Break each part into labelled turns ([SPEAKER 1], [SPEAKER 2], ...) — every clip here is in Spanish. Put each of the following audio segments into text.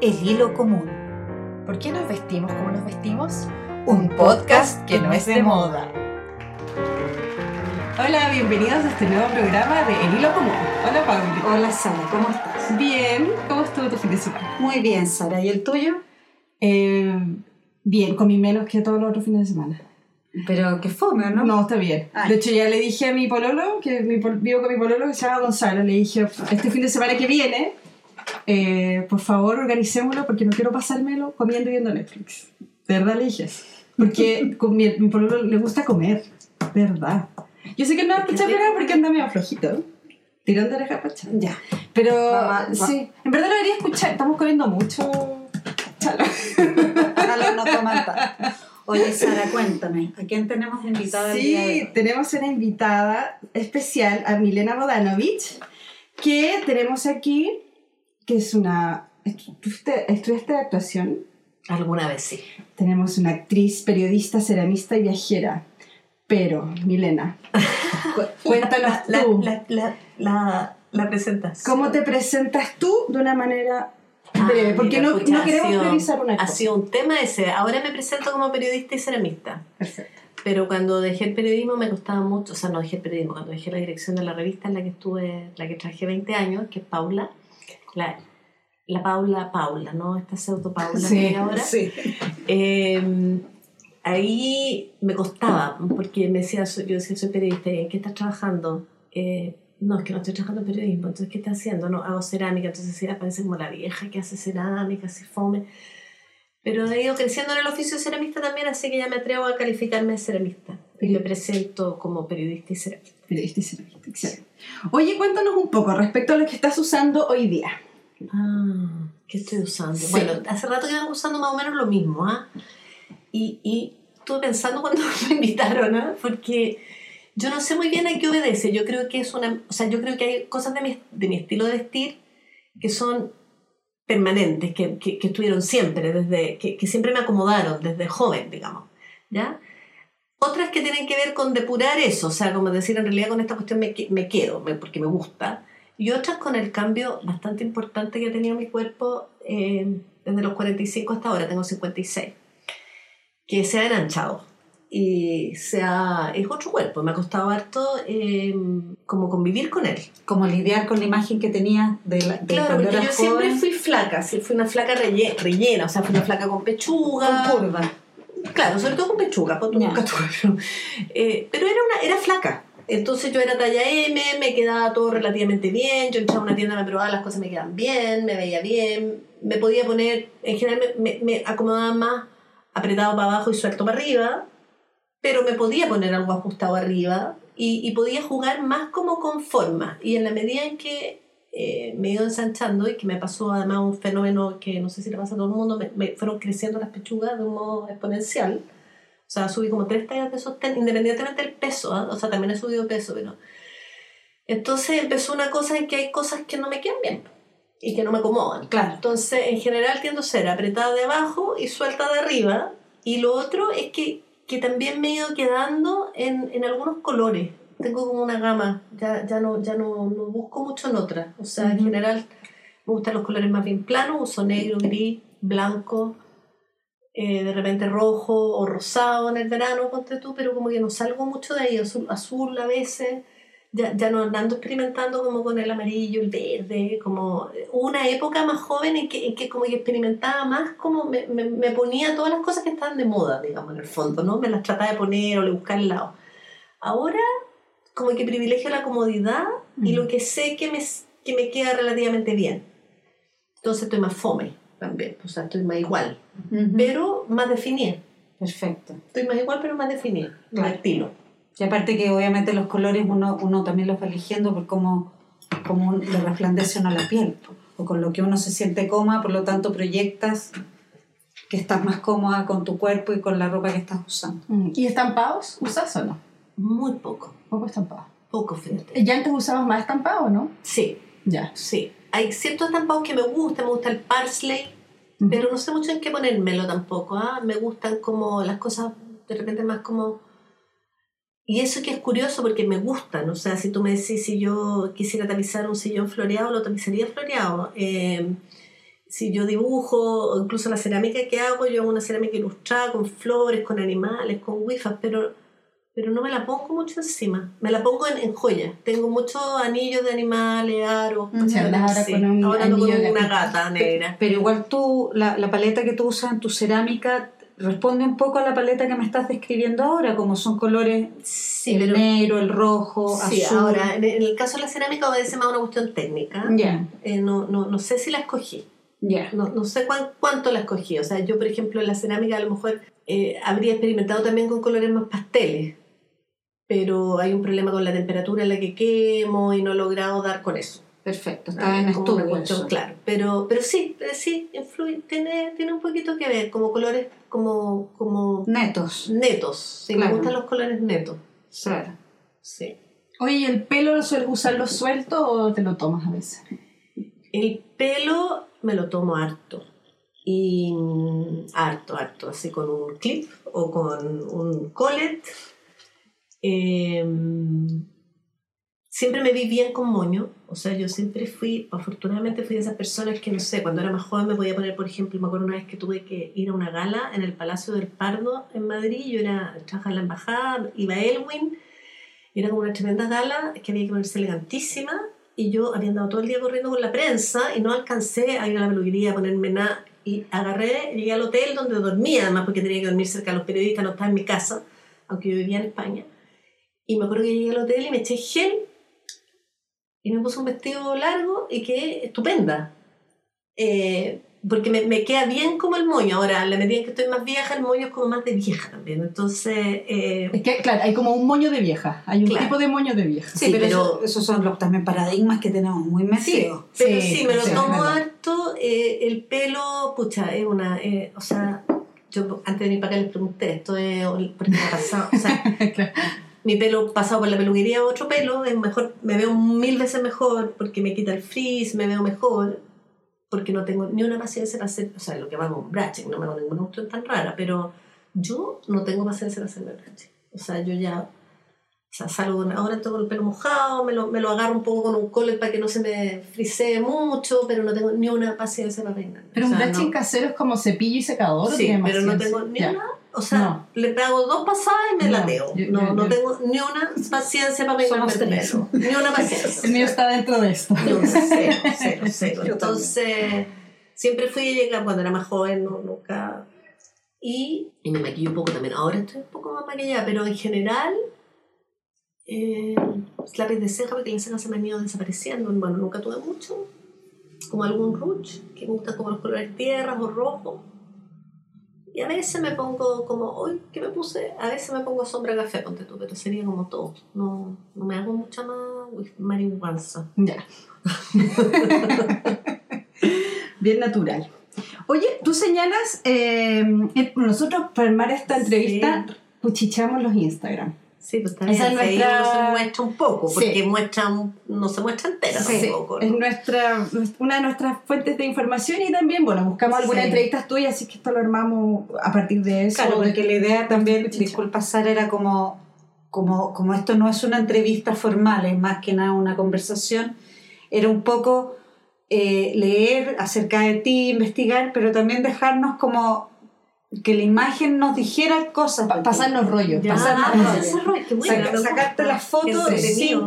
[SPEAKER 1] El hilo común.
[SPEAKER 2] ¿Por qué nos vestimos como nos vestimos?
[SPEAKER 1] Un podcast que no es de moda.
[SPEAKER 2] Hola, bienvenidos a este nuevo programa de El hilo común. Hola, Pauli.
[SPEAKER 1] Hola Sara, ¿cómo estás?
[SPEAKER 2] Bien, ¿cómo estuvo tu fin de semana?
[SPEAKER 1] Muy bien, Sara. ¿Y el tuyo?
[SPEAKER 2] Eh, bien, comí menos que todos los otros fines de semana.
[SPEAKER 1] Pero que fome, ¿no?
[SPEAKER 2] No, está bien.
[SPEAKER 1] Ay.
[SPEAKER 2] De hecho, ya le dije a mi pololo, que mi vivo con mi pololo, que se llama Gonzalo, le dije, este fin de semana que viene, eh, por favor, organicémoslo porque no quiero pasármelo comiendo y viendo Netflix. De verdad le dije eso. Porque con mi, mi pololo le gusta comer. De verdad. Yo sé que no va a escuchar nada porque anda medio flojito. Tirón de oreja para echar.
[SPEAKER 1] Ya.
[SPEAKER 2] Pero
[SPEAKER 1] Mamá,
[SPEAKER 2] sí, en verdad lo debería escuchar. Estamos comiendo mucho. Chalo.
[SPEAKER 1] Ojalá no tanto. Oye, Sara, cuéntame, ¿a quién tenemos invitada el día de
[SPEAKER 2] Sí, tenemos una invitada especial a Milena Bodanovich, que tenemos aquí, que es una... ¿Estudiaste, estudiaste actuación?
[SPEAKER 3] Alguna vez sí.
[SPEAKER 2] Tenemos una actriz, periodista, ceramista y viajera. Pero, Milena, cu- cuéntanos
[SPEAKER 3] La,
[SPEAKER 2] tú,
[SPEAKER 3] la, la, la, la presentación.
[SPEAKER 2] ¿cómo te presentas tú de una manera
[SPEAKER 3] Ah,
[SPEAKER 2] breve? Porque
[SPEAKER 3] mira,
[SPEAKER 2] no,
[SPEAKER 3] pucha,
[SPEAKER 2] no
[SPEAKER 3] ha
[SPEAKER 2] queremos
[SPEAKER 3] sido-
[SPEAKER 2] priorizar una
[SPEAKER 3] Ha
[SPEAKER 2] cosa.
[SPEAKER 3] sido un tema ese. Ahora me presento como periodista y ceramista.
[SPEAKER 2] Perfecto.
[SPEAKER 3] Pero cuando dejé el periodismo me costaba mucho, o sea, no dejé el periodismo, cuando dejé la dirección de la revista en la que estuve, la que trabajé 20 años, que es Paula, la, la Paula Paula, ¿no? Esta pseudo Paula
[SPEAKER 2] Sí,
[SPEAKER 3] que hay ahora.
[SPEAKER 1] Sí.
[SPEAKER 3] Eh, ahí me costaba, porque me decía, yo decía, soy periodista, ¿en qué estás trabajando? Eh, no, es que no estoy trabajando en periodismo, entonces, ¿qué estás haciendo? No, hago cerámica, entonces sí, parece como la vieja que hace cerámica, así fome. Pero he ido creciendo en el oficio de ceramista también, así que ya me atrevo a calificarme de ceramista. Y me presento como periodista y ceramista.
[SPEAKER 2] Periodista y ceramista, excelente. Oye, cuéntanos un poco respecto a lo que estás usando hoy día.
[SPEAKER 3] Ah, ¿qué estoy usando?
[SPEAKER 2] Sí.
[SPEAKER 3] Bueno, hace rato que vengo usando más o menos lo mismo, ¿ah? Y, y estuve pensando cuando me invitaron, ¿ah? Porque yo no sé muy bien a qué obedece. Yo creo que es una... O sea, yo creo que hay cosas de mi, de mi estilo de vestir que son permanentes, que, que, que estuvieron siempre, desde, que, que siempre me acomodaron desde joven, digamos, ¿ya? Otras que tienen que ver con depurar eso, o sea, como decir, en realidad con esta cuestión me, me quedo, me- porque me gusta, y otras con el cambio bastante importante que ha tenido mi cuerpo eh, desde los 45 hasta ahora, tengo 56, que se ha enanchado y se ha, es otro cuerpo, me ha costado harto eh, como convivir con él.
[SPEAKER 1] Como lidiar con la imagen que tenías de, la, de
[SPEAKER 3] Claro, porque yo
[SPEAKER 1] eras
[SPEAKER 3] siempre
[SPEAKER 1] joven.
[SPEAKER 3] fui flaca, sí, fui una flaca relle- rellena, o sea, fui una flaca con pechuga.
[SPEAKER 1] con curva.
[SPEAKER 3] Claro, sobre todo con pechuga, con nunca tuve, pero, eh, pero era, una, era flaca. Entonces yo era talla M, me quedaba todo relativamente bien, yo entraba a una tienda, me probaba las cosas, me quedaban bien, me veía bien, me podía poner, en general me, me, me acomodaba más apretado para abajo y suelto para arriba, pero me podía poner algo ajustado arriba y, y podía jugar más como con forma. Y en la medida en que eh, me he ido ensanchando y que me pasó además un fenómeno que no sé si le pasa a todo el mundo, me, me fueron creciendo las pechugas de un modo exponencial. O sea, subí como tres tallas de sostén, independientemente del peso, ¿ah? o sea, también he subido peso, pero... Entonces empezó una cosa en que hay cosas que no me quedan bien y que no me acomodan.
[SPEAKER 1] Claro.
[SPEAKER 3] Entonces, en general tiendo a ser apretada de abajo y suelta de arriba. Y lo otro es que, que también me he ido quedando en, en algunos colores. Tengo como una gama, ya, ya, no, ya no, no busco mucho en otras. O sea, en general me gustan los colores más bien planos, uso negro, gris, blanco, eh, de repente rojo o rosado en el verano, ponte tú, pero como que no salgo mucho de ahí, azul, azul a veces ya, ya no andando experimentando como con el amarillo, el verde, como una época más joven en que, en que como que experimentaba más, como me, me, me ponía todas las cosas que estaban de moda, digamos, en el fondo, ¿no? Me las trataba de poner o le buscaba el lado. Ahora, como que privilegio la comodidad y lo que sé que me, que me queda relativamente bien. Entonces estoy más fome también, o sea, estoy más igual,
[SPEAKER 1] Ujú.
[SPEAKER 3] pero más definida.
[SPEAKER 1] Perfecto.
[SPEAKER 3] Estoy más igual, pero más definida,
[SPEAKER 1] Claro.
[SPEAKER 3] mi estilo.
[SPEAKER 1] Y aparte que obviamente los colores uno, uno también los va eligiendo por cómo, cómo le resplandece uno la piel, o con lo que uno se siente cómoda, por lo tanto proyectas que estás más cómoda con tu cuerpo y con la ropa que estás usando.
[SPEAKER 2] ¿Y estampados? ¿Usas o no?
[SPEAKER 3] Muy poco,
[SPEAKER 2] Poco estampados.
[SPEAKER 3] poco, fíjate.
[SPEAKER 2] ¿Ya antes usabas más estampados, no?
[SPEAKER 3] Sí,
[SPEAKER 2] Ya.
[SPEAKER 3] sí. Hay ciertos estampados que me gustan, me gusta el parsley, pero no sé mucho en qué ponérmelo tampoco. ¿ah? Me gustan como las cosas de repente más como... Y eso que es curioso porque me gustan, o sea, si tú me decís si yo quisiera tapizar un sillón floreado, lo tapizaría floreado. Eh, si yo dibujo, o incluso la cerámica que hago, yo hago una cerámica ilustrada con flores, con animales, con wifas, pero, pero no me la pongo mucho encima. Me la pongo en, en joyas. Tengo muchos anillos de animales, aros.
[SPEAKER 2] O sea, ahora
[SPEAKER 3] Sí,
[SPEAKER 2] con un
[SPEAKER 3] ahora una gata negra.
[SPEAKER 1] Pero igual tú, la, la paleta que tú usas en tu cerámica responde un poco a la paleta que me estás describiendo ahora, como son colores
[SPEAKER 3] Sí,
[SPEAKER 1] el
[SPEAKER 3] pero
[SPEAKER 1] negro, el rojo,
[SPEAKER 3] sí,
[SPEAKER 1] azul.
[SPEAKER 3] ahora, en el caso de la cerámica obedece más a una cuestión técnica.
[SPEAKER 1] Ya,
[SPEAKER 3] Eh, no, no, no sé si la escogí.
[SPEAKER 1] ya.
[SPEAKER 3] No, no sé cuán- cuánto la escogí. O sea, yo, por ejemplo, en la cerámica a lo mejor eh, habría experimentado también con colores más pasteles, pero hay un problema con la temperatura en la que quemo y no he logrado dar con eso.
[SPEAKER 1] Perfecto, está en
[SPEAKER 3] Es
[SPEAKER 1] estudio
[SPEAKER 3] cuestión, claro. Pero, pero sí, eh, sí, influye, tiene, tiene un poquito que ver, como colores como, como
[SPEAKER 1] Netos,
[SPEAKER 3] netos. Sí,
[SPEAKER 1] Claro.
[SPEAKER 3] me gustan los colores netos.
[SPEAKER 1] claro.
[SPEAKER 3] Sí.
[SPEAKER 2] Oye, ¿y el pelo lo sueles usarlo suelto o te lo tomas a veces?
[SPEAKER 3] El pelo me lo tomo harto. Y mm, harto, harto, así con un clip o con un collet. Eh, siempre me vi bien con moño. O sea, yo siempre fui, afortunadamente fui de esas personas que, no sé, cuando era más joven me podía poner, por ejemplo, me acuerdo una vez que tuve que ir a una gala en el Palacio del Pardo en Madrid. Yo era, trabajaba en la embajada, iba a Elwin. y Era como una tremenda gala que había que ponerse elegantísima y yo había andado todo el día corriendo con la prensa y no alcancé a ir a la peluquería a ponerme nada y agarré, llegué al hotel donde dormía además porque tenía que dormir cerca de los periodistas, no estaba en mi casa, aunque yo vivía en España. Y me acuerdo que llegué al hotel y me eché gel y me puse un vestido largo y quedé estupenda. Eh, porque me, me queda bien como el moño. Ahora, a la medida que estoy más vieja, el moño es como más de vieja también. Entonces, eh,
[SPEAKER 2] Es que, claro, hay como un moño de vieja. Hay un
[SPEAKER 3] Claro.
[SPEAKER 2] tipo de moño de vieja.
[SPEAKER 1] Sí,
[SPEAKER 3] Sí,
[SPEAKER 1] pero,
[SPEAKER 3] pero-
[SPEAKER 1] eso- esos son los también paradigmas que tenemos muy metidos.
[SPEAKER 3] Pero
[SPEAKER 2] Sí,
[SPEAKER 3] sí, me lo
[SPEAKER 2] sí,
[SPEAKER 3] tomo
[SPEAKER 2] es
[SPEAKER 3] harto. eh, el pelo, pucha, es una. eh, o sea, yo antes de venir para acá les pregunté, esto es. Ha pasado. O sea,
[SPEAKER 2] Claro.
[SPEAKER 3] mi pelo pasado por la peluquería, otro pelo, es mejor, me veo mil veces mejor porque me quita el frizz, me veo mejor. Porque no tengo ni una paciencia para hacer. O sea, lo que hago un brushing, no me hago ninguna cuestión tan rara, pero yo no tengo paciencia para hacerme brushing. O sea, yo ya. O sea, salgo, con- ahora tengo el pelo mojado, me lo, me lo agarro un poco con un collet para que no se me frisee mucho, pero no tengo ni una paciencia para peinarme.
[SPEAKER 2] Pero
[SPEAKER 3] O
[SPEAKER 2] un
[SPEAKER 3] sea,
[SPEAKER 2] brushing
[SPEAKER 3] no-
[SPEAKER 2] casero es como cepillo y secador. ¿o
[SPEAKER 3] Sí, pero no tengo ni
[SPEAKER 2] Ya.
[SPEAKER 3] una. O sea,
[SPEAKER 2] No.
[SPEAKER 3] le pego dos pasadas y me
[SPEAKER 2] No,
[SPEAKER 3] lateo.
[SPEAKER 2] yo-
[SPEAKER 3] no,
[SPEAKER 2] yo-
[SPEAKER 3] no
[SPEAKER 2] yo-
[SPEAKER 3] tengo ni una paciencia para peinarme el pelo. Ni una paciencia.
[SPEAKER 2] El mío está dentro de esto.
[SPEAKER 3] No, cero, cero, cero. Entonces, siempre fui a llegar cuando era más joven, no, nunca. Y, y me maquillo un poco también. Ahora estoy un poco más maquillada, pero en general, eh, lápiz de ceja, porque las cejas se me han ido desapareciendo. Bueno, nunca tuve mucho. Como algún rouge, que me gustan como los colores tierras o rojos. Y a veces me pongo como, hoy que me puse, a veces me pongo sombra café, ponte tú, pero sería como todo. No, no me hago mucha más marihuanza.
[SPEAKER 2] Ya. Bien natural. Oye, tú señalas, eh, nosotros para armar esta
[SPEAKER 3] Sí.
[SPEAKER 2] entrevista cuchichamos los Instagram.
[SPEAKER 3] Sí, pues también
[SPEAKER 2] Esa es nuestra-
[SPEAKER 3] uno se muestra un poco, porque
[SPEAKER 2] Sí.
[SPEAKER 3] muestra un- no se muestra entera
[SPEAKER 2] Sí,
[SPEAKER 3] tampoco.
[SPEAKER 2] es
[SPEAKER 3] ¿no?
[SPEAKER 2] nuestra, una de nuestras fuentes de información y también, bueno, buscamos algunas
[SPEAKER 3] Sí.
[SPEAKER 2] entrevistas tuyas, así que esto lo armamos a partir de eso.
[SPEAKER 1] Claro, porque la idea también, disculpa Sara, era como, como, como esto no es una entrevista formal, es más que nada una conversación, era un poco eh, leer acerca de ti, investigar, pero también dejarnos como que la imagen nos dijera cosas.
[SPEAKER 2] Pa- pasarnos rollos.
[SPEAKER 3] Ya,
[SPEAKER 2] pasarnos
[SPEAKER 3] ah,
[SPEAKER 2] rollos.
[SPEAKER 3] ese rollo, qué
[SPEAKER 1] Saca- sacarte las fotos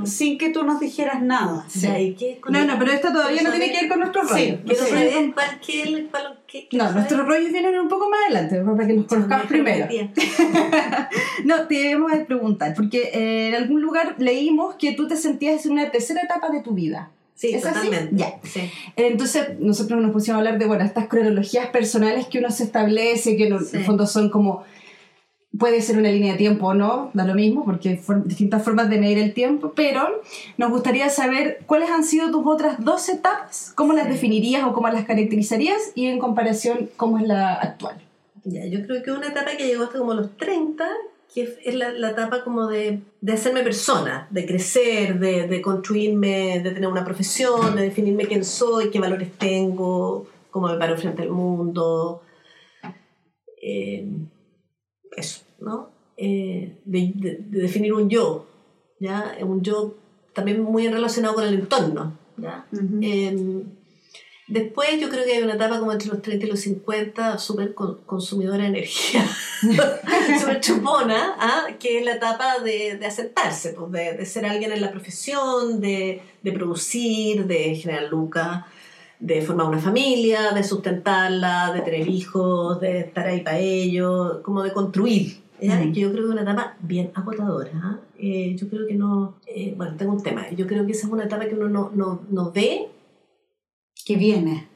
[SPEAKER 1] sin, que tú nos dijeras nada.
[SPEAKER 2] Sí.
[SPEAKER 3] Ya, ¿y qué es con
[SPEAKER 2] No, no, pero esto todavía no tiene que ver con nuestros rollos.
[SPEAKER 3] Sí, quiero
[SPEAKER 2] Nosotros-
[SPEAKER 3] saber cuál, qué, cuál, qué, qué
[SPEAKER 2] No,
[SPEAKER 3] saber.
[SPEAKER 2] nuestros rollos vienen un poco más adelante, para que nos conozcamos primero. No, te debemos de preguntar, porque eh, en algún lugar leímos que tú te sentías en una tercera etapa de tu vida.
[SPEAKER 3] Sí,
[SPEAKER 2] ¿Es así?
[SPEAKER 3] totalmente.
[SPEAKER 2] Ya.
[SPEAKER 3] Sí.
[SPEAKER 2] Entonces, nosotros nos pusimos a hablar de, bueno, estas cronologías personales que uno se establece, que en el fondo son como, puede ser una línea de tiempo o no, da lo mismo, porque hay for- distintas formas de medir el tiempo, pero nos gustaría saber cuáles han sido tus otras dos etapas, cómo las
[SPEAKER 3] Sí.
[SPEAKER 2] definirías o cómo las caracterizarías y en comparación, cómo es la actual.
[SPEAKER 3] Ya, yo creo que una etapa que llegó hasta como los 30, que es- la, la etapa como de, de hacerme persona, de crecer, de, de construirme, de tener una profesión, de definirme quién soy, qué valores tengo, cómo me paro frente al mundo. Eh, eso, ¿no? Eh, de, de- de definir un yo, ¿ya? Un yo también muy relacionado con el entorno, ¿ya? Eh, Después yo creo que hay una etapa como entre los 30 y los 50, súper con- consumidora de energía, súper chupona, ¿ah? que es la etapa de, de aceptarse, pues, de, de ser alguien en la profesión, de, de producir, de generar lucas, de formar una familia, de sustentarla, de tener hijos, de estar ahí para ellos, como de construir. ¿ya?
[SPEAKER 1] Mm.
[SPEAKER 3] Yo creo que es una etapa bien agotadora. ¿ah? Eh, yo creo que no, eh, bueno, tengo un tema, yo creo que esa es una etapa que uno no, no, no ve
[SPEAKER 1] Que viene.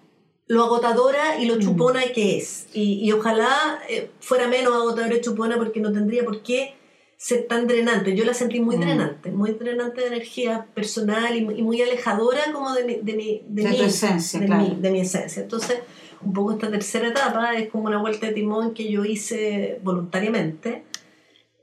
[SPEAKER 3] lo agotadora y lo
[SPEAKER 1] Mm.
[SPEAKER 3] chupona que es. Y, y ojalá eh, fuera menos agotadora y chupona porque no tendría por qué ser tan drenante. Yo la sentí muy
[SPEAKER 1] Mm.
[SPEAKER 3] drenante, muy drenante de energía personal y, muy- y muy alejadora como de mi, de mi, de
[SPEAKER 1] De
[SPEAKER 3] mi-
[SPEAKER 1] esencia,
[SPEAKER 3] de
[SPEAKER 1] claro.
[SPEAKER 3] mi- de mi esencia. Entonces, un poco esta tercera etapa es como una vuelta de timón que yo hice voluntariamente.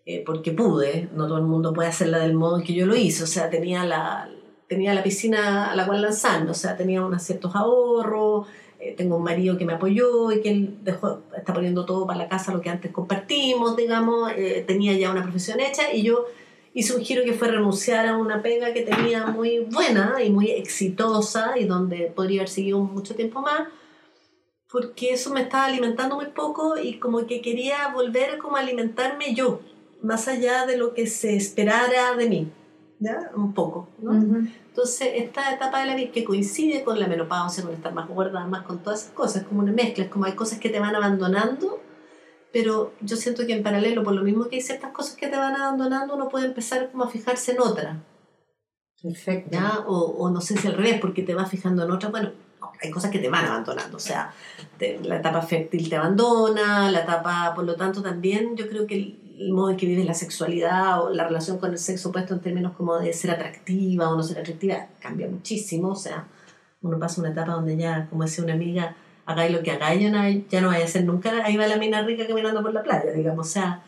[SPEAKER 3] eh, porque pude, no todo el mundo puede hacerla del modo en que yo lo hice, o sea, tenía la, tenía la piscina a la cual lanzarme, o sea, tenía unos ciertos ahorros, eh, tengo un marido que me apoyó y que él dejó, está poniendo todo para la casa, lo que antes compartimos, digamos, eh, tenía ya una profesión hecha y yo hice un giro que fue renunciar a una pega que tenía muy buena y muy exitosa y donde podría haber seguido mucho tiempo más, porque eso me estaba alimentando muy poco y como que quería volver como a alimentarme yo, más allá de lo que se esperara de mí, ¿ya? Un poco, ¿no?
[SPEAKER 1] Ujú.
[SPEAKER 3] Entonces, esta etapa de la vida que coincide con la menopausia, con estar más guardada, más con todas esas cosas, es como una mezcla, es como hay cosas que te van abandonando, pero yo siento que en paralelo, por lo mismo que hay ciertas cosas que te van abandonando, uno puede empezar como a fijarse en otra,
[SPEAKER 1] Perfecto.
[SPEAKER 3] ¿ya? O, o no sé si al revés, porque te vas fijando en otra, bueno, no, hay cosas que te van abandonando, o sea, te- la etapa fértil te abandona, la etapa, por lo tanto, también yo creo que el, modo en que vives la sexualidad o la relación con el sexo opuesto en términos como de ser atractiva o no ser atractiva cambia muchísimo, o sea, uno pasa una etapa donde ya, como decía una amiga, hagáis lo que hagáis, ya no, hay- vaya a ser nunca, ahí va la mina rica caminando por la playa, digamos, o sea,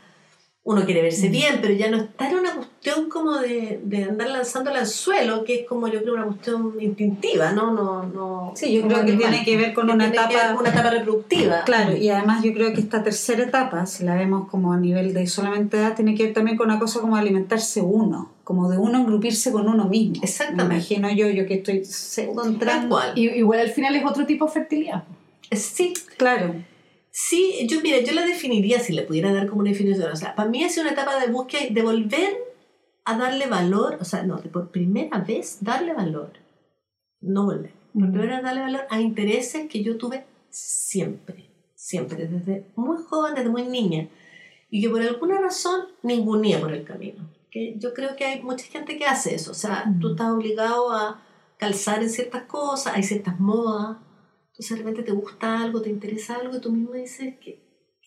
[SPEAKER 3] uno quiere verse
[SPEAKER 1] Mm.
[SPEAKER 3] bien, pero ya no está en una cuestión como de, de andar lanzando el anzuelo, que es como yo creo una cuestión instintiva, ¿no? no, no
[SPEAKER 1] Sí, yo creo que
[SPEAKER 3] animal.
[SPEAKER 1] tiene que ver con
[SPEAKER 3] Que
[SPEAKER 1] una
[SPEAKER 3] tiene que ver
[SPEAKER 1] etapa
[SPEAKER 3] con una etapa reproductiva.
[SPEAKER 1] Claro, y además yo creo que esta tercera etapa, si la vemos como a nivel de solamente edad, tiene que ver también con una cosa como alimentarse uno, como de uno engrupirse con uno mismo.
[SPEAKER 3] Exactamente.
[SPEAKER 1] Me imagino yo, yo que estoy pseudo
[SPEAKER 3] Tal
[SPEAKER 1] entrando.
[SPEAKER 3] cual.
[SPEAKER 2] Y, igual al final es otro tipo de fertilidad.
[SPEAKER 3] Eh, Sí,
[SPEAKER 1] Claro.
[SPEAKER 3] Sí, yo mira, yo la definiría si le pudiera dar como una definición. O sea, para mí ha sido una etapa de búsqueda y de volver a darle valor, o sea, no, de por primera vez darle valor. No volver. Por
[SPEAKER 2] Mm.
[SPEAKER 3] primera vez darle valor a intereses que yo tuve siempre, siempre, desde muy joven, desde muy niña. Y que por alguna razón ningunía por el camino. Que yo creo que hay mucha gente que hace eso. O sea, tú estás obligado a calzar en ciertas cosas, hay ciertas modas. Entonces de repente te gusta algo, te interesa algo y tú mismo dices que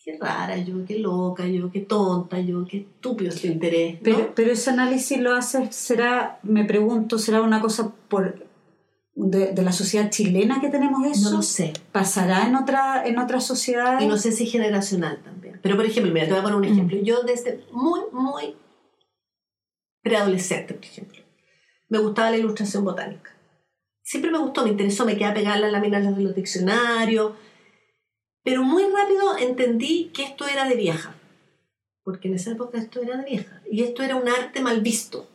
[SPEAKER 3] qué rara yo, qué loca yo, qué tonta yo, qué estúpido este interés. ¿no?
[SPEAKER 1] Pero, pero ese análisis lo hace, será, me pregunto, ¿será una cosa por de, de la sociedad chilena que tenemos eso?
[SPEAKER 3] no lo sé.
[SPEAKER 1] ¿Pasará en otra, en otras sociedades?
[SPEAKER 3] Y no sé si generacional también. Pero por ejemplo, mira, te voy a poner un ejemplo. Yo desde muy, muy preadolescente, por ejemplo, me gustaba la ilustración botánica. Siempre me gustó, me interesó, me quedé a las láminas de los diccionarios, pero muy rápido entendí que esto era de vieja, porque en esa época esto era de vieja, y esto era un arte mal visto,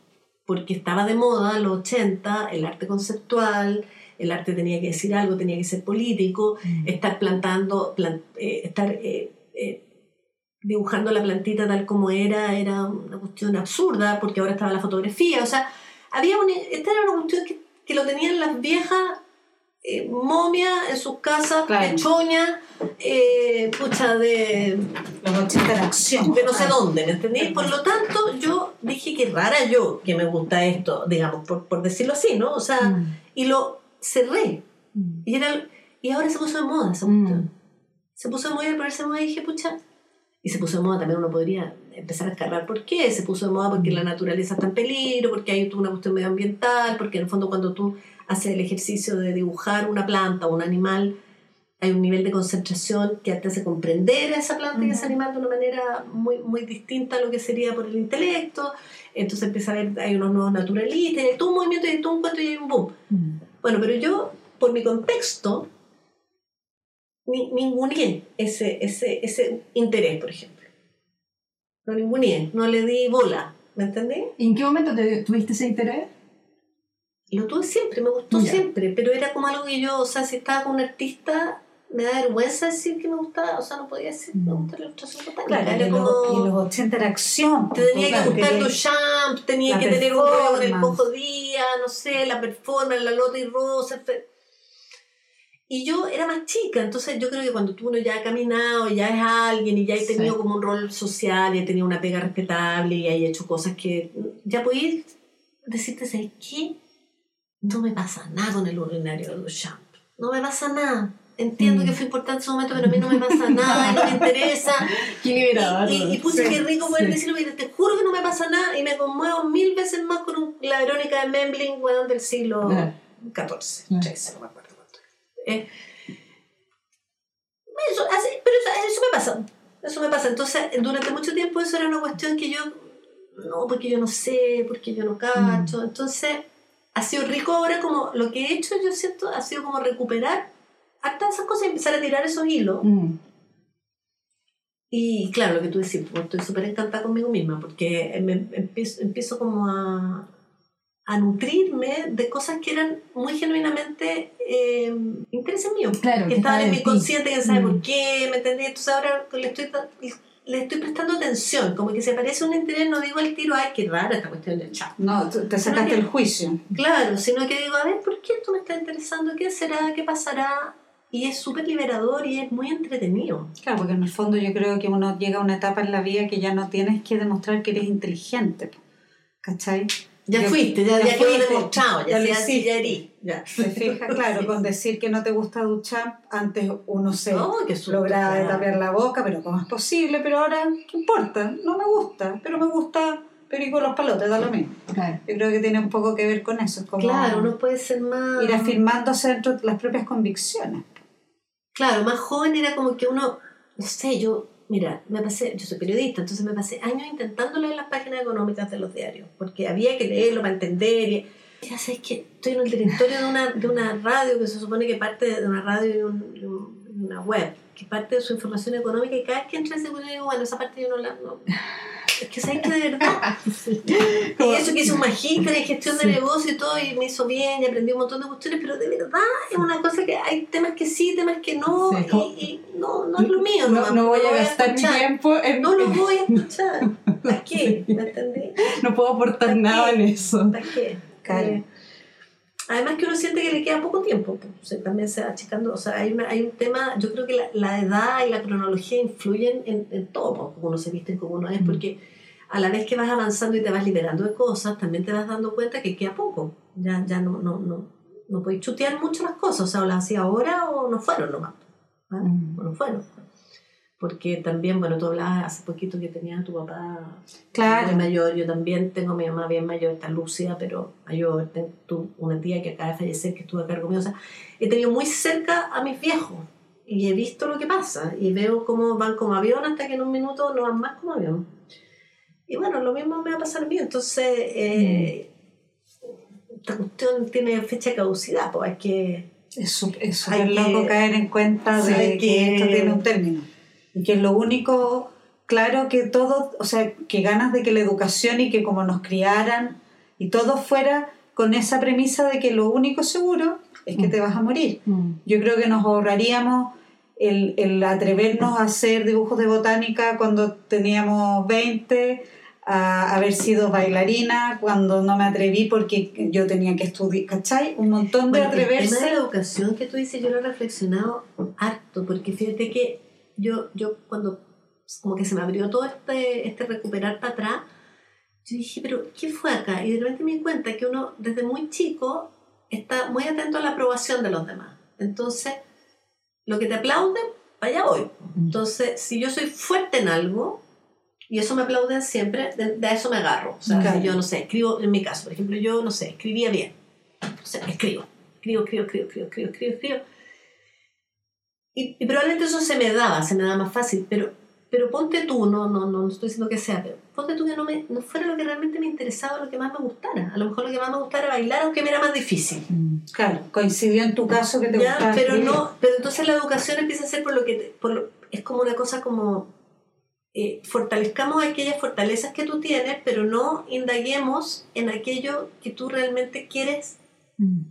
[SPEAKER 3] porque estaba de moda en los 80, el arte conceptual, el arte tenía que decir algo, tenía que ser político, estar plantando, plan- eh, estar eh, eh, dibujando la plantita tal como era, era una cuestión absurda, porque ahora estaba la fotografía, o sea, había un, esta era una cuestión que, que lo tenían las viejas eh, momias en sus casas,
[SPEAKER 1] Claro.
[SPEAKER 3] pechoñas, eh, pucha, de,
[SPEAKER 1] Los 80 de acción.
[SPEAKER 3] de no sé dónde, ¿me entendí? Por lo tanto, yo dije que rara yo que me gusta esto, digamos, por, por decirlo así, ¿no? O sea,
[SPEAKER 2] Mm.
[SPEAKER 3] y lo cerré.
[SPEAKER 2] Mm.
[SPEAKER 3] Y, era, y ahora se puso de moda esa
[SPEAKER 2] Mm.
[SPEAKER 3] Se puso de moda y al ponerse de moda dije, pucha. Y se puso de moda también, uno podría empezar a escarbar por qué. Se puso de moda porque la naturaleza está en peligro, porque hay una cuestión medioambiental, porque en el fondo cuando tú haces el ejercicio de dibujar una planta o un animal, hay un nivel de concentración que te hace comprender a esa planta y a ese animal de una manera muy, muy distinta a lo que sería por el intelecto. Entonces empieza a ver, hay unos nuevos naturalistas, hay todo un movimiento, y hay todo un cuento y hay un boom. Bueno, pero yo, por mi contexto, ni, ninguneé ese, ese, ese interés, por ejemplo. No ninguneé, no le di bola, ¿me entendí?
[SPEAKER 2] ¿Y en qué momento te, tuviste ese interés?
[SPEAKER 3] lo tuve siempre, me gustó
[SPEAKER 2] Ya.
[SPEAKER 3] siempre, pero era como algo que yo, o sea, si estaba con un artista, me da vergüenza decir que me gustaba, o sea, no podía decir que me gusta la ilustración botánica.
[SPEAKER 1] Claro,
[SPEAKER 3] era como...
[SPEAKER 1] y los 80 era acción.
[SPEAKER 3] Te tenía
[SPEAKER 1] claro,
[SPEAKER 3] que gustar
[SPEAKER 1] quería-
[SPEAKER 3] Duchamp, tenía que tener un rollo con el. Cojo Díaz, no sé, la performance, la Lotte y Rosenfeld. Y yo era más chica, entonces yo creo que cuando tú uno ya ha caminado, ya es alguien y ya he tenido
[SPEAKER 2] Sí.
[SPEAKER 3] como un rol social y he tenido una pega respetable y he hecho cosas que ya podéis decirte, ¿sabes qué? No me pasa nada con el urinario de Duchamp. No me pasa nada. Entiendo
[SPEAKER 2] Mm.
[SPEAKER 3] que fue importante en su momento, pero a mí no me pasa nada y no me interesa.
[SPEAKER 2] Qué.
[SPEAKER 3] Y, y, y pucha,
[SPEAKER 2] Sí,
[SPEAKER 3] qué rico poder
[SPEAKER 2] sí.
[SPEAKER 3] decirlo, porque te juro que no me pasa nada y me conmuevo mil veces más con un- la Verónica de Memling, weón, del siglo
[SPEAKER 2] Ah.
[SPEAKER 3] XIV,
[SPEAKER 2] Ah.
[SPEAKER 3] XIII, no me acuerdo. Eh, eso, así, pero eso, eso me pasa, eso me pasa. Entonces, durante mucho tiempo eso era una cuestión que yo, no, porque yo no sé, porque yo no cacho.
[SPEAKER 2] Mm.
[SPEAKER 3] Entonces, ha sido rico ahora como lo que he hecho, yo siento, ha sido como recuperar hasta esas cosas y empezar a tirar esos hilos.
[SPEAKER 2] Mm.
[SPEAKER 3] Y claro, lo que tú decís, pues, estoy súper encantada conmigo misma porque me empiezo, empiezo como a, a nutrirme de cosas que eran muy genuinamente eh, intereses míos.
[SPEAKER 2] Claro,
[SPEAKER 3] que
[SPEAKER 2] que
[SPEAKER 3] estaban
[SPEAKER 2] estaba
[SPEAKER 3] en mi consciente, que sabe
[SPEAKER 2] Mm.
[SPEAKER 3] por qué, ¿me entendí? Entonces ahora le estoy, le estoy prestando atención, como que se parece un interés, no digo al tiro, ay, qué rara esta cuestión del chat.
[SPEAKER 1] No, te sacaste el juicio.
[SPEAKER 3] Claro, sino que digo, a ver, ¿por qué esto me está interesando? ¿Qué será? ¿Qué pasará? Y es súper liberador y es muy entretenido.
[SPEAKER 1] Claro, porque en el fondo yo creo que uno llega a una etapa en la vida que ya no tienes que demostrar que eres inteligente. ¿Cachai?
[SPEAKER 3] Ya
[SPEAKER 1] Yo-
[SPEAKER 3] fuiste, ya,
[SPEAKER 1] ya
[SPEAKER 3] ya, quedó demostrado, ya,
[SPEAKER 1] ya
[SPEAKER 3] ya,
[SPEAKER 1] hiciste.
[SPEAKER 3] ya.
[SPEAKER 1] ¿Te fijas? Claro, con decir que no te gusta Duchamp, antes uno se
[SPEAKER 3] No,
[SPEAKER 1] lograba
[SPEAKER 3] claro.
[SPEAKER 1] tapiar la boca, pero ¿cómo es posible? Pero ahora, ¿qué importa? No me gusta, pero me gusta Perico los palotes, da lo mismo.
[SPEAKER 2] Claro.
[SPEAKER 1] Yo creo que tiene un poco que ver con eso. Es como
[SPEAKER 3] Claro, no puede ser más...
[SPEAKER 1] ir afirmándose dentro de las propias convicciones.
[SPEAKER 3] Claro, más joven era como que uno, no sé, yo, mira, me pasé, yo soy periodista, entonces me pasé años intentando leer las páginas económicas de los diarios, porque había que leerlo para entender. Y, ya sabes que estoy en el directorio de una, de una radio que se supone que parte de una radio y, un- una web, que parte de su información económica y cada vez que entra ese digo, bueno, esa parte yo no la... no- es que sabes que de verdad. y eso que hice un magíster en gestión de negocio y todo, y me hizo bien y aprendí un montón de cuestiones, pero de verdad es una cosa que hay temas que sí, temas que no,
[SPEAKER 2] Sí,
[SPEAKER 3] y, no, no es lo mío.
[SPEAKER 2] No, no voy
[SPEAKER 3] lo
[SPEAKER 2] a gastar mi tiempo en.
[SPEAKER 3] No lo voy a escuchar. ¿Para qué? ¿Me entendí?
[SPEAKER 2] no puedo aportar
[SPEAKER 3] ¿Para
[SPEAKER 2] nada en eso.
[SPEAKER 3] ¿Para qué?
[SPEAKER 1] Claro.
[SPEAKER 3] Además que uno siente que le queda poco tiempo, pues, también se va achicando, o sea, hay, una, hay un tema, yo creo que la, la edad y la cronología influyen en, en todo, pues, como uno se viste, como uno es, porque a la vez que vas avanzando y te vas liberando de cosas, también te vas dando cuenta que queda poco, ya, ya no, no, no, no podéis chutear mucho las cosas, o sea, o las hacía ahora o no fueron nomás, ¿ah?
[SPEAKER 2] Mm.
[SPEAKER 3] o no fueron. Porque también, bueno, tú hablabas hace poquito que tenías a tu papá
[SPEAKER 1] Claro.
[SPEAKER 3] muy mayor, yo también tengo a mi mamá bien mayor, está lúcida, pero mayor, tengo tú, una tía que acaba de fallecer, que estuvo a cargo mío, o sea, he tenido muy cerca a mis viejos y he visto lo que pasa y veo cómo van como avión hasta que en un minuto no van más como avión. Y bueno, lo mismo me va a pasar a mí, entonces eh, esta cuestión tiene fecha de caducidad, pues hay que...
[SPEAKER 1] Es súper loco caer en cuenta de que- esto tiene un término. Y que es lo único, claro que todo, o sea, que ganas de que la educación y que como nos criaran y todo fuera con esa premisa de que lo único seguro es que te vas a morir.
[SPEAKER 2] Mm.
[SPEAKER 1] Yo creo que nos ahorraríamos el, el atrevernos a hacer dibujos de botánica cuando teníamos 20, a haber sido bailarina cuando no me atreví porque yo tenía que estudiar, ¿cachai? Un montón de
[SPEAKER 3] Bueno, el tema
[SPEAKER 1] atreverse.
[SPEAKER 3] de la educación que tú dices, yo lo he reflexionado harto, porque fíjate que yo, yo cuando como que se me abrió todo este, este recuperar para atrás, yo dije, pero ¿qué fue acá? Y de repente me di cuenta que uno desde muy chico está muy atento a la aprobación de los demás. Entonces, lo que te aplauden, allá voy. Entonces, si yo soy fuerte en algo, y eso me aplauden siempre, de, de eso me agarro. O sea,
[SPEAKER 1] okay.
[SPEAKER 3] si yo no sé, escribo, en mi caso, por ejemplo, yo no sé, escribía bien. O sea, escribo, escribo, escribo, escribo, escribo, escribo, escribo. escribo y, y probablemente eso se me daba, se me daba más fácil, pero, pero ponte tú, no, no, no, no estoy diciendo que sea, pero ponte tú que no, me, no fuera lo que realmente me interesaba, lo que más me gustara. A lo mejor lo que más me gustara era bailar, aunque me era más difícil.
[SPEAKER 1] Claro, coincidió en tu caso que te
[SPEAKER 3] Ya,
[SPEAKER 1] gustaba
[SPEAKER 3] pero
[SPEAKER 1] escribir.
[SPEAKER 3] no, pero entonces la educación empieza a ser por lo que te- por lo- es como una cosa como eh, fortalezcamos aquellas fortalezas que tú tienes, pero no indaguemos en aquello que tú realmente quieres.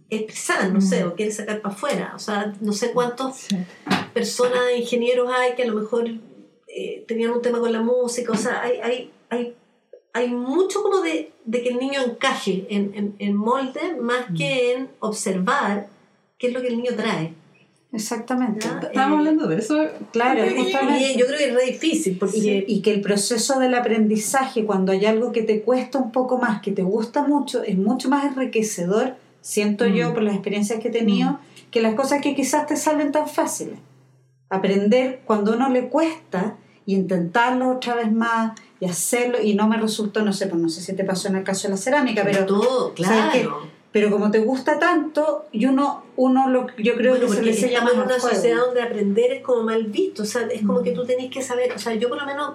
[SPEAKER 3] Expresar, no sé, o quiere sacar para afuera. O sea, no sé cuántas
[SPEAKER 2] Sí.
[SPEAKER 3] personas, ingenieros hay que a lo mejor eh, tenían un tema con la música. O sea, hay, hay, hay, hay mucho como de, de que el niño encaje en, en, en molde más que en observar qué es lo que el niño trae.
[SPEAKER 1] Exactamente.
[SPEAKER 3] Ya.
[SPEAKER 2] Estábamos
[SPEAKER 3] Eh,
[SPEAKER 2] hablando de eso.
[SPEAKER 1] Claro,
[SPEAKER 2] Sí.
[SPEAKER 1] justamente.
[SPEAKER 3] Y yo creo que es re difícil porque
[SPEAKER 1] Y, y que el proceso del aprendizaje, cuando hay algo que te cuesta un poco más, que te gusta mucho, es mucho más enriquecedor, siento yo
[SPEAKER 2] Mm.
[SPEAKER 1] por las experiencias que he tenido, que las cosas que quizás te salen tan fáciles. Aprender cuando uno le cuesta y intentarlo otra vez más y hacerlo y no me resultó, no sé, pues no sé si te pasó en el caso de la cerámica, pero,
[SPEAKER 3] todo, claro.
[SPEAKER 1] pero como te gusta tanto, y uno, uno lo, yo creo
[SPEAKER 3] Bueno,
[SPEAKER 1] que se le
[SPEAKER 3] estamos
[SPEAKER 1] más
[SPEAKER 3] en una
[SPEAKER 1] juego.
[SPEAKER 3] sociedad donde aprender es como mal visto, o sea, es como
[SPEAKER 1] Mm.
[SPEAKER 3] que tú tenés que saber, o sea, yo por lo menos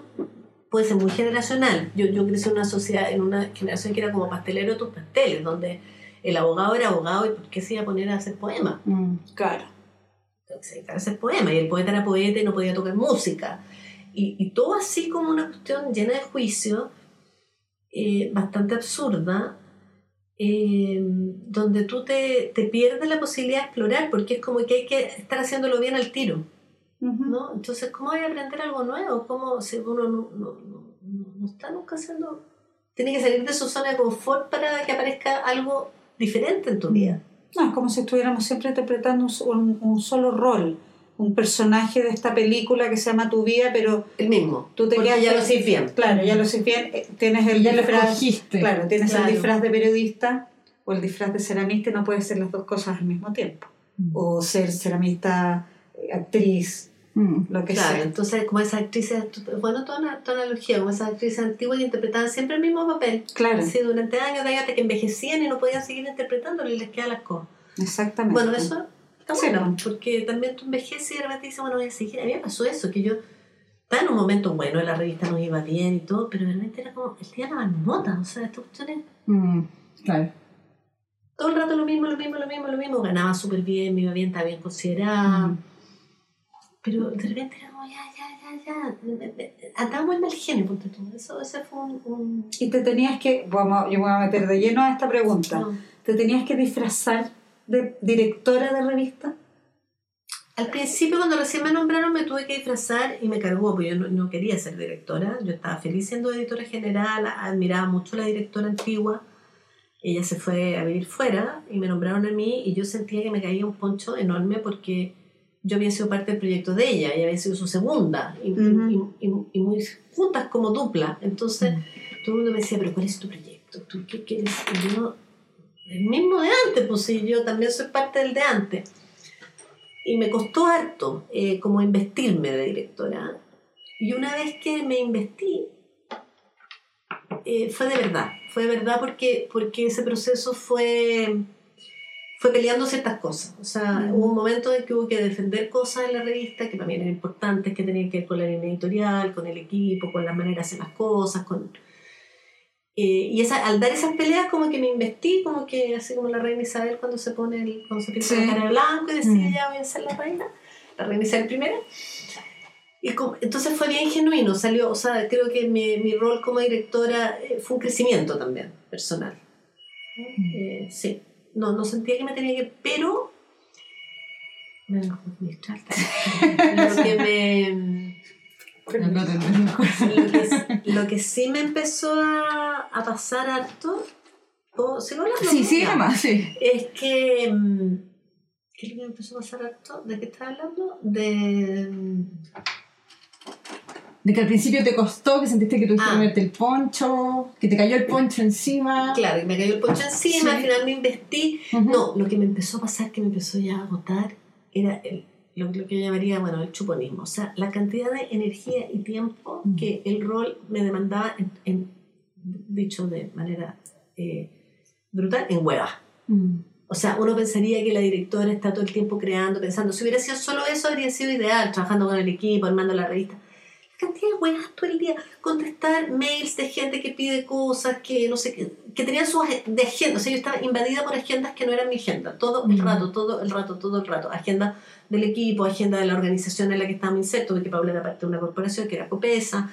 [SPEAKER 3] puede ser muy generacional. Yo, yo crecí en una sociedad, en una generación que era como pastelero de tus pasteles, donde el abogado era abogado y por qué se iba a poner a hacer poemas.
[SPEAKER 2] Mm.
[SPEAKER 1] Claro.
[SPEAKER 3] Dedicaba a hacer poemas y el poeta era poeta y no podía tocar música. Y, y todo así como una cuestión llena de juicio, eh, bastante absurda, eh, donde tú te, te pierdes la posibilidad de explorar, porque es como que hay que estar haciéndolo bien al tiro. ¿no? Entonces, ¿cómo hay que aprender algo nuevo? ¿Cómo si uno no, no, no, no- no está nunca haciendo... Tiene que salir de su zona de confort para que aparezca algo diferente en tu vida.
[SPEAKER 1] No, es como si estuviéramos siempre interpretando un, un- un solo rol, un personaje de esta película que se llama Tu vida, pero
[SPEAKER 3] El mismo.
[SPEAKER 1] tú te
[SPEAKER 3] Porque
[SPEAKER 1] quedas
[SPEAKER 3] ya lo sé bien.
[SPEAKER 1] Claro, ya lo sé bien. eh, Tienes el
[SPEAKER 2] Ya lo
[SPEAKER 1] disfraz,
[SPEAKER 2] escogiste.
[SPEAKER 1] claro, tienes
[SPEAKER 3] Claro.
[SPEAKER 1] el disfraz de periodista o el disfraz de ceramista y no puedes ser las dos cosas al mismo tiempo.
[SPEAKER 2] Mm.
[SPEAKER 1] O ser ceramista, eh, actriz,
[SPEAKER 2] Mm.
[SPEAKER 1] lo que
[SPEAKER 3] Claro,
[SPEAKER 1] sea.
[SPEAKER 3] entonces como esas actrices, bueno, toda una, toda analogía, como esas actrices antiguas que interpretaban siempre el mismo papel.
[SPEAKER 1] Claro,
[SPEAKER 3] Así durante años, de hasta que envejecían y no podían seguir interpretándolo y les quedan las cosas.
[SPEAKER 1] exactamente.
[SPEAKER 3] Bueno, eso está
[SPEAKER 1] Sí,
[SPEAKER 3] bueno, porque también tú envejeces y de repente dices, bueno, voy a seguir. A mí me pasó eso, que yo estaba en un momento bueno, la revista nos iba bien y todo, pero realmente era como el día la marmota, o sea, esta cuestión es
[SPEAKER 2] Mm. Claro.
[SPEAKER 3] todo el rato lo mismo, lo mismo, lo mismo, lo mismo. Ganaba súper bien, me iba bien, estaba bien considerada.
[SPEAKER 2] Mm.
[SPEAKER 3] Pero de repente era como, ya, ya, ya, ya. Andaba muy mal genio, ponte tú. Eso, ese fue un. un-
[SPEAKER 1] Y te tenías que, vamos, yo me voy a meter de lleno a esta pregunta,
[SPEAKER 3] no.
[SPEAKER 1] ¿te tenías que disfrazar de directora de revista?
[SPEAKER 3] Al principio, cuando recién me nombraron, me tuve que disfrazar y me cargó, porque yo no, no quería ser directora. Yo estaba feliz siendo editora general, admiraba mucho a la directora antigua. Ella se fue a vivir fuera y me nombraron a mí y yo sentía que me caía un poncho enorme porque yo había sido parte del proyecto de ella, ella había sido su segunda y,
[SPEAKER 1] Ujú.
[SPEAKER 3] y- y- y muy juntas como dupla. Entonces todo el mundo me decía, pero ¿cuál es tu proyecto? ¿Tú qué quieres? Y yo, el mismo de antes, pues sí, yo también soy parte del de antes. Y me costó harto eh, como investirme de directora. Y una vez que me investí, eh, fue de verdad. Fue de verdad porque, porque ese proceso fue, fue peleando ciertas cosas. O sea,
[SPEAKER 1] Mm.
[SPEAKER 3] hubo un momento en que hubo que defender cosas en la revista que mí eran importantes, que tenían que ver con la línea editorial, con el equipo, con la manera de hacer las cosas, con... Eh, y esa, al dar esas peleas como que me investí, como que así como la reina Isabel cuando se pone el, cuando se pinta
[SPEAKER 1] Sí.
[SPEAKER 3] la cara de blanco y decide
[SPEAKER 2] Mm.
[SPEAKER 3] ya voy a ser la reina, la reina Isabel primera. Y como- entonces fue bien genuino, salió, o sea, creo que mi, mi rol como directora eh, fue un crecimiento también personal. Eh, sí, no, no sentía que me tenía que, pero me dejó administrar lo que me
[SPEAKER 2] No entiendo.
[SPEAKER 3] lo que, lo que sí me empezó a, a pasar harto, ¿puedo- ¿sigo hablando?
[SPEAKER 2] Sí, sí,
[SPEAKER 3] Ya.
[SPEAKER 2] nomás, sí.
[SPEAKER 3] Es que. mm, ¿Qué es lo que me empezó a pasar harto? ¿De qué estás hablando? De.
[SPEAKER 2] De que al principio te costó, que sentiste que tuviste que
[SPEAKER 3] Ah.
[SPEAKER 2] ponerte el poncho, que te cayó el poncho encima.
[SPEAKER 3] Claro, y me cayó el poncho encima,
[SPEAKER 2] Sí.
[SPEAKER 3] al final me investí.
[SPEAKER 2] Ujú.
[SPEAKER 3] No, lo que me empezó a pasar, que me empezó ya a agotar, era el- lo, lo que yo llamaría, bueno, el chuponismo. O sea, la cantidad de energía y tiempo
[SPEAKER 2] Mm.
[SPEAKER 3] que el rol me demandaba, en, en- dicho de manera eh, brutal, en huevas.
[SPEAKER 2] Mm.
[SPEAKER 3] O sea, uno pensaría que la directora está todo el tiempo creando, pensando, si hubiera sido solo eso, habría sido ideal, trabajando con el equipo, armando la revista. Cantidad de weas todo el día, contestar mails de gente que pide cosas, que no sé, qué, que tenían su ag- de agenda. O sea, yo estaba invadida por agendas que no eran mi agenda, todo el rato, todo el rato, todo el rato. Agenda del equipo, agenda de la organización en la que estábamos insertos, porque Paula era parte de una corporación que era Copesa.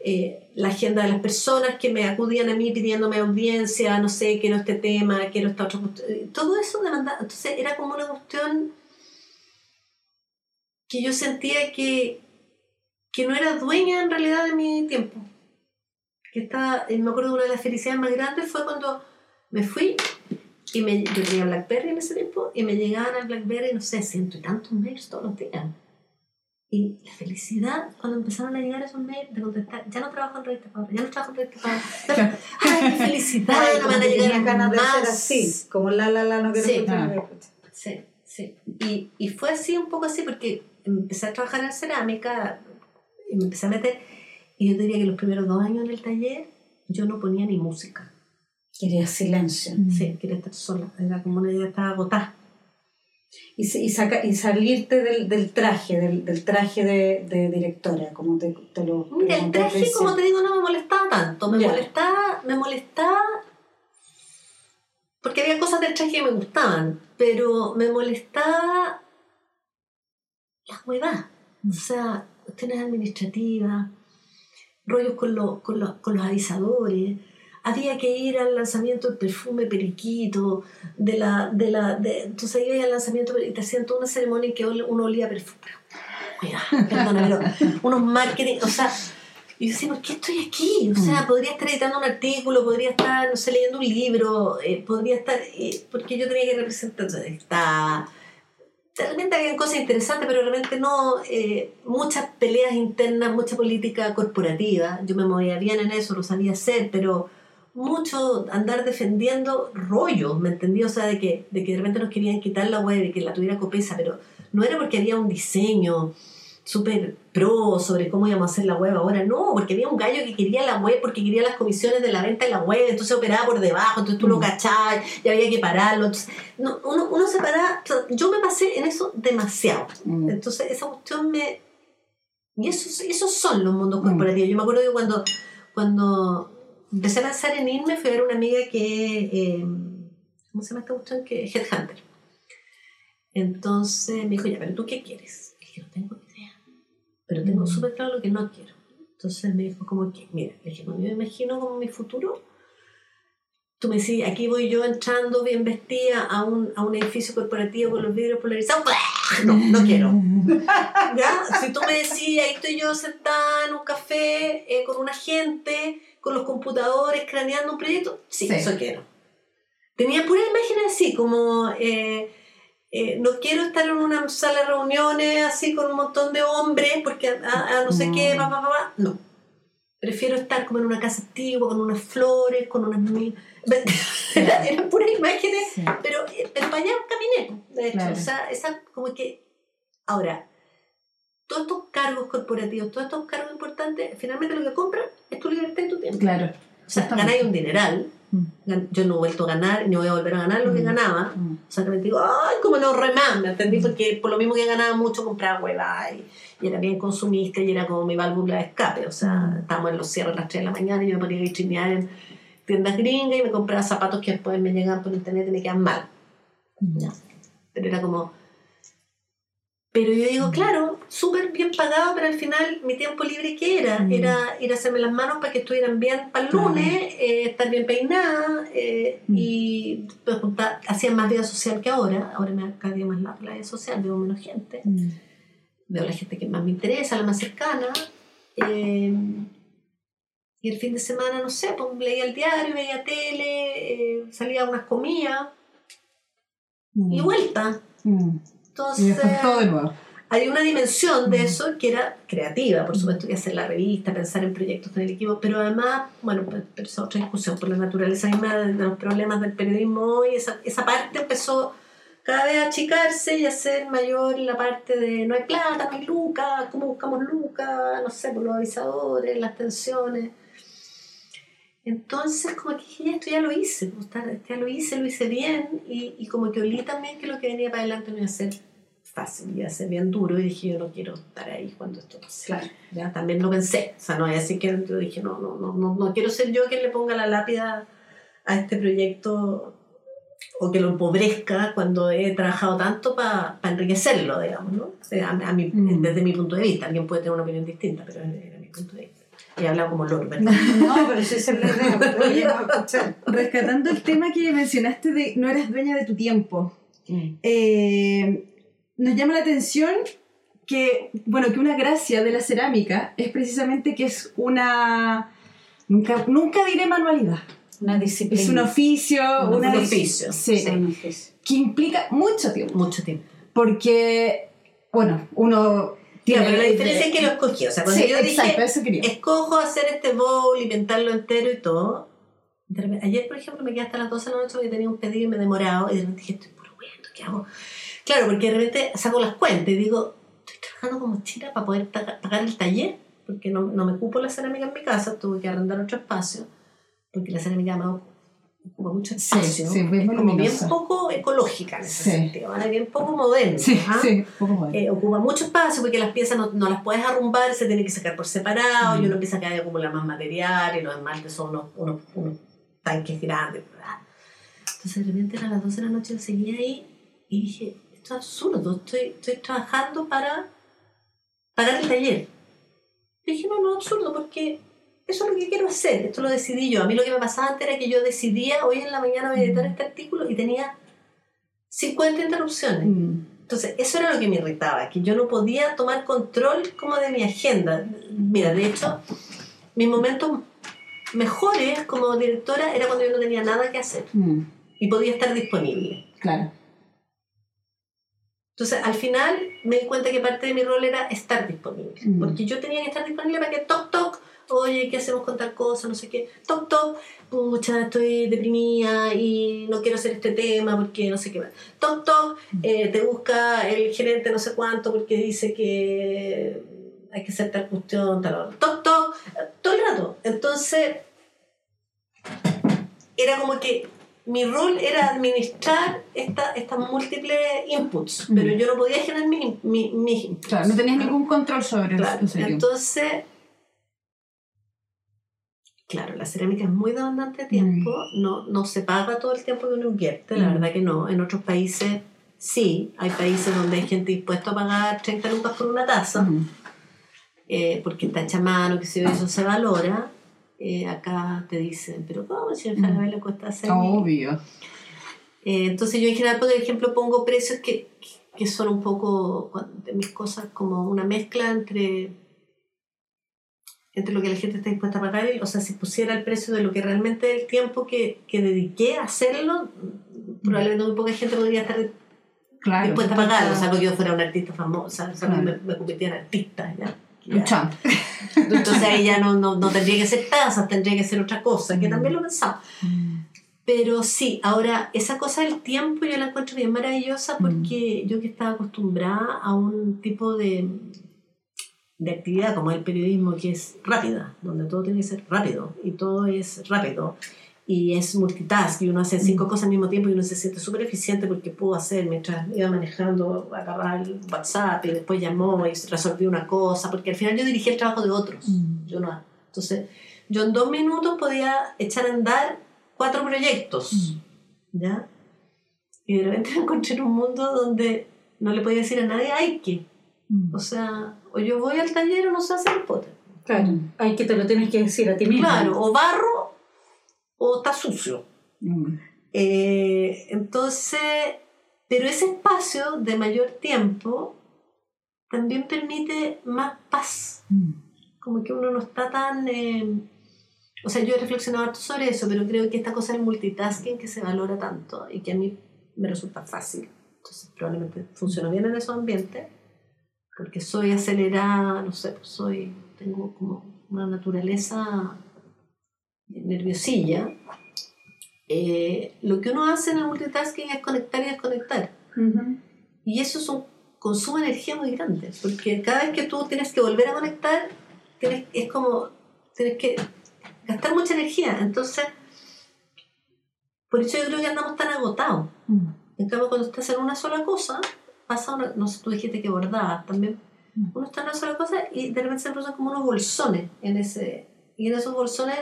[SPEAKER 3] eh, la agenda de las personas que me acudían a mí pidiéndome audiencia, no sé, quiero este tema, quiero esta otra cuestión. Eh, Todo eso demandaba. Entonces era como una cuestión que yo sentía que, que no era dueña en realidad de mi tiempo. Que estaba, eh, me acuerdo de una de las felicidades más grandes fue cuando me fui y me, yo tenía Blackberry en ese tiempo y me llegaban al Blackberry, no sé, ciento y tantos mails todos los días. Y la felicidad cuando empezaron a llegar esos mails de contestar, ya no trabajo en revista Paula, ya no trabajo en revista Paula. ¡Ay, qué felicidad!
[SPEAKER 1] Ay,
[SPEAKER 3] no van a llegar
[SPEAKER 1] ganas de ser así, como la la la no quiero
[SPEAKER 3] Sí.
[SPEAKER 1] escuchar, no
[SPEAKER 2] Ah.
[SPEAKER 3] Sí, sí. Y, y fue así, un poco así, porque empecé a trabajar en cerámica y me empecé a meter. Y yo diría que los primeros dos años en el taller yo no ponía ni música.
[SPEAKER 1] Quería silencio.
[SPEAKER 3] Sí, quería estar sola. Era como una idea, estaba agotada.
[SPEAKER 1] Y, y, saca, y salirte del, del traje, del, del traje de, de directora, como te, te lo
[SPEAKER 3] Mira, el traje, como te digo, no me molestaba tanto. Me
[SPEAKER 1] Ya.
[SPEAKER 3] molestaba, me molestaba porque había cosas del traje que me gustaban, pero me molestaba las huevas. O sea, cuestiones administrativas, rollos con, los con, los con los avisadores. Había que ir al lanzamiento del perfume periquito, de la, de la, de, entonces iba al lanzamiento y te hacían toda una ceremonia en que uno olía perfume. Oiga, perdona, pero unos marketing, o sea, y yo decía, ¿por qué estoy aquí? O sea, podría estar editando un artículo, podría estar, no sé, leyendo un libro, eh, podría estar, eh, porque yo tenía que representar, estaba, realmente había cosas interesantes, pero realmente no, eh, muchas peleas internas, mucha política corporativa, yo me movía bien en eso, lo sabía hacer, pero mucho andar defendiendo rollos, ¿me entendí? O sea, de que, de que de repente nos querían quitar la web y que la tuviera copesa, pero no era porque había un diseño súper pro sobre cómo íbamos a hacer la web ahora, no, porque había un gallo que quería la web porque quería las comisiones de la venta de la web, entonces operaba por debajo, entonces tú lo cachabas y había que pararlo. Entonces, no, uno, uno se paraba, o sea, yo me pasé en eso demasiado.
[SPEAKER 2] Mm.
[SPEAKER 3] Entonces esa cuestión me... Y esos, esos son los mundos
[SPEAKER 2] Mm.
[SPEAKER 3] corporativos. Yo me acuerdo que cuando, cuando empecé a lanzar en INME fui a ver una amiga que... eh, ¿Cómo se llama esta cuestión? Que Headhunter. Entonces me dijo, ya, pero ¿tú qué quieres? Y dije, no tengo. Pero tengo
[SPEAKER 2] Mm.
[SPEAKER 3] súper claro lo que no quiero. Entonces me dijo, como que, mira, le dije, cuando yo imagino como mi futuro, tú me decís, aquí voy yo entrando bien vestida a un, a un edificio corporativo con los vidrios polarizados. No, no quiero. ¿Ya? Si tú me decís, ahí estoy yo sentada en un café eh, con una gente, con los computadores, craneando un proyecto, sí,
[SPEAKER 2] Sí.
[SPEAKER 3] eso quiero. Tenía pura imagen así, como eh, eh, no quiero estar en una sala de reuniones así con un montón de hombres, porque a, a- a no sé qué, pa, pa, pa. no. Prefiero estar como en una casa antigua, con unas flores, con unas... mil- Era- Eran puras imágenes
[SPEAKER 2] Sí.
[SPEAKER 3] pero, eh, pero para allá caminé, de hecho.
[SPEAKER 2] Claro.
[SPEAKER 3] O sea, esa como que. Ahora, todos estos cargos corporativos, todos estos cargos importantes, finalmente lo que compran es tu libertad y tu tiempo.
[SPEAKER 2] Claro.
[SPEAKER 3] O sea, ganáis un dineral.
[SPEAKER 2] Mm.
[SPEAKER 3] Yo no he vuelto a ganar, ni voy a volver a ganar lo que
[SPEAKER 2] Mm.
[SPEAKER 3] ganaba.
[SPEAKER 2] Mm.
[SPEAKER 3] O sea, que me digo, ay, como no remás, ¿me entendí? Porque por lo mismo que ganaba mucho, compraba hueva y, y era bien consumista y era como mi válvula de escape. O sea, estábamos en los cierres a las 3 de la mañana y yo me ponía a vitrinear en tiendas gringas y me compraba zapatos que después me llegaban por internet y me quedan mal. Pero era como... Pero yo digo, claro, súper bien pagado, pero al final mi tiempo libre, ¿qué era?
[SPEAKER 2] Mm.
[SPEAKER 3] Era ir a hacerme las manos para que estuvieran bien para el lunes, eh, estar bien peinada eh,
[SPEAKER 2] Mm.
[SPEAKER 3] y pues, hacía más vida social que ahora. Ahora me da cada día más la, la vida social, veo menos gente.
[SPEAKER 2] Mm.
[SPEAKER 3] Veo la gente que más me interesa, la más cercana. eh, y el fin de semana, no sé, pues leía el diario, veía tele, salía a unas comidas
[SPEAKER 2] Mm.
[SPEAKER 3] y vuelta.
[SPEAKER 2] Y
[SPEAKER 3] Entonces,
[SPEAKER 2] después todo de nuevo.
[SPEAKER 3] hay una dimensión de eso que era creativa, por supuesto, que hacer la revista, pensar en proyectos con el equipo, pero además, bueno, pues, pero esa otra discusión por la naturaleza misma de, de los problemas del periodismo hoy, esa, esa parte empezó cada vez a achicarse y a ser mayor la parte de no hay plata, no hay lucas, cómo buscamos lucas, no sé, por los avisadores, las tensiones. Entonces, como que dije, ya, esto ya lo hice, pues, ya lo hice, lo hice bien, y, y como que olí también que lo que venía para adelante no iba a ser fácil, iba a ser bien duro, y dije, yo no quiero estar ahí cuando esto pase.
[SPEAKER 1] Claro.
[SPEAKER 3] Ya, también lo pensé, o sea, no es así que yo dije, no, no, no, no, no quiero ser yo quien le ponga la lápida a este proyecto o que lo empobrezca cuando he trabajado tanto para enriquecerlo, digamos, ¿no? O sea, a, a mi-
[SPEAKER 2] Mm.
[SPEAKER 3] Desde mi punto de vista, alguien puede tener una opinión distinta, pero era mi punto de vista. He hablado como loro, ¿verdad?
[SPEAKER 1] No, pero sí la idea. Oye, no, escuchar.
[SPEAKER 2] Rescatando el tema que mencionaste de no eres dueña de tu tiempo, eh, nos llama la atención que, bueno, que una gracia de la cerámica es precisamente que es una, nunca, nunca diré manualidad,
[SPEAKER 1] Una disciplina.
[SPEAKER 2] es un oficio,
[SPEAKER 3] Un
[SPEAKER 2] una
[SPEAKER 3] oficio,
[SPEAKER 2] sí,
[SPEAKER 3] sí.
[SPEAKER 1] Un oficio.
[SPEAKER 2] que implica mucho tiempo,
[SPEAKER 3] Mucho tiempo.
[SPEAKER 2] porque, bueno, uno
[SPEAKER 3] Claro, pero la diferencia es que lo escogí. O sea, cuando
[SPEAKER 2] Sí,
[SPEAKER 3] yo
[SPEAKER 2] exacto,
[SPEAKER 3] dije, escojo hacer este bowl y pintarlo entero y todo. ayer, por ejemplo, me quedé hasta las 12 de la noche porque tenía un pedido y me he demorado. Y de repente dije, estoy puro bueno, ¿qué hago? Claro, porque de repente saco las cuentas y digo, estoy trabajando como china para poder paga- pagar el taller, porque no, no me cupo la cerámica en mi casa, tuve que arrendar otro espacio, porque la cerámica me ocupa mucho
[SPEAKER 2] Sí,
[SPEAKER 3] espacio.
[SPEAKER 2] sí, muy
[SPEAKER 3] es como bien poco ecológica en ese
[SPEAKER 2] Sí.
[SPEAKER 3] sentido, ¿vale? bien poco moderna.
[SPEAKER 2] Sí,
[SPEAKER 3] ¿ah?
[SPEAKER 2] sí.
[SPEAKER 3] Eh, ocupa mucho espacio porque las piezas no, no las puedes arrumbar, se tienen que sacar por separado
[SPEAKER 2] Mm.
[SPEAKER 3] y uno empieza a cada vez a acumular más material y los esmaltes son unos, unos, unos tanques grandes. ¿verdad? Entonces de repente eran las 12 de la noche, yo seguía ahí y dije, esto es absurdo, estoy, estoy trabajando para pagar el taller. Y dije, no, no, absurdo, porque eso es lo que quiero hacer, esto lo decidí yo. A mí lo que me pasaba antes era que yo decidía, hoy en la mañana voy a editar
[SPEAKER 2] Mm.
[SPEAKER 3] este artículo y tenía 50 interrupciones.
[SPEAKER 2] Mm.
[SPEAKER 3] Entonces, eso era lo que me irritaba, que yo no podía tomar control como de mi agenda. Mira, de hecho, mis momentos mejores como directora era cuando yo no tenía nada que hacer
[SPEAKER 2] Mm,
[SPEAKER 3] y podía estar disponible.
[SPEAKER 2] Claro.
[SPEAKER 3] Entonces, al final me di cuenta que parte de mi rol era estar disponible,
[SPEAKER 2] Mm.
[SPEAKER 3] porque yo tenía que estar disponible para que toc toc, oye, ¿qué hacemos con tal cosa? No sé qué, toc toc, pucha, estoy deprimida y no quiero hacer este tema porque no sé qué más. Toc toc, eh, te busca el gerente no sé cuánto porque dice que hay que hacer tal cuestión, tal. Toc toc, todo el rato. Entonces, era como que mi rol era administrar esta, estas múltiples inputs,
[SPEAKER 2] Mm.
[SPEAKER 3] pero yo no podía generar mis, mis, mis inputs.
[SPEAKER 2] Claro, no tenías ningún control sobre
[SPEAKER 3] Claro,
[SPEAKER 2] tiempo.
[SPEAKER 3] Entonces, claro, la cerámica es muy demandante de tiempo, no, no se paga todo el tiempo que uno invierte, la
[SPEAKER 2] Mm.
[SPEAKER 3] verdad que no. En otros países sí, hay países donde hay gente dispuesta a pagar 30 lucas por una taza,
[SPEAKER 2] Mm.
[SPEAKER 3] eh, porque está hecha mano, que si eso se valora. Eh, acá te dicen, pero ¿cómo si el
[SPEAKER 2] Mm.
[SPEAKER 3] jarabe le cuesta hacer?
[SPEAKER 2] Obvio.
[SPEAKER 3] Eh, entonces yo en general, por ejemplo, pongo precios que, que son un poco de mis cosas como una mezcla entre entre lo que la gente está dispuesta a pagar, o sea, si pusiera el precio de lo que realmente el tiempo que, que dediqué a hacerlo, probablemente muy poca gente podría estar
[SPEAKER 2] Claro.
[SPEAKER 3] dispuesta a pagarlo, o sea, no que yo fuera una artista famosa, o sea,
[SPEAKER 2] Claro.
[SPEAKER 3] me, me convirtiera en artista, ¿ya?
[SPEAKER 2] Luchando.
[SPEAKER 3] Entonces ahí ya no, no, no tendría que ser tasas, tendría que ser otra cosa, que
[SPEAKER 2] Mm.
[SPEAKER 3] también lo pensaba. Pero sí, ahora esa cosa del tiempo yo la encuentro bien maravillosa porque yo que estaba acostumbrada a un tipo de, de actividad como el periodismo que es rápida, donde todo tiene que ser rápido y todo es rápido y es multitask y uno hace cinco cosas al mismo tiempo y uno se siente súper eficiente porque pudo hacer mientras iba manejando, agarrar el WhatsApp y después llamó y resolvió una cosa, porque al final yo dirigía el trabajo de otros,
[SPEAKER 2] Mm.
[SPEAKER 3] yo no. Entonces, yo en dos minutos podía echar a andar cuatro proyectos, ¿ya? Y de repente me encontré en un mundo donde no le podía decir a nadie, hay que.
[SPEAKER 2] Mm.
[SPEAKER 3] O sea, o yo voy al taller o no sé hacer pote.
[SPEAKER 1] Claro, hay que te lo tienes que decir a ti mismo.
[SPEAKER 3] Claro, o barro o está sucio.
[SPEAKER 2] Mm.
[SPEAKER 3] Eh, entonces, pero ese espacio de mayor tiempo también permite más paz.
[SPEAKER 2] Mm.
[SPEAKER 3] Como que uno no está tan... eh, o sea, yo he reflexionado harto sobre eso, pero creo que esta cosa del multitasking que se valora tanto y que a mí me resulta fácil. Entonces, probablemente funciona bien en esos ambientes, porque soy acelerada, no sé, pues soy, tengo como una naturaleza nerviosilla. Eh, lo que uno hace en el multitasking es conectar y desconectar.
[SPEAKER 1] Ujú.
[SPEAKER 3] Y eso es un consumo de energía muy grande, porque cada vez que tú tienes que volver a conectar, tienes, es como, tienes que gastar mucha energía. Entonces, por eso yo creo que andamos tan agotados.
[SPEAKER 2] Mm.
[SPEAKER 3] En cambio, cuando estás en una sola cosa, pasa no sé, tú dijiste que bordabas también,
[SPEAKER 2] Mm.
[SPEAKER 3] uno está en una sola cosa y de repente se producen como unos bolsones en ese, y en esos bolsones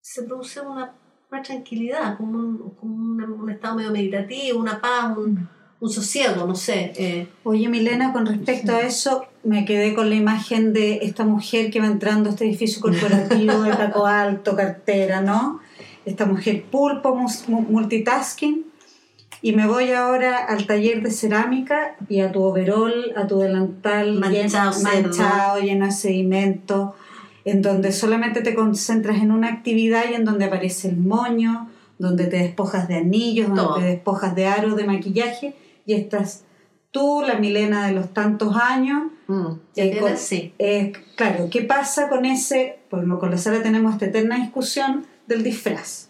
[SPEAKER 3] se produce una, una tranquilidad, como, un, como una- un estado medio meditativo, una paz, un, un sosiego, no sé. eh,
[SPEAKER 1] Oye, Milena, con respecto a eso, me quedé con la imagen de esta mujer que va entrando a este edificio corporativo de taco alto, cartera, ¿no? Esta mujer pulpo, multitasking. Y me voy ahora al taller de cerámica y a tu overol, a tu delantal
[SPEAKER 3] Manchado,
[SPEAKER 1] lleno, manchado, lleno de sedimento, en donde solamente te concentras en una actividad y en donde aparece el moño, donde te despojas de anillos, donde
[SPEAKER 3] Todo.
[SPEAKER 1] te despojas de aros, de maquillaje, y estás tú, la Milena de los tantos años.
[SPEAKER 3] mm,
[SPEAKER 1] eh, con-
[SPEAKER 3] así.
[SPEAKER 1] eh, claro, ¿qué pasa con ese? Por lo con la Sara tenemos esta eterna discusión del disfraz.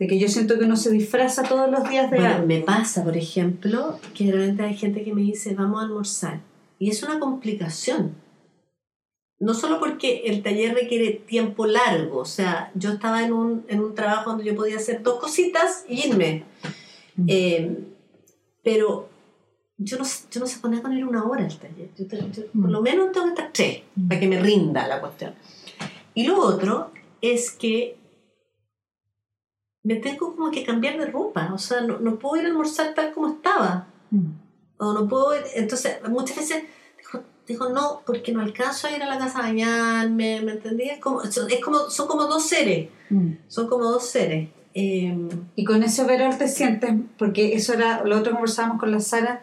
[SPEAKER 1] De que yo siento que uno se disfraza todos los días de
[SPEAKER 3] Bueno,
[SPEAKER 1] algo.
[SPEAKER 3] me pasa, por ejemplo, que de repente hay gente que me dice, vamos a almorzar. Y es una complicación. No solo porque el taller requiere tiempo largo, o sea, yo estaba en un, en un trabajo donde yo podía hacer dos cositas y irme.
[SPEAKER 1] Mm.
[SPEAKER 3] Eh, pero yo no, yo no sé poner con ir una hora al taller. Yo yo
[SPEAKER 1] Mm.
[SPEAKER 3] Por lo menos tengo que estar tres, para que me rinda la cuestión. Y lo otro es que me tengo como que cambiar de ropa, o sea, no, no puedo ir a almorzar tal como estaba,
[SPEAKER 2] Mm.
[SPEAKER 3] o no puedo ir, entonces muchas veces dijo, dijo no, porque no alcanzo a ir a la casa a bañarme, ¿me entendí? Es como, es como, son como dos seres,
[SPEAKER 2] Mm.
[SPEAKER 3] son como dos seres. Eh,
[SPEAKER 1] Y con ese overol te sientes, porque eso era, lo otro conversábamos con la Sara,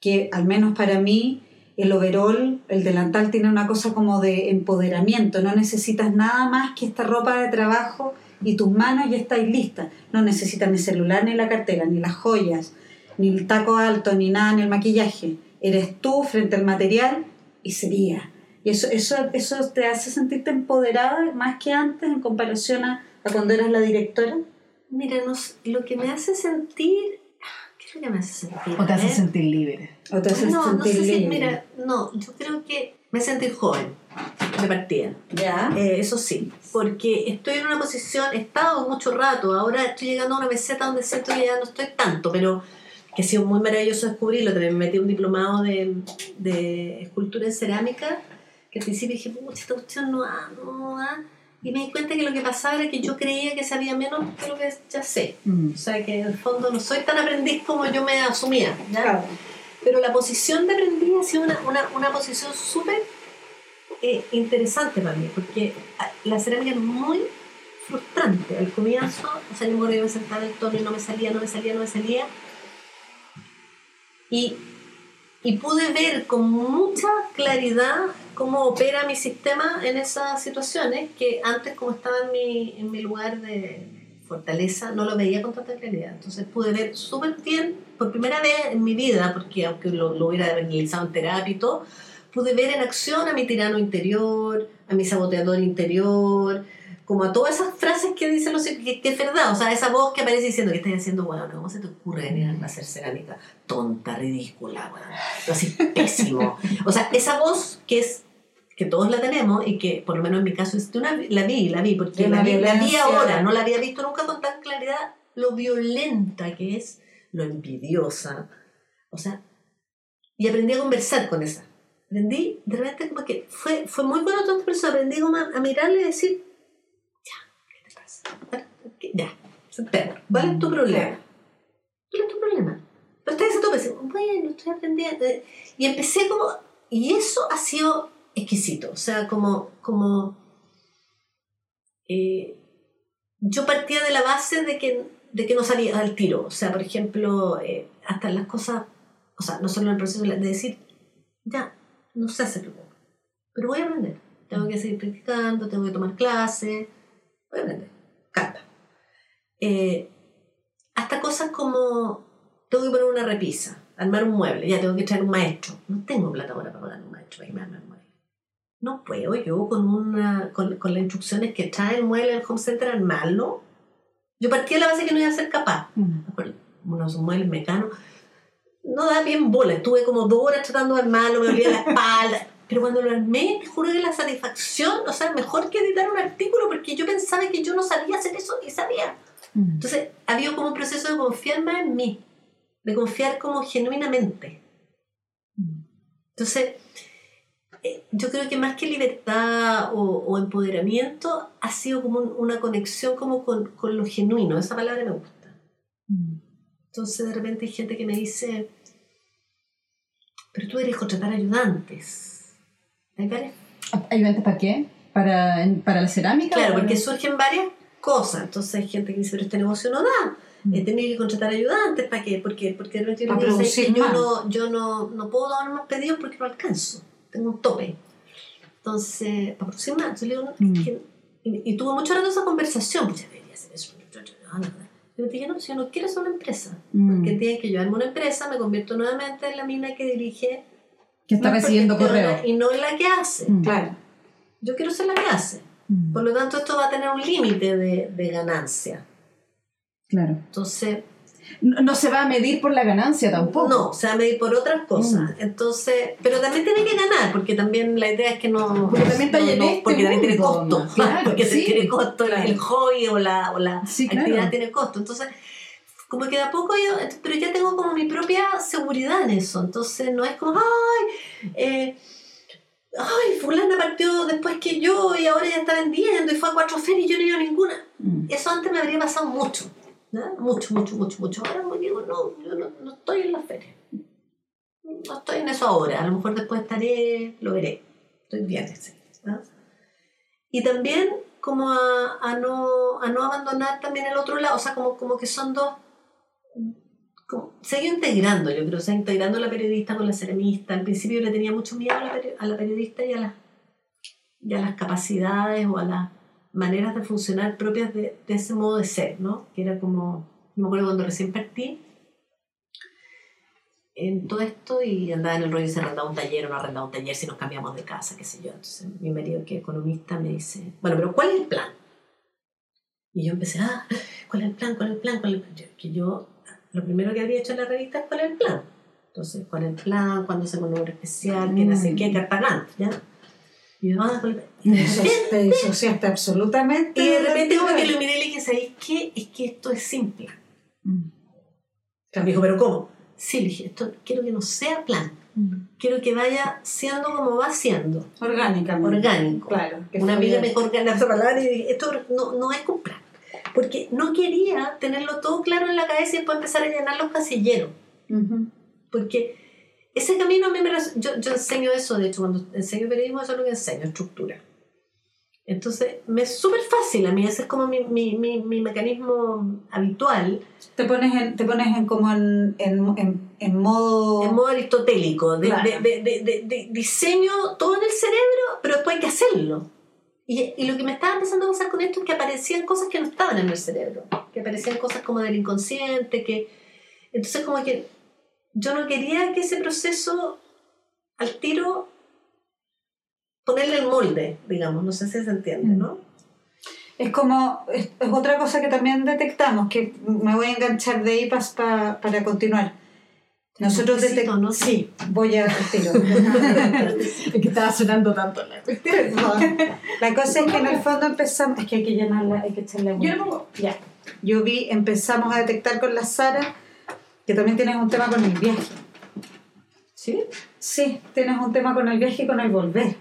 [SPEAKER 1] que al menos para mí el overol, el delantal tiene una cosa como de empoderamiento, no necesitas nada más que esta ropa de trabajo y tus manos ya estáis listas. No necesitas ni celular, ni la cartera, ni las joyas, ni el taco alto, ni nada, ni el maquillaje. Eres tú frente al material y sería. Y eso, eso, eso te hace sentirte empoderada más que antes en comparación a, a cuando eras la directora.
[SPEAKER 3] mira, no sé, lo que me hace sentir, ¿qué es lo que me hace sentir?
[SPEAKER 2] O te hace
[SPEAKER 3] ver.
[SPEAKER 2] sentir libre.
[SPEAKER 1] O te hace
[SPEAKER 3] no, no
[SPEAKER 1] sentir
[SPEAKER 3] sé si,
[SPEAKER 1] libre.
[SPEAKER 3] mira, no, yo creo que me sentir joven, de partida.
[SPEAKER 1] ¿Ya?
[SPEAKER 3] Eh, eso sí, porque estoy en una posición, he estado mucho rato, ahora estoy llegando a una meseta donde siento que ya no estoy tanto, pero que ha sido muy maravilloso descubrirlo. También me metí un diplomado de, de escultura en cerámica, que al principio dije, pucha, esta cuestión no da, no da. Y me di cuenta que lo que pasaba era que yo creía que sabía menos que lo que ya sé.
[SPEAKER 2] Mm.
[SPEAKER 3] O sea, que en el fondo no soy tan aprendiz como yo me asumía. ¿ya?
[SPEAKER 1] Claro.
[SPEAKER 3] Pero la posición de aprendiz ha sido una, una, una posición súper eh, interesante para mí, porque ah, la cerámica es muy frustrante. Al comienzo, o sea, yo me me sentaba en el tono y no me salía, no me salía, no me salía. Y, y pude ver con mucha claridad cómo opera mi sistema en esas situaciones que antes, como estaba en mi, en mi lugar de fortaleza, no lo veía con tanta claridad. Entonces pude ver súper bien, por primera vez en mi vida, porque aunque lo, lo hubiera realizado en terapia y todo, pude ver en acción a mi tirano interior, a mi saboteador interior, como a todas esas frases que dicen los que, que es verdad, o sea, esa voz que aparece diciendo que estás haciendo, bueno, ¿cómo se te ocurre venir a hacer cerámica? Tonta, ridícula, bueno, lo así pésimo. O sea, esa voz que es que todos la tenemos y que por lo menos en mi caso una, la vi, la vi, porque la
[SPEAKER 1] la
[SPEAKER 3] vi, la vi ahora, no la había visto nunca con tan claridad lo violenta que es, lo envidiosa, o sea, y aprendí a conversar con esa. Aprendí, de repente como que fue, fue muy bueno todo este proceso, aprendí como a, a mirarle y decir, ya, ¿qué te pasa? Ya, espera, ¿cuál es tu problema? ¿Cuál es tu problema? Pero estás a tope, bueno, estoy aprendiendo. Y empecé como, y eso ha sido exquisito, o sea, como, como eh, yo partía de la base de que, de que no salía al tiro, o sea, por ejemplo, eh, hasta las cosas, o sea, no solo en el proceso de decir, ya, no sé hacerlo, pero voy a aprender, tengo que seguir practicando, tengo que tomar clases, voy a aprender, canta. Eh, hasta cosas como, tengo que poner una repisa, armar un mueble, ya tengo que traer un maestro, no tengo plata ahora para pagar un maestro para que me mueble. No puedo yo con, una, con, con las instrucciones que trae el mueble del home center armarlo. Yo partí de la base que no iba a ser capaz.
[SPEAKER 2] Mm.
[SPEAKER 3] Unos muebles mecanos. No da bien bola. Estuve como dos horas tratando de armarlo, me dolía la espalda. Pero cuando lo armé, te juro que la satisfacción, o sea, mejor que editar un artículo, porque yo pensaba que yo no sabía hacer eso y sabía.
[SPEAKER 2] Mm.
[SPEAKER 3] Entonces, había como un proceso de confiar más en mí, de confiar como genuinamente. Entonces, eh, yo creo que más que libertad o, o empoderamiento, ha sido como un- una conexión como con, con lo genuino. Esa palabra me gusta.
[SPEAKER 2] Mm.
[SPEAKER 3] Entonces, de repente hay gente que me dice, pero tú deberías contratar ayudantes.
[SPEAKER 2] ¿Ayudantes para qué? ¿Para, para la cerámica?
[SPEAKER 3] Claro, porque surgen varias cosas. Entonces hay gente que dice, pero este negocio no da.
[SPEAKER 2] Mm.
[SPEAKER 3] He tenido que contratar ayudantes. ¿Para qué? Porque, porque de repente uno
[SPEAKER 1] Para
[SPEAKER 3] dice, "Es que
[SPEAKER 1] producir
[SPEAKER 3] yo, no, yo no, no puedo dar más pedidos porque no alcanzo. Tengo un tope. Entonces, para más. Yo le digo, no, es
[SPEAKER 2] Mm.
[SPEAKER 3] que- y, y tuve mucho rato esa conversación. Pues debería hacer eso. No, no, no. Yo le dije, no, si yo no quiero ser una empresa.
[SPEAKER 2] Mm.
[SPEAKER 3] Porque tiene que llevarme una empresa, me convierto nuevamente en la mina que dirige.
[SPEAKER 2] que está recibiendo correo.
[SPEAKER 3] Y no en la que hace.
[SPEAKER 2] Mm.
[SPEAKER 1] Claro.
[SPEAKER 3] Yo quiero ser la que hace.
[SPEAKER 2] Mm.
[SPEAKER 3] Por lo tanto, esto va a tener un límite de, de ganancia.
[SPEAKER 2] Claro.
[SPEAKER 3] Entonces,
[SPEAKER 2] No, no se va a medir por la ganancia tampoco.
[SPEAKER 3] no, se va a medir por otras cosas.
[SPEAKER 2] Mm.
[SPEAKER 3] Entonces, pero también tiene que ganar, porque también la idea es que no.
[SPEAKER 2] Porque también está
[SPEAKER 3] no- no-
[SPEAKER 2] este
[SPEAKER 3] Porque también tiene costo. porque
[SPEAKER 2] sí.
[SPEAKER 3] tiene costo el-
[SPEAKER 1] Claro.
[SPEAKER 3] el hobby o la, o la
[SPEAKER 2] Sí, claro.
[SPEAKER 3] actividad tiene costo. Entonces, como que de a poco yo. Pero ya tengo como mi propia seguridad en eso. Entonces, no es como, ¡ay! eh, Ay, fulana partió después que yo y ahora ya está vendiendo y fue a cuatro ferias y yo no he ido a ninguna.
[SPEAKER 2] Mm.
[SPEAKER 3] Eso antes me habría pasado mucho. ¿No? Mucho, mucho, mucho, mucho. Ahora me digo, no, yo no, no estoy en la feria. No estoy en eso ahora. A lo mejor después estaré, lo veré. Estoy bien así. ¿no? Y también como a, a no, a no abandonar también el otro lado. O sea, como, como que son dos... Como, se ha ido integrando, yo creo, se ha ido integrando la periodista con la ceramista. Al principio yo le tenía mucho miedo a la, a la periodista y a, las y a las capacidades o a las maneras de funcionar propias de, de ese modo de ser, ¿no? Que era como, yo me acuerdo cuando recién partí en todo esto y andaba en el rollo y se arrendaba un taller o no arrendaba un taller si nos cambiamos de casa, qué sé yo. Entonces mi marido que es economista me dice, bueno, pero ¿cuál es el plan? Y yo empecé, ah, ¿cuál es el plan? ¿Cuál es el plan? ¿Cuál es el plan? Yo- que yo, lo primero que habría hecho en la revista es cuál es el plan. Entonces, ¿cuál es el plan? ¿Cuándo se un especial? ¿Qué no sé qué? Carta blanca, ¿ya? Y yo, ah.
[SPEAKER 1] Eso te disociaste absolutamente.
[SPEAKER 3] Y de repente como que lo miré y le dije, ¿sabéis qué? Es que esto es simple.
[SPEAKER 2] Mm.
[SPEAKER 3] Me dijo, ¿pero cómo? Sí, le dije, esto quiero que no sea plan.
[SPEAKER 2] Mm.
[SPEAKER 3] Quiero que vaya siendo como va siendo.
[SPEAKER 1] Orgánicamente.
[SPEAKER 3] Orgánico.
[SPEAKER 1] Claro. que
[SPEAKER 3] Una amiga me colgó la palabra y dije, esto no, no es con plan. Porque no quería tenerlo todo claro en la cabeza y después empezar a llenar los casilleros. Porque ese camino a mí me... Yo, yo enseño eso, de hecho, cuando enseño periodismo, eso es lo que enseño, estructura. Entonces, me es súper fácil a mí, ese es como mi, mi, mi, mi mecanismo habitual,
[SPEAKER 1] Te pones en, te pones en como en, en, en, en modo...
[SPEAKER 3] en modo aristotélico, de,
[SPEAKER 1] Claro.
[SPEAKER 3] de, de, de, de- de diseño todo en el cerebro, pero después hay que hacerlo. Y, y lo que me estaba empezando a pasar con esto es que aparecían cosas que no estaban en el cerebro, que aparecían cosas como del inconsciente, que... Entonces como que yo no quería que ese proceso al tiro ponerle el molde, digamos, no sé si se entiende, ¿no?
[SPEAKER 1] Es como, es, es otra cosa que también detectamos, que me voy a enganchar de ahí pas- pa- para continuar. Nosotros detectamos...
[SPEAKER 3] ¿no?
[SPEAKER 1] Sí, voy a tiro.
[SPEAKER 2] Es que estaba sonando tanto la
[SPEAKER 1] Perdón. La cosa es que en el fondo empezamos... Es que hay que llenarla, hay que echarle agua.
[SPEAKER 2] Yo pongo.
[SPEAKER 1] Ya. Yo vi, empezamos a detectar con la Sara que también tienes un tema con el viaje.
[SPEAKER 3] ¿Sí?
[SPEAKER 1] Sí, tienes un tema con el viaje y con el volver.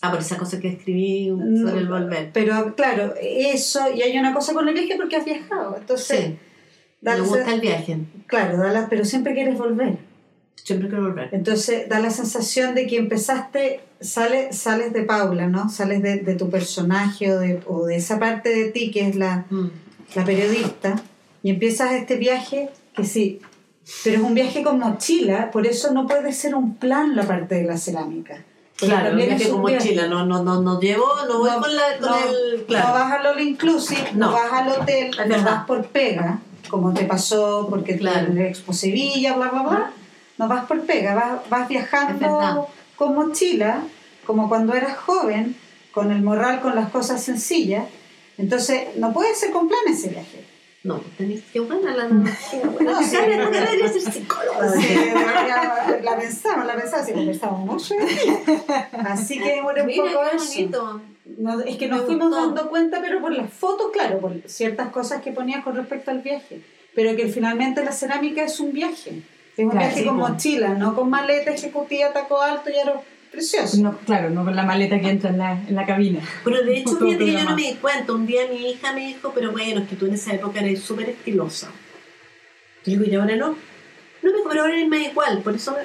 [SPEAKER 3] Ah, por esa cosa que escribí sobre el volver.
[SPEAKER 1] Pero claro, eso, y hay una cosa con el viaje porque has viajado. Entonces,
[SPEAKER 3] Sí, me gusta el viaje.
[SPEAKER 1] claro, la- pero siempre quieres volver.
[SPEAKER 3] Siempre quiero volver.
[SPEAKER 1] Entonces da la sensación de que empezaste, sale, sales de Paula, ¿no? Sales de, de tu personaje o de, o de esa parte de ti que es la,
[SPEAKER 3] Mm.
[SPEAKER 1] la periodista y empiezas este viaje que sí, pero es un viaje con mochila, por eso no puede ser un plan la parte de la cerámica.
[SPEAKER 3] Claro,
[SPEAKER 1] también
[SPEAKER 3] viaje
[SPEAKER 1] un
[SPEAKER 3] con mochila, no, no, no, no llevo, no voy
[SPEAKER 1] No,
[SPEAKER 3] con, la, con
[SPEAKER 1] no,
[SPEAKER 3] el...
[SPEAKER 1] No
[SPEAKER 3] Claro.
[SPEAKER 1] vas al all inclusive, no,
[SPEAKER 3] No.
[SPEAKER 1] vas al hotel, no vas por pega, como te pasó porque
[SPEAKER 3] Claro.
[SPEAKER 1] claro. Expo Sevilla, bla, bla, bla. No vas por pega, vas, vas viajando con mochila, como cuando eras joven, con el morral, con las cosas sencillas. Entonces, no puede ser con plan ese viaje.
[SPEAKER 3] No, tenéis que buena la analogía. Bueno,
[SPEAKER 1] No, sí,
[SPEAKER 3] Karen,
[SPEAKER 1] no,
[SPEAKER 3] tú deberías ser psicóloga.
[SPEAKER 1] Sí, la, la pensamos, la pensamos, sí, conversamos mucho. Así que bueno, un
[SPEAKER 3] Mira,
[SPEAKER 1] poco
[SPEAKER 3] qué
[SPEAKER 1] eso.
[SPEAKER 3] bonito.
[SPEAKER 1] No, es que nos
[SPEAKER 3] Me
[SPEAKER 1] fuimos
[SPEAKER 3] gustó.
[SPEAKER 1] dando cuenta, pero por las fotos, claro, por ciertas cosas que ponías con respecto al viaje. Pero que finalmente la cerámica es un viaje. Es un
[SPEAKER 2] Claro,
[SPEAKER 1] viaje
[SPEAKER 2] sí,
[SPEAKER 1] con mochila, no con maleta ejecutiva, taco alto y aro precioso.
[SPEAKER 2] No, claro, no con la maleta que entra en la, en la cabina.
[SPEAKER 3] Pero de hecho, fíjate que yo no me di cuenta. Un día mi hija me dijo, pero bueno, es que tú en esa época eres súper estilosa. Yo digo, y ahora no. No me dijo, pero ahora eres más igual. Por eso.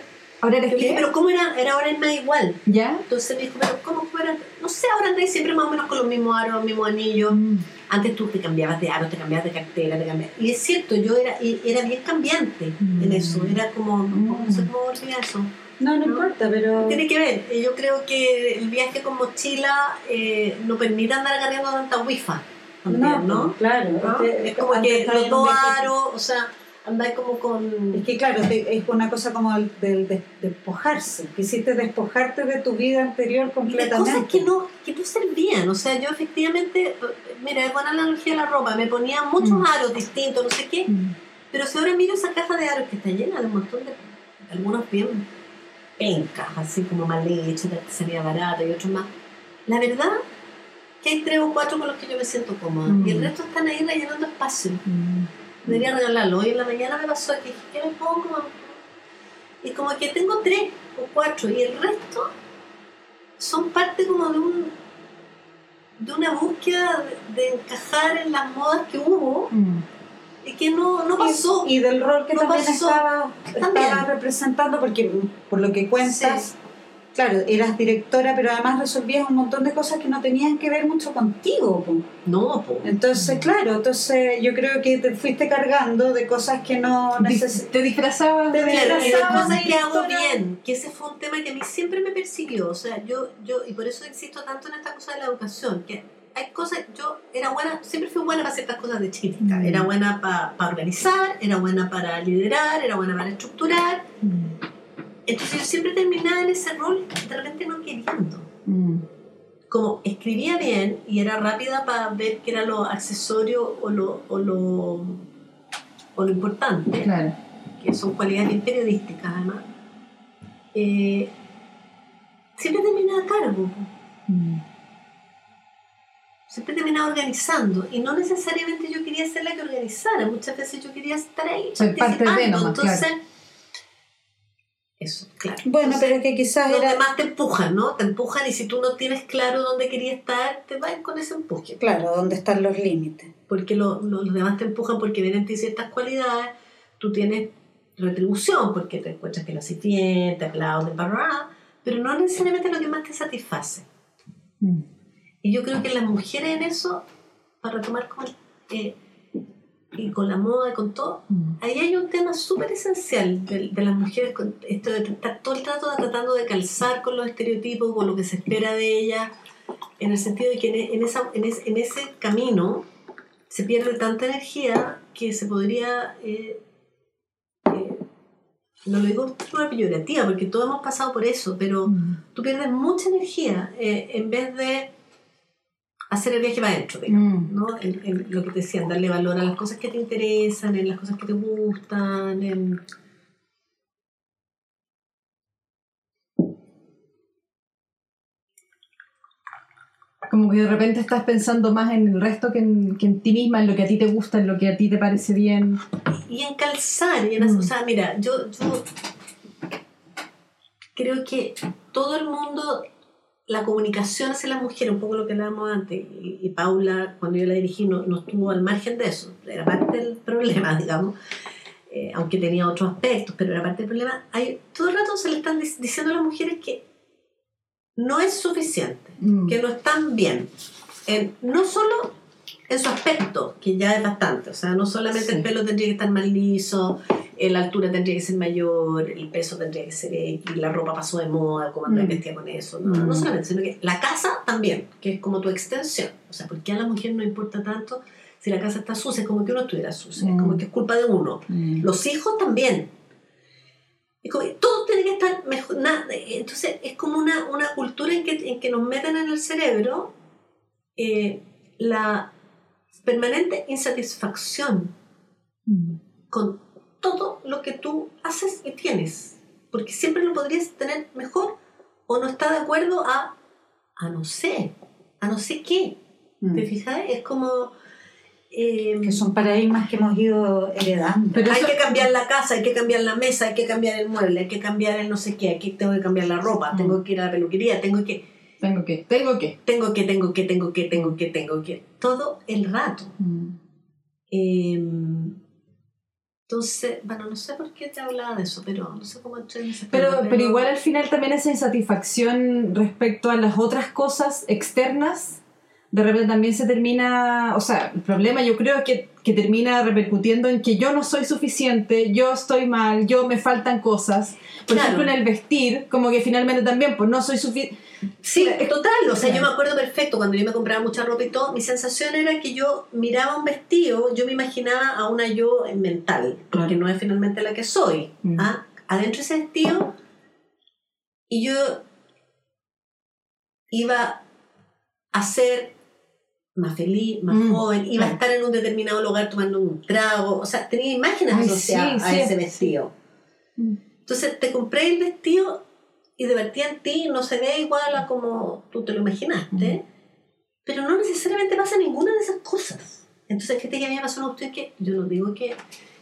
[SPEAKER 2] ¿Ahora eres
[SPEAKER 3] le dije,
[SPEAKER 2] qué?
[SPEAKER 3] pero ¿cómo era? Era ahora es más igual.
[SPEAKER 2] ¿Ya?
[SPEAKER 3] Entonces me dijo, pero ¿cómo cómo era? No sé, ahora andáis siempre más o menos con los mismos aros, los mismos anillos.
[SPEAKER 2] Mm.
[SPEAKER 3] Antes tú te cambiabas de aro, te cambiabas de cartera, te cambiabas... Y es cierto, yo era, y- era bien cambiante
[SPEAKER 2] Mm.
[SPEAKER 3] en eso. Era como, no sé cómo olvidar eso.
[SPEAKER 1] No, no
[SPEAKER 3] ¿No?
[SPEAKER 1] importa, pero...
[SPEAKER 3] Tiene que ver. Yo creo que el viaje con mochila eh, no permite andar agarrando tanta wifa. También, ¿no?
[SPEAKER 1] claro.
[SPEAKER 3] ¿No?
[SPEAKER 1] este-
[SPEAKER 3] Es como que los dos aros, o sea, andáis como con...
[SPEAKER 1] Es que claro, te- es una cosa como el del de- despojarse. Quisiste despojarte de tu vida anterior
[SPEAKER 3] de
[SPEAKER 1] completamente.
[SPEAKER 3] cosas que no, que no servían. O sea, yo efectivamente, mira, es buena la analogía de la ropa, me ponía muchos
[SPEAKER 2] Mm.
[SPEAKER 3] aros distintos, no sé qué,
[SPEAKER 2] Mm.
[SPEAKER 3] pero si ahora miro esa caja de aros que está llena de un montón de, algunos bien pencas, así como mal hechos, de artesanía barata y otros más, la verdad que hay tres o cuatro con los que yo me siento cómoda
[SPEAKER 2] Mm.
[SPEAKER 3] y el resto están ahí rellenando espacio.
[SPEAKER 2] Mm.
[SPEAKER 3] Debería regalarlo. Hoy en la mañana me pasó que dije, ¿qué me pongo? Y como que tengo tres o cuatro y el resto son parte como de un de una búsqueda de, de encajar en las modas que hubo
[SPEAKER 2] Mm.
[SPEAKER 3] Y que no, no pasó.
[SPEAKER 1] Y, y del rol que
[SPEAKER 3] No
[SPEAKER 1] también
[SPEAKER 3] pasó.
[SPEAKER 1] estaba,
[SPEAKER 3] También.
[SPEAKER 1] estaba representando, porque por lo que cuentas,
[SPEAKER 3] Sí.
[SPEAKER 1] claro, eras directora, pero además resolvías un montón de cosas que no tenían que ver mucho contigo. po.
[SPEAKER 3] No, po.
[SPEAKER 1] Entonces, claro, entonces yo creo que te fuiste cargando de cosas que no necesitas.
[SPEAKER 2] Te disfrazabas
[SPEAKER 1] Te
[SPEAKER 2] de-
[SPEAKER 3] Claro, cosas que hago bien, que ese fue un tema que a mí siempre me persiguió, o sea, yo, yo, y por eso insisto tanto en esta cosa de la educación, que hay cosas, yo era buena, siempre fui buena para ciertas cosas de chiquitita,
[SPEAKER 2] Mm.
[SPEAKER 3] era buena para organizar, era buena para liderar, era buena para estructurar,
[SPEAKER 2] Mm.
[SPEAKER 3] entonces yo siempre terminaba en ese rol de repente no queriendo.
[SPEAKER 2] Mm.
[SPEAKER 3] Como escribía bien y era rápida para ver qué era lo accesorio o lo, o lo, o lo importante,
[SPEAKER 2] Claro.
[SPEAKER 3] que son cualidades bien periodísticas además, eh, siempre terminaba a cargo.
[SPEAKER 2] Mm.
[SPEAKER 3] Siempre terminaba organizando y no necesariamente yo quería ser la que organizara, muchas veces yo quería estar ahí
[SPEAKER 2] Ser parte de
[SPEAKER 3] participando.
[SPEAKER 2] nomás,
[SPEAKER 3] entonces
[SPEAKER 2] claro.
[SPEAKER 3] eso, claro.
[SPEAKER 1] Bueno,
[SPEAKER 3] Entonces,
[SPEAKER 1] pero que quizás
[SPEAKER 3] los
[SPEAKER 1] era.
[SPEAKER 3] demás te empujan, ¿no? Te empujan y si tú no tienes claro dónde querías estar, te vas con ese empuje.
[SPEAKER 1] Claro, ¿dónde están los límites?
[SPEAKER 3] Porque lo- lo- los demás te empujan porque ven en ti ciertas cualidades, tú tienes retribución porque te encuentras que lo haces bien, te aplauden, pero no necesariamente lo que más te satisface.
[SPEAKER 2] Mm.
[SPEAKER 3] Y yo creo que las mujeres en eso, para retomar con, eh, y con la moda y con todo,
[SPEAKER 2] Mm.
[SPEAKER 3] ahí hay un tema súper esencial de, de las mujeres, con esto de todo el rato tratando de calzar con los estereotipos, con lo que se espera de ellas, en el sentido de que en, en esa, en, ese, en ese camino se pierde tanta energía que se podría... eh, eh, no lo digo de forma peyorativa, porque todos hemos pasado por eso, pero
[SPEAKER 2] Mm.
[SPEAKER 3] tú pierdes mucha energía eh, en vez de hacer el viaje para adentro, digamos,
[SPEAKER 2] Mm.
[SPEAKER 3] ¿no? En, en lo que te decían, darle valor a las cosas que te interesan, en las cosas que te gustan, en...
[SPEAKER 2] Como que de repente estás pensando más en el resto que en, que en ti misma, en lo que a ti te gusta, en lo que a ti te parece bien.
[SPEAKER 3] y en calzar, y en
[SPEAKER 2] Mm.
[SPEAKER 3] o sea, mira, yo, yo creo que todo el mundo, la comunicación hacia la mujer, un poco lo que hablábamos antes, y, y Paula, cuando yo la dirigí, no, no estuvo al margen de eso, era parte del problema, digamos, eh, aunque tenía otros aspectos, pero era parte del problema. Hay, todo el rato se le están dic- diciendo a las mujeres que no es suficiente
[SPEAKER 2] Mm.
[SPEAKER 3] que no están bien. En- no solo en su aspecto, que ya es bastante, o sea, no solamente
[SPEAKER 2] Sí.
[SPEAKER 3] el pelo tendría que estar más liso, eh, la altura tendría que ser mayor, el peso tendría que ser X, la ropa pasó de moda, como andar
[SPEAKER 2] Mm.
[SPEAKER 3] vestida con eso, no,
[SPEAKER 2] Mm.
[SPEAKER 3] no solamente, sino que la casa también, que es como tu extensión, o sea, porque a la mujer no importa tanto si la casa está sucia, es como que uno estuviera sucia, es
[SPEAKER 2] Mm.
[SPEAKER 3] como que es culpa de uno.
[SPEAKER 2] Mm.
[SPEAKER 3] Los hijos también. Es como que todo tiene que estar mejor. na- entonces es como una, una cultura en que, en que nos meten en el cerebro eh, la permanente insatisfacción
[SPEAKER 2] Mm.
[SPEAKER 3] con todo lo que tú haces y tienes. Porque siempre lo podrías tener mejor o no está de acuerdo a, a no sé, a no sé qué.
[SPEAKER 1] Mm.
[SPEAKER 3] ¿Te fijas? Es como... eh,
[SPEAKER 1] Que son paradigmas que hemos ido heredando.
[SPEAKER 2] Pero
[SPEAKER 3] hay
[SPEAKER 2] eso-
[SPEAKER 3] que cambiar la casa, hay que cambiar la mesa, hay que cambiar el mueble, hay que cambiar el no sé qué, aquí tengo que cambiar la ropa,
[SPEAKER 2] Mm.
[SPEAKER 3] tengo que ir a la peluquería, tengo que,
[SPEAKER 2] Tengo que, tengo que.
[SPEAKER 3] tengo que, tengo que, tengo que, tengo que, tengo que, todo el rato.
[SPEAKER 2] Mm.
[SPEAKER 3] Eh, Entonces, bueno, no sé por qué te hablaba de eso, pero no sé cómo ese
[SPEAKER 2] Pero,
[SPEAKER 3] tema,
[SPEAKER 2] pero igual al final también esa insatisfacción respecto a las otras cosas externas, de repente también se termina, o sea, el problema yo creo que, que termina repercutiendo en que yo no soy suficiente, yo estoy mal, yo me faltan cosas. Por
[SPEAKER 3] Claro.
[SPEAKER 2] ejemplo, en el vestir, como que finalmente también, pues no soy suficiente.
[SPEAKER 3] Sí,
[SPEAKER 2] Es-
[SPEAKER 3] total. O sea, yo me acuerdo perfecto cuando yo me compraba mucha ropa y todo. Mi sensación era que yo miraba un vestido, yo me imaginaba a una yo en mental, porque no es finalmente la que soy.
[SPEAKER 2] Mm.
[SPEAKER 3] ¿ah? Adentro de ese vestido, y yo iba a ser más feliz, más
[SPEAKER 2] Mm,
[SPEAKER 3] joven, iba a estar en un determinado lugar tomando un trago. O sea, tenía imágenes
[SPEAKER 2] Ay,
[SPEAKER 3] asociadas
[SPEAKER 2] sí,
[SPEAKER 3] a
[SPEAKER 2] sí.
[SPEAKER 3] ese vestido. Entonces te compré el vestido y de partida en ti no se ve igual a como tú te lo imaginaste, pero no necesariamente pasa ninguna de esas cosas. Entonces, ¿qué te que a mí me pasó una cuestión que yo no digo que,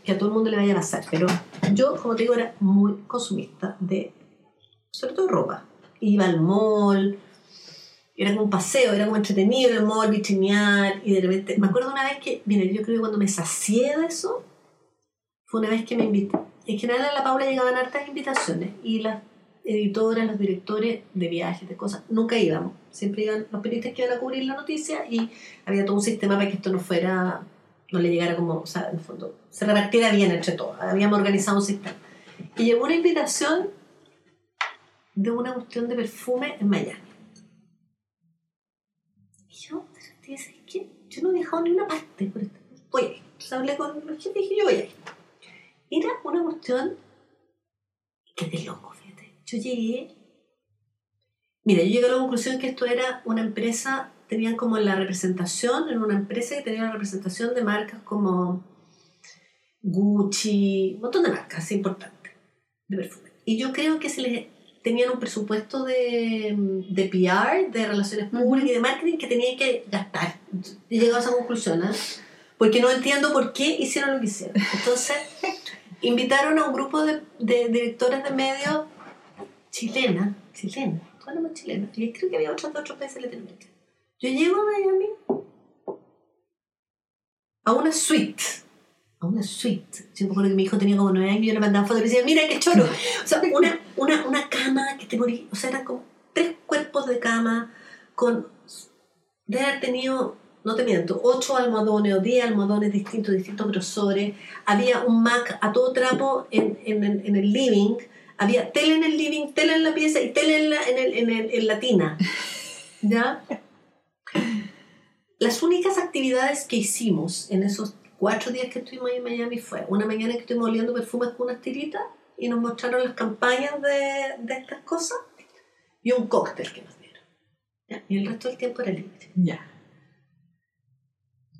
[SPEAKER 3] que a todo el mundo le vaya a pasar, pero yo, como te digo, era muy consumista de, sobre todo ropa. Iba al mall, era como un paseo, era como entretenido el mall, vitrinear, y de repente, me acuerdo una vez que, mira, yo creo que cuando me sacié de eso, fue una vez que me invité. En general a la Paula llegaban hartas invitaciones y las editoras, los directores de viajes, de cosas, nunca íbamos. Siempre iban los periodistas que iban a cubrir la noticia y había todo un sistema para que esto no fuera, no le llegara como, o sea, en el fondo, se repartiera bien entre todos. Habíamos organizado un sistema. Y llegó una invitación de una cuestión de perfume en Miami. Y yo, ¿sabes qué? Yo no he viajado ni una parte por esto. Voy a. Entonces hablé con los jefes y dije, yo voy a ir. Era una cuestión que de loco, fíjate. Yo llegué. Mira, yo llegué a la conclusión que esto era una empresa, tenían como la representación, era una empresa que tenía la representación de marcas como Gucci, un montón de marcas importantes de perfume. Y yo creo que se les tenían un presupuesto de, de PR, de relaciones públicas y de marketing que tenían que gastar. Y llegado a esa conclusión, ¿ah? porque no entiendo por qué hicieron lo que hicieron. Entonces, invitaron a un grupo de, de directores de medios chilena, chilena, más chilenas, y creo que había otros de otros países de Latinoamérica. Yo llego a Miami a una suite, a una suite. Yo me acuerdo que mi hijo tenía como nueve años y yo le mandaba fotos y le decía, mira qué choro. O sea, una, una, una cama que te morí, o sea, eran como tres cuerpos de cama con, de haber tenido no te miento, ocho almohadones o diez almohadones distintos, distintos grosores. Había un Mac a todo trapo en, en- en el living. Había tele en el living, tele en la pieza y tele en la, en el, en el- en la tina. ¿Ya? Las únicas actividades que hicimos en esos cuatro días que estuvimos ahí en Miami fue una mañana que estuvimos oliendo perfumes con unas tiritas y nos mostraron las campañas de, de estas cosas y un cóctel que nos dieron. ¿Ya? Y el resto del tiempo era libre.
[SPEAKER 2] Ya.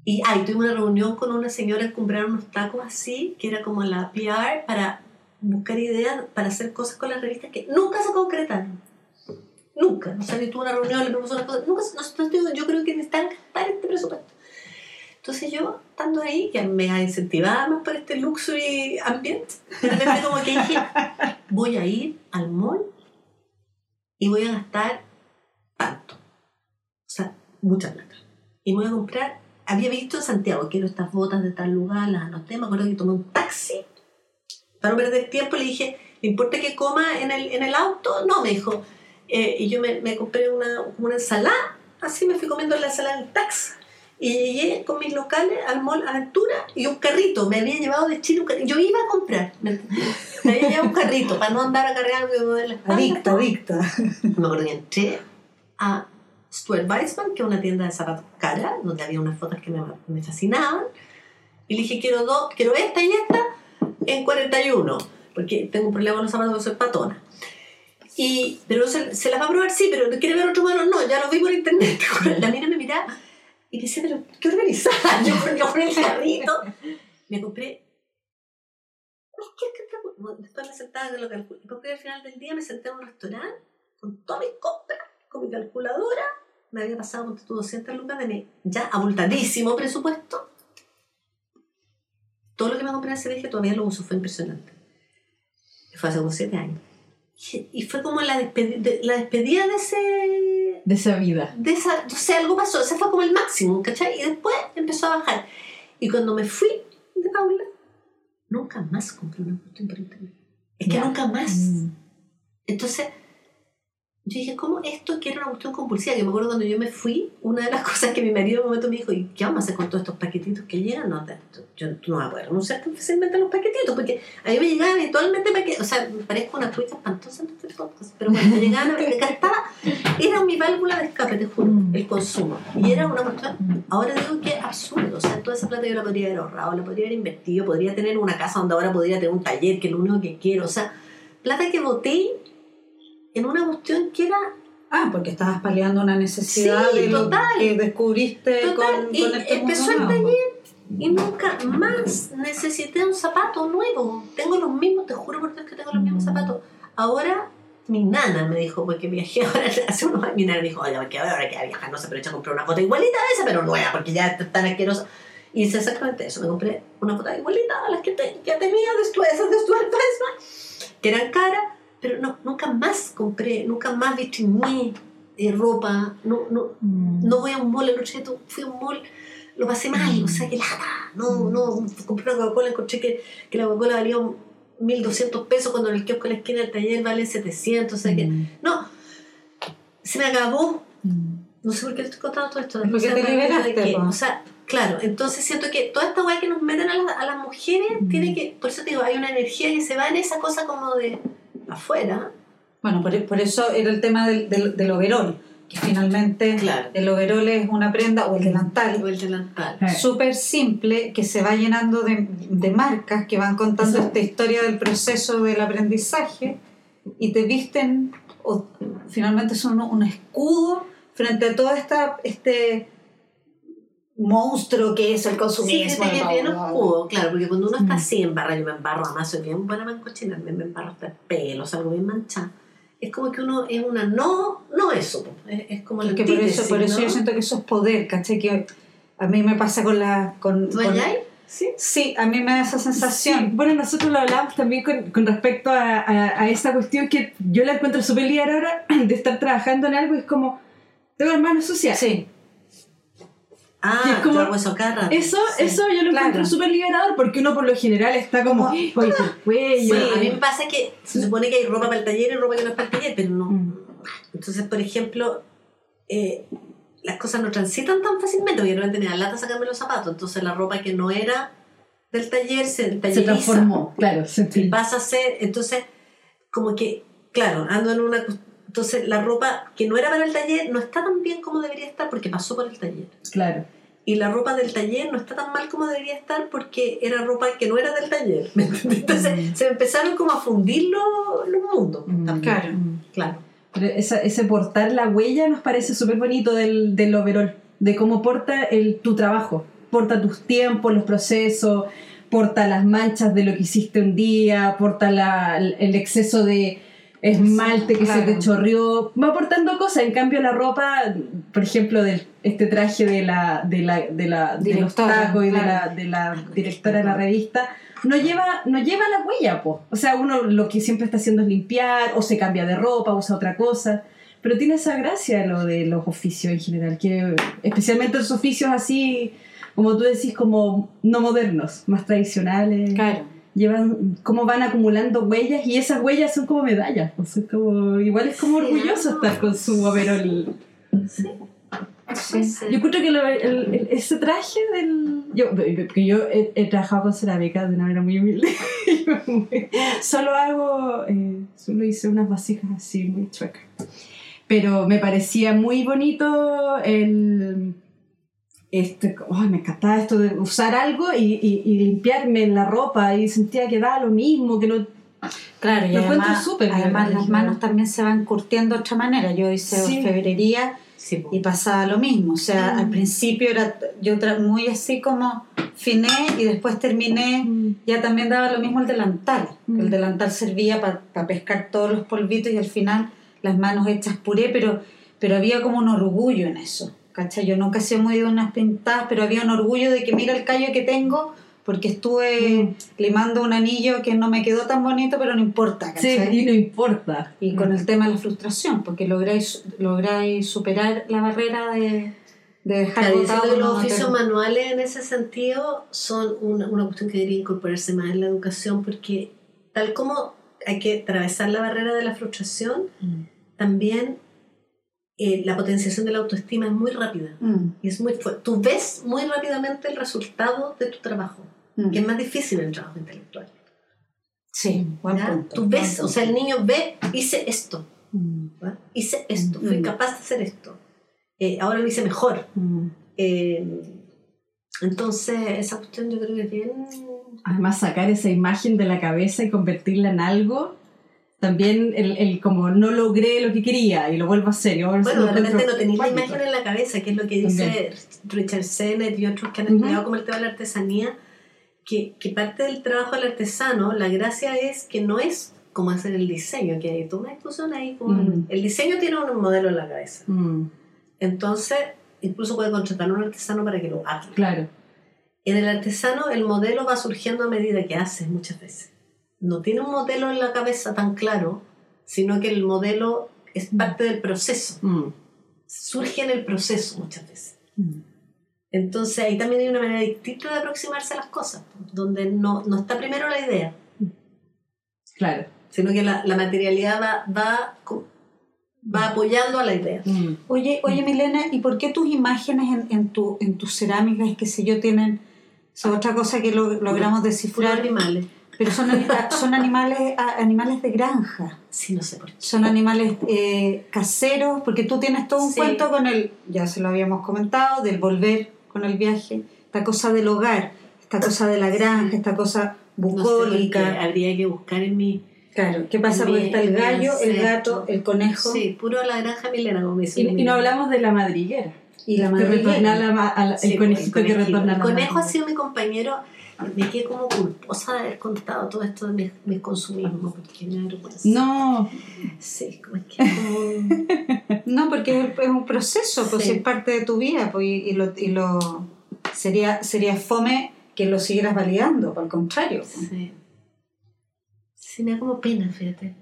[SPEAKER 3] Y ay, tuve una reunión con una señora que compraron unos tacos así, que era como la PR para buscar ideas para hacer cosas con las revistas que nunca se concretaron. Nunca. O sea, yo tuve una reunión, le propuso unas cosas. Nunca, no, yo creo que necesitan gastar este presupuesto. Entonces yo, estando ahí, que me incentivaba más por este luxury ambiente, de repente como que dije, voy a ir al mall y voy a gastar tanto. O sea, mucha plata. Y voy a comprar había visto en Santiago, quiero estas botas de tal lugar, las anoté, me acuerdo que tomé un taxi para no perder tiempo, le dije, ¿le importa que coma en el, en el auto? No, me dijo. Eh, y yo me, me compré una, una ensalada, así me fui comiendo la ensalada en taxi. Y llegué con mis locales al mall Aventura y un carrito, me había llevado de Chile un carrito. Yo iba a comprar, me, me había llevado un carrito para no andar acarreando y mover la espalda.
[SPEAKER 1] Adicta, adicta.
[SPEAKER 3] Me acuerdo que entré a Stuart Weitzman, que es una tienda de zapatos cara, donde había unas fotos que me, me fascinaban. Y le dije, quiero dos, quiero esta y esta en 41, porque tengo un problema con los zapatos soy patona. Y, pero se, se las va a probar, sí, pero ¿quiere ver otro modelo? No, ya lo vi por internet. La mina me miraba y me decía, pero qué organizada. Yo, con el carrito me compré. Después me sentaba que lo calculo. Al final del día me senté en un restaurante con todas mis compras, con mi calculadora. Me había pasado tú, 200 lucas de mi ya abultadísimo presupuesto. Todo lo que me compré en ese viaje todavía lo uso, fue impresionante. Fue hace como 7 años. Y- fue como la, despedi- de, la despedida de ese
[SPEAKER 2] De esa vida.
[SPEAKER 3] de esa, no sé, algo pasó, ese fue como el máximo, ¿cachai? Y después empezó a bajar. Y cuando me fui de Paula, nunca más compré una cuestión por internet. Es que nunca más.
[SPEAKER 2] Mm.
[SPEAKER 3] Entonces, yo dije, ¿cómo esto que era una cuestión compulsiva? Que me acuerdo cuando yo me fui, una de las cosas que mi marido en un momento me dijo, ¿y qué vamos a hacer con todos estos paquetitos que llegan? No, yo, tú no vas a poder renunciar tan fácilmente a los paquetitos, porque a mí me llegaban eventualmente paquetitos, o sea, me parezco una trucha espantosa en este podcast, pero bueno, me llegaban a ver, gastaba, era mi válvula de escape, te juro,
[SPEAKER 2] Mm.
[SPEAKER 3] el consumo. Y era una cuestión, ahora digo que absurdo, o sea, toda esa plata yo la podría haber ahorrado, la podría haber invertido, podría tener una casa donde ahora podría tener un taller, que es lo único que quiero, o sea, plata que boté en una cuestión que era
[SPEAKER 1] Ah, porque estabas paliando una necesidad
[SPEAKER 3] Sí,
[SPEAKER 1] de lo
[SPEAKER 3] total.
[SPEAKER 1] que descubriste
[SPEAKER 3] Total,
[SPEAKER 1] con,
[SPEAKER 3] y
[SPEAKER 1] con este
[SPEAKER 3] empezó
[SPEAKER 1] mundo
[SPEAKER 3] el
[SPEAKER 1] nuevo.
[SPEAKER 3] y nunca más necesité un zapato nuevo. Tengo los mismos, te juro por Dios que tengo los mismos
[SPEAKER 1] Mm.
[SPEAKER 3] zapatos. Ahora mi nana me dijo, porque viajé ahora hace unos años, mi nana me dijo, oye, porque ahora que viajar no se aprovecha a comprar una foto igualita a esa, pero nueva, porque ya está tan asquerosa. Y hice exactamente eso, me compré una foto igualita a las que te- ya tenía después, esas de Stuart que eran caras, pero no, nunca más compré, nunca más vitriné eh, ropa, no, no,
[SPEAKER 2] Mm.
[SPEAKER 3] no voy a un mall, el otro día fui a un mall, lo pasé mal, o sea, que lata. No, no, compré una Coca-Cola, encontré que, que la Coca-Cola valía un 1200 pesos cuando en el kiosco de la esquina del taller vale 700, o sea que,
[SPEAKER 2] Mm.
[SPEAKER 3] no, se me acabó.
[SPEAKER 2] Mm.
[SPEAKER 3] No sé por qué le estoy contando todo esto.
[SPEAKER 1] Porque
[SPEAKER 3] o sea,
[SPEAKER 1] te liberaste,
[SPEAKER 3] que-
[SPEAKER 1] po.
[SPEAKER 3] O sea, claro, entonces siento que toda esta weá que nos meten a, las- a las mujeres
[SPEAKER 1] Mm.
[SPEAKER 3] tiene que, por eso te digo, hay una energía que se va en esa cosa como de afuera.
[SPEAKER 1] Bueno, por, por eso era el tema del, del, del overol, que finalmente
[SPEAKER 3] Claro.
[SPEAKER 1] el overol es una prenda, o el delantal,
[SPEAKER 3] O el delantal.
[SPEAKER 2] Eh.
[SPEAKER 1] súper simple, que se va llenando de, de marcas que van contando
[SPEAKER 2] Eso.
[SPEAKER 1] esta historia del proceso del aprendizaje y te visten, o finalmente son un, un escudo frente a todo esta, este monstruo que es el
[SPEAKER 3] Sí,
[SPEAKER 1] consumismo.
[SPEAKER 3] fíjate que bien oscuro, claro, porque cuando uno está
[SPEAKER 2] Mm.
[SPEAKER 3] así embarrado, yo me embarro, además soy bien buena para encochinarme, me embarro hasta el pelo, salgo bien manchada. Es como que uno es una no, no eso, es, es como
[SPEAKER 1] Es que por eso, por eso
[SPEAKER 3] ¿no?
[SPEAKER 1] yo siento que eso es poder, ¿cachai? Que a mí me pasa con la... Con,
[SPEAKER 3] ¿Tú
[SPEAKER 1] con-?
[SPEAKER 3] Sí.
[SPEAKER 1] Sí, a mí me da esa
[SPEAKER 2] Sí,
[SPEAKER 1] sensación.
[SPEAKER 2] bueno, nosotros lo hablamos también con, con respecto a, a, a esa cuestión que yo la encuentro súper liberadora de estar trabajando en algo. Es como, tengo las manos sucias.
[SPEAKER 1] Sí,
[SPEAKER 3] Ah,
[SPEAKER 2] Que es como-
[SPEAKER 3] yo hago eso cada rato.
[SPEAKER 2] Eso,
[SPEAKER 3] Sí.
[SPEAKER 2] eso yo lo
[SPEAKER 1] Claro.
[SPEAKER 2] encuentro súper liberador porque uno por lo general está como, oye, cuello.
[SPEAKER 3] Bueno, a mí me pasa que se supone que hay ropa para el taller y ropa que no es para el taller, pero no.
[SPEAKER 2] Mm.
[SPEAKER 3] Entonces, por ejemplo, eh, las cosas no transitan tan fácilmente, porque me da lata sacarme los zapatos. Entonces, la ropa que no era del taller se
[SPEAKER 2] se transformó, claro. Se,
[SPEAKER 3] Y pasa a ser, entonces, como que, claro, ando en una. Entonces, la ropa que no era para el taller no está tan bien como debería estar porque pasó por el taller.
[SPEAKER 2] claro.
[SPEAKER 3] Y la ropa del taller no está tan mal como debería estar porque era ropa que no era del taller. ¿me entiendes? Entonces, se me empezaron como a fundir los, los mundos.
[SPEAKER 2] Mm.
[SPEAKER 1] Claro.
[SPEAKER 2] Mm.
[SPEAKER 3] Claro.
[SPEAKER 2] Pero esa- ese portar la huella nos parece súper bonito del, del overall, de cómo porta el, tu trabajo, porta tus tiempos, los procesos, porta las manchas de lo que hiciste un día, porta la- el exceso de esmalte que se te
[SPEAKER 1] Claro.
[SPEAKER 2] chorreó, va aportando cosas, en cambio la ropa, por ejemplo, de este traje de la, de la, de la de los tacos y de,
[SPEAKER 1] claro.
[SPEAKER 2] la, de la directora de la revista, no lleva, no lleva la huella, po. O sea, uno lo que siempre está haciendo es limpiar, o se cambia de ropa, usa otra cosa. Pero tiene esa gracia lo de los oficios en general, que especialmente los oficios así, como tú decís, como no modernos, más tradicionales,
[SPEAKER 1] claro.
[SPEAKER 2] Llevan, cómo van acumulando huellas y esas huellas son como medallas. O sea, como, igual es como
[SPEAKER 3] Sí,
[SPEAKER 2] orgulloso
[SPEAKER 3] ¿no?
[SPEAKER 2] estar con su overol.
[SPEAKER 3] Sí.
[SPEAKER 1] Sí.
[SPEAKER 2] Yo encuentro que lo- el- el- ese traje del... Yo, porque yo he, he trabajado con cerámica de una manera muy humilde. solo hago... eh, solo hice unas vasijas así, muy chuecas. Pero me parecía muy bonito el... Este, ay, me encantaba esto de usar algo y, y- y limpiarme la ropa y sentía que daba lo mismo, que no...
[SPEAKER 1] Claro, y
[SPEAKER 2] Lo encuentro
[SPEAKER 1] además,
[SPEAKER 2] súper bien,
[SPEAKER 1] además las manos también se van curtiendo de otra manera. Yo hice
[SPEAKER 2] Sí.
[SPEAKER 1] orfebrería
[SPEAKER 3] Sí,
[SPEAKER 1] y pasaba lo mismo. O sea,
[SPEAKER 2] Mm.
[SPEAKER 1] al principio era yo tra- muy así como finé y después terminé, ya también daba lo mismo el delantal.
[SPEAKER 2] Mm.
[SPEAKER 1] El delantal servía para pescar todos los polvitos y al final las manos hechas puré, pero, pero había como un orgullo en eso. ¿Cachai? Yo nunca he sido muy de unas pintadas, pero había un orgullo de que mira el callo que tengo porque estuve
[SPEAKER 2] Mm.
[SPEAKER 1] limando un anillo que no me quedó tan bonito, pero no importa.
[SPEAKER 2] Sí,
[SPEAKER 1] ¿cachai?
[SPEAKER 2] y no importa.
[SPEAKER 1] Y con el tema de la frustración, porque lográis, lográis superar la barrera de, de dejar
[SPEAKER 3] Claro, los oficios manuales en ese sentido son una, una cuestión que debería incorporarse más en la educación porque tal como hay que atravesar la barrera de la frustración, también eh, la potenciación de la autoestima es muy rápida.
[SPEAKER 1] Mm,
[SPEAKER 3] Y es muy. Tú ves muy rápidamente el resultado de tu trabajo,
[SPEAKER 1] mm.
[SPEAKER 3] que es más difícil en el trabajo intelectual.
[SPEAKER 1] Sí, buen.
[SPEAKER 3] Tú ves, o sea, el niño ve, hice esto,
[SPEAKER 2] Mm.
[SPEAKER 3] hice esto, fui
[SPEAKER 1] Mm.
[SPEAKER 3] capaz de hacer esto, Eh, ahora lo hice mejor. Eh, entonces, esa cuestión yo creo que es bien...
[SPEAKER 2] Además, sacar esa imagen de la cabeza y convertirla en algo, también el, el como no logré lo que quería y lo vuelvo a hacer. y ahora
[SPEAKER 3] Bueno,
[SPEAKER 2] encuentro
[SPEAKER 3] no tenéis la imagen en la cabeza, que es lo que dice Richard Sennett y otros que han estudiado como el tema de la artesanía, que, que parte del trabajo del artesano, la gracia es que no es como hacer el diseño, que hay toda una discusión ahí. Como. El diseño tiene un modelo en la cabeza. Entonces, incluso puede contratar a un artesano para que lo haga.
[SPEAKER 2] claro.
[SPEAKER 3] En el artesano, el modelo va surgiendo a medida que hace muchas veces. No tiene un modelo en la cabeza tan claro, sino que el modelo es parte del proceso.
[SPEAKER 2] Mm,
[SPEAKER 3] Surge en el proceso muchas veces.
[SPEAKER 2] mm.
[SPEAKER 3] Entonces, ahí también hay una manera distinta de aproximarse a las cosas, donde no, no está primero la idea,
[SPEAKER 2] Claro.
[SPEAKER 3] sino que la, la materialidad va, va, apoyando a la idea.
[SPEAKER 2] Mm.
[SPEAKER 1] Oye, oye Milena, ¿y por qué tus imágenes en, en, tu, en tus cerámicas, qué sé yo, tienen... esa otra cosa que lo- logramos descifrar,
[SPEAKER 3] animales.
[SPEAKER 1] Pero son, ani- son animales, a- animales de granja,
[SPEAKER 3] Sí, no sé por qué.
[SPEAKER 1] son animales eh, caseros, porque tú tienes todo un
[SPEAKER 3] Sí.
[SPEAKER 1] cuento con el, ya se lo habíamos comentado, del volver con el viaje, esta cosa del hogar, esta cosa de la granja, esta cosa
[SPEAKER 3] No sé
[SPEAKER 1] bucólica.
[SPEAKER 3] Habría que buscar en mi...
[SPEAKER 1] claro, ¿qué pasa? Porque está el gallo, el gato, el conejo
[SPEAKER 3] Sí, puro la granja milena, como dice.
[SPEAKER 2] Y, y no hablamos de la madriguera.
[SPEAKER 1] y la madriguera.
[SPEAKER 2] a la la-
[SPEAKER 3] Sí,
[SPEAKER 2] el conejito que retorna
[SPEAKER 3] El conejo ha sido mi compañero. Me quedé como culposa de haber contado todo esto de mis, mis consumismos, porque me vergüenza.
[SPEAKER 2] No,
[SPEAKER 3] Sí, como es que como
[SPEAKER 1] No, porque es, es un proceso, pues
[SPEAKER 3] Sí.
[SPEAKER 1] es parte de tu vida, pues, y, y lo, y lo sería, sería fome que lo siguieras validando, por el contrario. pues.
[SPEAKER 3] Sí. Sí, me da como pena, fíjate.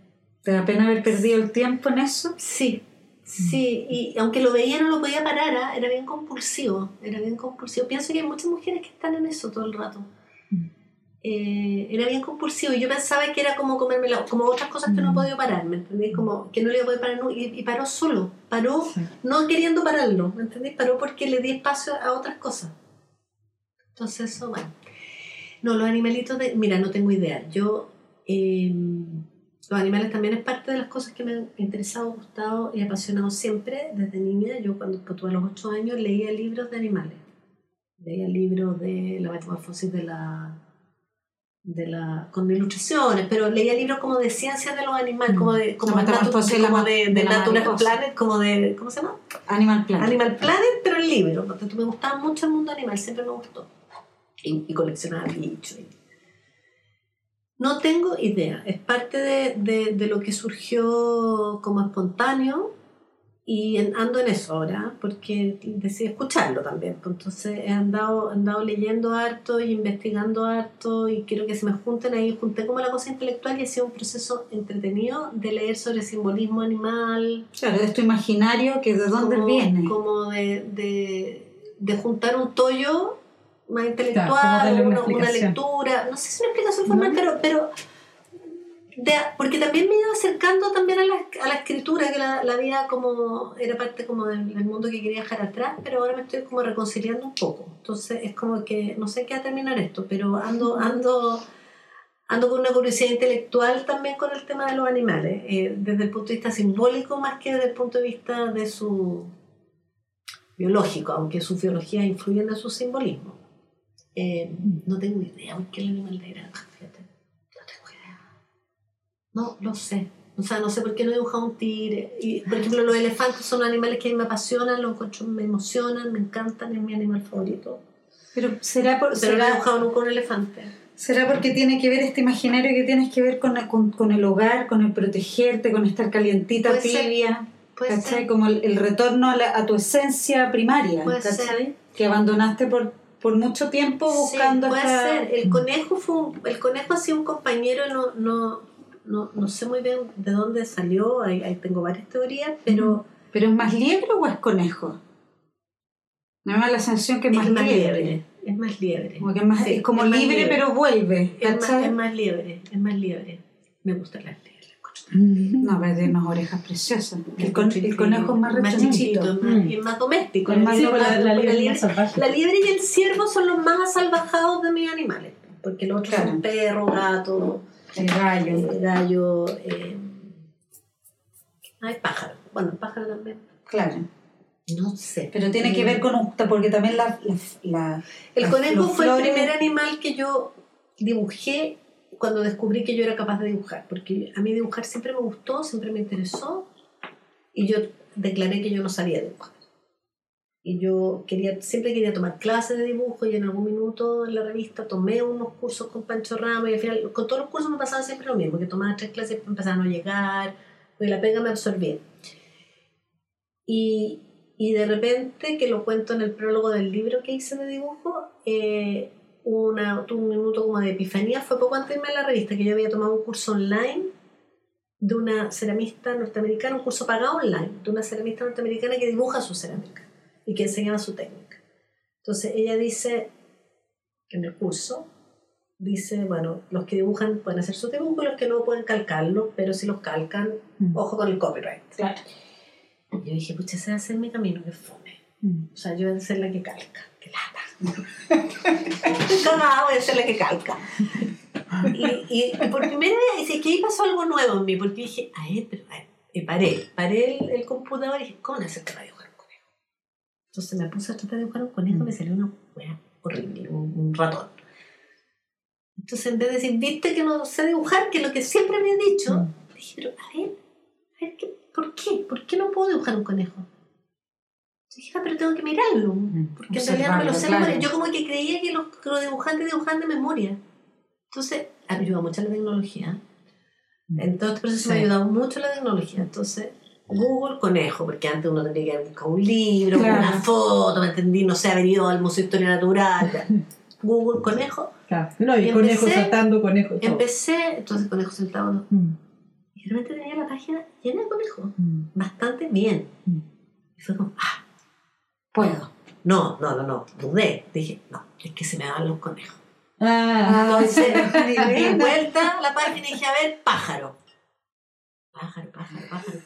[SPEAKER 1] ¿Te da pena haber perdido el tiempo en eso?
[SPEAKER 3] Sí, sí, y aunque lo veía no lo podía parar, ¿ah? era bien compulsivo, era bien compulsivo. Pienso que hay muchas mujeres que están en eso todo el rato. Eh, era bien compulsivo y yo pensaba que era como comerme la- como otras cosas que no he podido parar, ¿me entendés? Como que no le iba a poder parar y, y paró solo, paró
[SPEAKER 2] Sí.
[SPEAKER 3] no queriendo pararlo, ¿me entendés? Paró porque le di espacio a otras cosas. Entonces eso, bueno. No, los animalitos de... Mira, no tengo idea. Yo... eh, los animales también es parte de las cosas que me han interesado, gustado y apasionado siempre desde niña. Yo cuando pues, tuve los 8 años leía libros de animales. Leía libros de la metamorfosis de la de la con ilustraciones, pero leía libros como de ciencias de los animales, como de como, de, natu- como de,
[SPEAKER 1] de
[SPEAKER 3] Natural. Planet, como de ¿cómo se llama?
[SPEAKER 1] Animal Planet.
[SPEAKER 3] Animal Planet, pero el libro, porque me gustaba mucho el mundo animal, siempre me gustó. Y, y coleccionaba bichos. No tengo idea, es parte de, de, de lo que surgió como espontáneo y en- ando en eso ahora, porque decidí escucharlo también. pues Entonces he andado, he andado leyendo harto y investigando harto y quiero que se me junten ahí, junté como la cosa intelectual y ha sido un proceso entretenido de leer sobre simbolismo animal,
[SPEAKER 1] Claro, de esto imaginario que de dónde
[SPEAKER 3] como,
[SPEAKER 1] viene.
[SPEAKER 3] como de, de, de juntar un tollo más intelectual,
[SPEAKER 2] una
[SPEAKER 3] una, una
[SPEAKER 2] explicación.
[SPEAKER 3] lectura, no sé si una explicación formal,
[SPEAKER 2] No.
[SPEAKER 3] pero, pero de- porque también me iba acercando también a la, a la escritura, que la, la vida como era parte como del, del mundo que quería dejar atrás, pero ahora me estoy como reconciliando un poco. Entonces es como que no sé qué va a terminar esto, pero ando, ando, ando con una curiosidad intelectual también con el tema de los animales, eh, desde el punto de vista simbólico más que desde el punto de vista de su biológico, aunque su biología influye en su simbolismo. Eh, no tengo idea por qué el animal de granja, fíjate. No tengo idea. No, lo sé. O sea, no sé por qué no he dibujado un tigre. Y, por ejemplo, los elefantes son animales que a mí me apasionan, los encuentro, me emocionan, me encantan, es mi animal favorito.
[SPEAKER 1] Pero será, por,
[SPEAKER 3] Pero no he
[SPEAKER 1] será,
[SPEAKER 3] dibujado nunca un elefante.
[SPEAKER 1] será porque tiene que ver este imaginario que tienes que ver con, con, con el hogar, con el protegerte, con estar calientita,
[SPEAKER 3] Puede ser.
[SPEAKER 1] tibia.
[SPEAKER 3] Puede
[SPEAKER 1] ¿cachai?
[SPEAKER 3] ser.
[SPEAKER 1] Como el, el retorno a, la- a tu esencia primaria,
[SPEAKER 3] Puede
[SPEAKER 1] ¿cachai? Que abandonaste por, por mucho tiempo buscando
[SPEAKER 3] sí, puede ser. El conejo fue un- el conejo ha sido un compañero, no, no, no, no sé muy bien de dónde salió, ahí, ahí tengo varias teorías, pero
[SPEAKER 1] ¿Pero es más liebre o es conejo? Me da la sensación que es más,
[SPEAKER 3] es más
[SPEAKER 1] liebre.
[SPEAKER 3] liebre. Es más liebre.
[SPEAKER 1] Como, que es más-
[SPEAKER 3] Sí,
[SPEAKER 1] es como
[SPEAKER 3] es
[SPEAKER 1] libre,
[SPEAKER 3] liebre.
[SPEAKER 1] pero vuelve.
[SPEAKER 3] Es más, es más liebre, es más liebre. Me gusta la liebre.
[SPEAKER 1] No, pero tiene unas orejas preciosas. El, con- el conejo es más
[SPEAKER 3] chiquito, más,
[SPEAKER 2] Mm.
[SPEAKER 3] y más doméstico.
[SPEAKER 1] Es más
[SPEAKER 3] Sí,
[SPEAKER 2] la, liebre
[SPEAKER 3] liebre-
[SPEAKER 2] más salvaje.
[SPEAKER 3] La liebre y el ciervo son los más salvajados de mis animales, porque los otros
[SPEAKER 1] Claro.
[SPEAKER 3] son perros, gatos,
[SPEAKER 1] El gallo.
[SPEAKER 3] eh, gallo, eh, hay pájaro. Bueno, pájaro también.
[SPEAKER 1] Claro.
[SPEAKER 3] No sé.
[SPEAKER 1] Pero tiene que ver con un... Porque también la... la, la-
[SPEAKER 3] El conejo fue el primer animal que yo dibujé cuando descubrí que yo era capaz de dibujar, porque a mí dibujar siempre me gustó, siempre me interesó, y yo declaré que yo no sabía dibujar. Y yo quería, siempre quería tomar clases de dibujo y en algún minuto en la revista tomé unos cursos con Pancho Ramos y al final con todos los cursos me pasaba siempre lo mismo, que tomaba tres clases y empezaban a no llegar, porque la pega me absorbía. Y, y de repente, que lo cuento en el prólogo del libro que hice de dibujo, eh, una, un minuto como de epifanía, fue poco antes de irme a la revista, que yo había tomado un curso online de una ceramista norteamericana, un curso pagado online, de una ceramista norteamericana que dibuja su cerámica y que enseñaba su técnica. Entonces ella dice, en el curso, dice, bueno, los que dibujan pueden hacer su dibujo y los que no pueden calcarlo, pero si los calcan,
[SPEAKER 2] Mm.
[SPEAKER 3] ojo con el copyright.
[SPEAKER 1] Claro.
[SPEAKER 3] Y yo dije, pucha, ese va a ser mi camino, que fome.
[SPEAKER 2] Mm.
[SPEAKER 3] O sea, yo voy a ser la que calca. ¡Qué lata! Cagada, voy a ser la que calca. Y, y, y por primera vez, es que ahí pasó algo nuevo en mí, porque dije, a ver, pero a ver, y paré, paré el, el computador y dije, ¿cómo hacer dibujar un conejo? Entonces me puse a tratar de dibujar un conejo y me salió una wea horrible, un, un ratón. Entonces, en vez de decir, viste que no sé dibujar, que es lo que siempre me dicho,
[SPEAKER 2] Mm.
[SPEAKER 3] dije, pero a ver, a ver, ¿qué- ¿por qué? ¿Por qué no puedo dibujar un conejo? Dije, ah, pero tengo que mirarlo, porque en realidad no lo sé
[SPEAKER 1] claro.
[SPEAKER 3] Yo como que creía que los, que los dibujantes dibujaban de memoria. Entonces, ayuda mucho la tecnología. En todo este proceso me ha
[SPEAKER 1] Sí.
[SPEAKER 3] ayudado mucho la tecnología. Entonces, Google Conejo, porque antes uno tendría que buscado un libro,
[SPEAKER 1] Claro.
[SPEAKER 3] una foto, ¿me entendí? No sé, haber ido al Museo de Historia Natural. ya. Google Conejo.
[SPEAKER 2] Claro. No, y
[SPEAKER 3] Y
[SPEAKER 2] conejo
[SPEAKER 3] empecé-
[SPEAKER 2] saltando, conejo. todo.
[SPEAKER 3] Empecé, entonces Conejo sentado, ¿no?
[SPEAKER 2] Mm.
[SPEAKER 3] y de repente tenía la página llena de conejos.
[SPEAKER 2] Mm.
[SPEAKER 3] Bastante bien.
[SPEAKER 2] Mm.
[SPEAKER 3] Y fue como, ah,
[SPEAKER 1] Puedo.
[SPEAKER 3] no, no, no, no, dudé. Dije, no, es que se me van los conejos.
[SPEAKER 2] Ah,
[SPEAKER 3] Entonces, di vuelta a la página y dije, a ver, pájaro. Pájaro, pájaro, pájaro.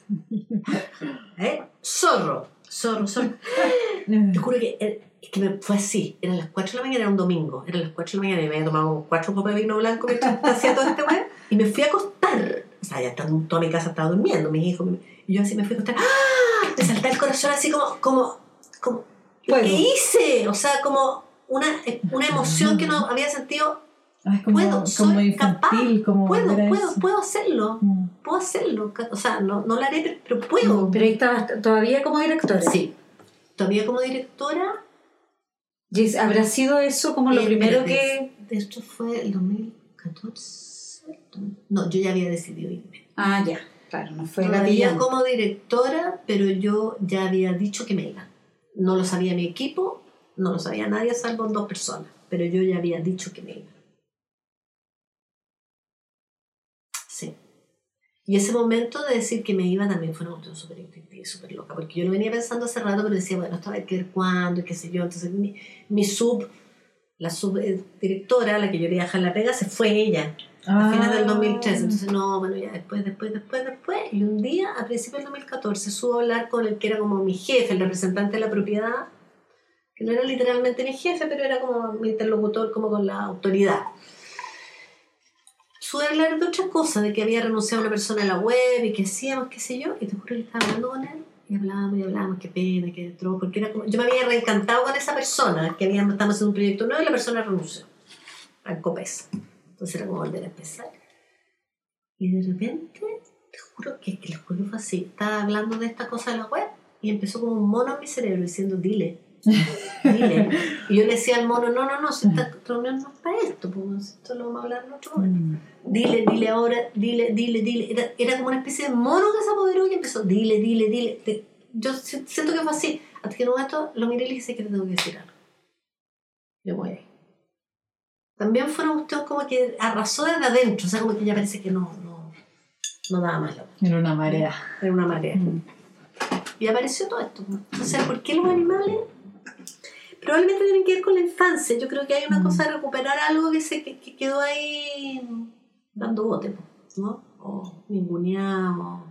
[SPEAKER 3] ¿Eh? Zorro, zorro, zorro. Te juro que, eh, es que me fue así. Eran las 4 de la mañana, era un domingo. Eran las 4 de la mañana y me había tomado cuatro copas de vino blanco mientras hacía todo este weón. Y me fui a acostar. O sea, ya estando, toda mi casa estaba durmiendo, mis hijos. Y yo así me fui a acostar. ¡Ah! Me saltaba el corazón así como, como, como. ¿qué hice? O sea, como una, una emoción que no había sentido.
[SPEAKER 2] Ah, es como,
[SPEAKER 3] Puedo, soy
[SPEAKER 2] infantil, como
[SPEAKER 3] Puedo, puedo, puedo hacerlo.
[SPEAKER 2] Mm.
[SPEAKER 3] Puedo hacerlo. O sea, no, no lo haré, pero, puedo.
[SPEAKER 1] Pero ahí estabas todavía como directora.
[SPEAKER 3] Sí. Todavía como directora
[SPEAKER 1] Y habrá sido eso como lo
[SPEAKER 3] Eh,
[SPEAKER 1] primero que...
[SPEAKER 3] Esto fue el 2014. No, yo ya había decidido irme.
[SPEAKER 1] Ah, ya. Claro, no fue
[SPEAKER 3] Todavía como directora, pero yo ya había dicho que me iba. No lo sabía mi equipo, no lo sabía nadie salvo dos personas, pero yo ya había dicho que me iba. Sí. Y ese momento de decir que me iba también fue una cuestión súper súper loca, porque yo lo venía pensando hace rato, pero decía, bueno, esto hay que ver cuándo, y qué sé yo. Entonces mi, mi sub, la subdirectora, la que yo le iba a dejar la pega, se fue ella a fines del
[SPEAKER 2] Ah.
[SPEAKER 3] 2013. Entonces, no, bueno, ya después, después, después, después. Y un día, a principios del 2014, subo a hablar con el que era como mi jefe, el representante de la propiedad, que no era literalmente mi jefe, pero era como mi interlocutor, como con la autoridad. Sube a hablar de otra cosa, de que había renunciado una persona a la web y que hacíamos, qué sé yo, y te juro que estaba hablando con él. Y hablábamos y hablábamos, qué pena, qué trozo, porque era como, yo me había reencantado con esa persona, que habíamos, estábamos haciendo un proyecto nuevo y la persona renunció al COPES. Entonces era como volver a empezar. Y de repente, te juro que, que el juego fue así. Estaba hablando de esta cosa de la web y empezó como un mono en mi cerebro diciendo, dile, dile. Y yo le decía al mono, no, no, no, si esta reunión no es para esto, pues esto lo vamos a hablar en otro momento.
[SPEAKER 2] Mm.
[SPEAKER 3] Dile, dile ahora, dile, dile, dile. Era, era como una especie de mono que se apoderó y empezó, dile, dile, dile. Te- yo si- siento que fue así. Hasta que en un momento lo miré y le dije que te tengo que decir algo. Yo voy ahí. También fue una cuestión como que arrasó desde adentro, o sea, como que ya parece que no, no, no daba más
[SPEAKER 2] Era una marea.
[SPEAKER 3] Era una marea.
[SPEAKER 2] Mm.
[SPEAKER 3] Y apareció todo esto. O sea, ¿por qué los animales probablemente tienen que ver con la infancia. Yo creo que hay una
[SPEAKER 1] Mm.
[SPEAKER 3] cosa de recuperar algo que se que, que quedó ahí dando bote, ¿no? O ninguneado.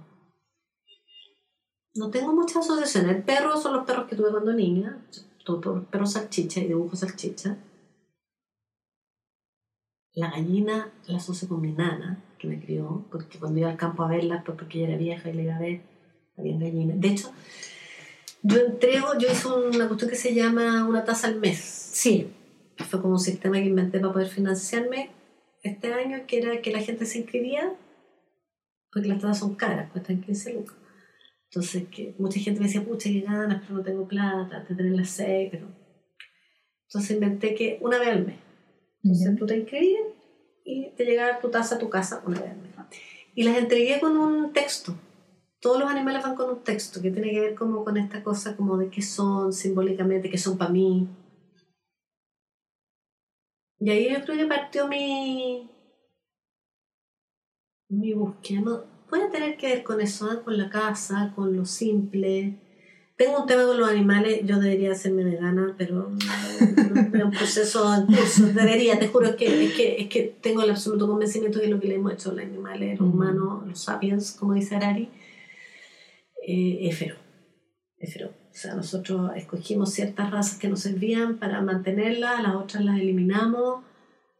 [SPEAKER 3] No tengo muchas asociaciones. El perro son los perros que tuve cuando niña. Tuve per- perro salchicha y dibujo salchicha. La gallina la asocio con mi nana, que me crió, porque cuando iba al campo a verla, pues porque ella era vieja y la iba a ver, había gallinas. De hecho, yo entrego, yo hice una cuestión que se llama una tasa al mes.
[SPEAKER 1] Sí,
[SPEAKER 3] Fue como un sistema que inventé para poder financiarme este año, que era que la gente se inscribía, porque las tasas son caras, cuestan 15 lucas. Entonces, que mucha gente me decía, pucha, qué ganas, pero no tengo plata, te tener las seis, pero... Entonces inventé que una vez al mes. Entonces tú te inscribías y te llegaba tu taza a tu casa una vez al mes. Y las entregué con un texto. Todos los animales van con un texto que tiene que ver como con esta cosa como de qué son simbólicamente, qué son para mí. Y ahí yo creo que partió mi, mi búsqueda. Puede tener que ver con eso, ¿eh? con la casa, con lo simple. Tengo un tema con los animales, yo debería hacerme vegana, pero es un proceso en curso. Debería, te juro, que, es, que, es que tengo el absoluto convencimiento de que lo que le hemos hecho a los animales, los humanos, los sapiens, como dice Harari, eh, feroz. O sea, nosotros escogimos ciertas razas que nos servían para mantenerlas, las otras las eliminamos,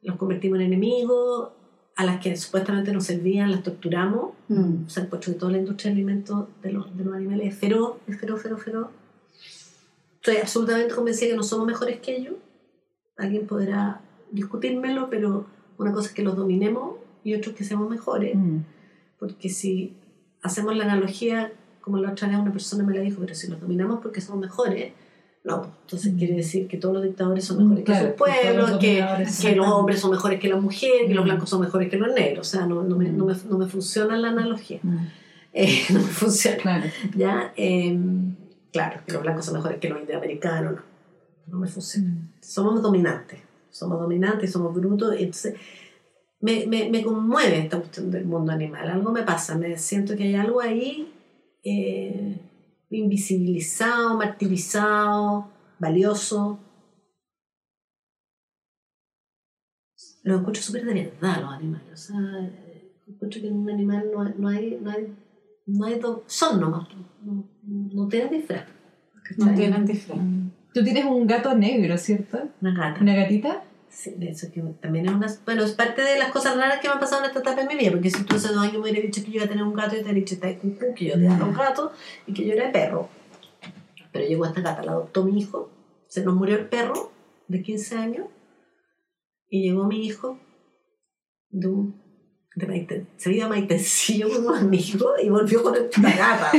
[SPEAKER 3] los convertimos en enemigos, a las que supuestamente nos servían las torturamos.
[SPEAKER 1] Mm.
[SPEAKER 3] O sea, encuentro que toda la industria de alimentos de los, de los animales es feroz, es feroz, feroz, feroz. Estoy absolutamente convencida que no somos mejores que ellos. Alguien podrá discutírmelo, pero una cosa es que los dominemos y otra es que seamos mejores.
[SPEAKER 2] Mm.
[SPEAKER 3] Porque si hacemos la analogía, como la otra vez una persona me la dijo, pero si los dominamos porque somos mejores, no, entonces quiere decir que todos los dictadores son mejores
[SPEAKER 2] Mm, claro,
[SPEAKER 3] que pueblos,
[SPEAKER 2] los
[SPEAKER 3] que, que los hombres son mejores que las mujeres, que los
[SPEAKER 2] Mm.
[SPEAKER 3] blancos son mejores que los negros. O sea, no, no, me, no, me, no me funciona la analogía.
[SPEAKER 2] Mm.
[SPEAKER 3] Eh, no me funciona.
[SPEAKER 2] Claro.
[SPEAKER 3] ¿ya? Eh, claro, que los blancos son mejores que los indioamericanos, no. No me funciona. Somos dominantes. Somos dominantes, somos brutos. Entonces, me, me, me conmueve esta cuestión del mundo animal. Algo me pasa. Me siento que hay algo ahí eh, invisibilizado, martirizado, valioso. Lo encuentro súper de verdad los animales. O sea, eh, encuentro que en un animal no hay, no hay, no hay, no hay do- son nomás. No, no tienen disfraz.
[SPEAKER 1] No tienen disfraz.
[SPEAKER 2] Tú tienes un gato negro, ¿cierto?
[SPEAKER 3] Una gata.
[SPEAKER 2] ¿Una gatita?
[SPEAKER 3] Sí, de eso que también es una... Bueno, es parte de las cosas raras que me han pasado en esta etapa de mi vida, porque si tú hace dos años me hubieras dicho que yo iba a tener un gato y te hubiera dicho que yo te daba un gato y que yo era de perro. Pero llegó esta gata, la adoptó mi hijo, se nos murió el perro de 15 años y llegó mi hijo de un... De Maite, se iba a Maitencillo con un amigo y volvió con esta gata.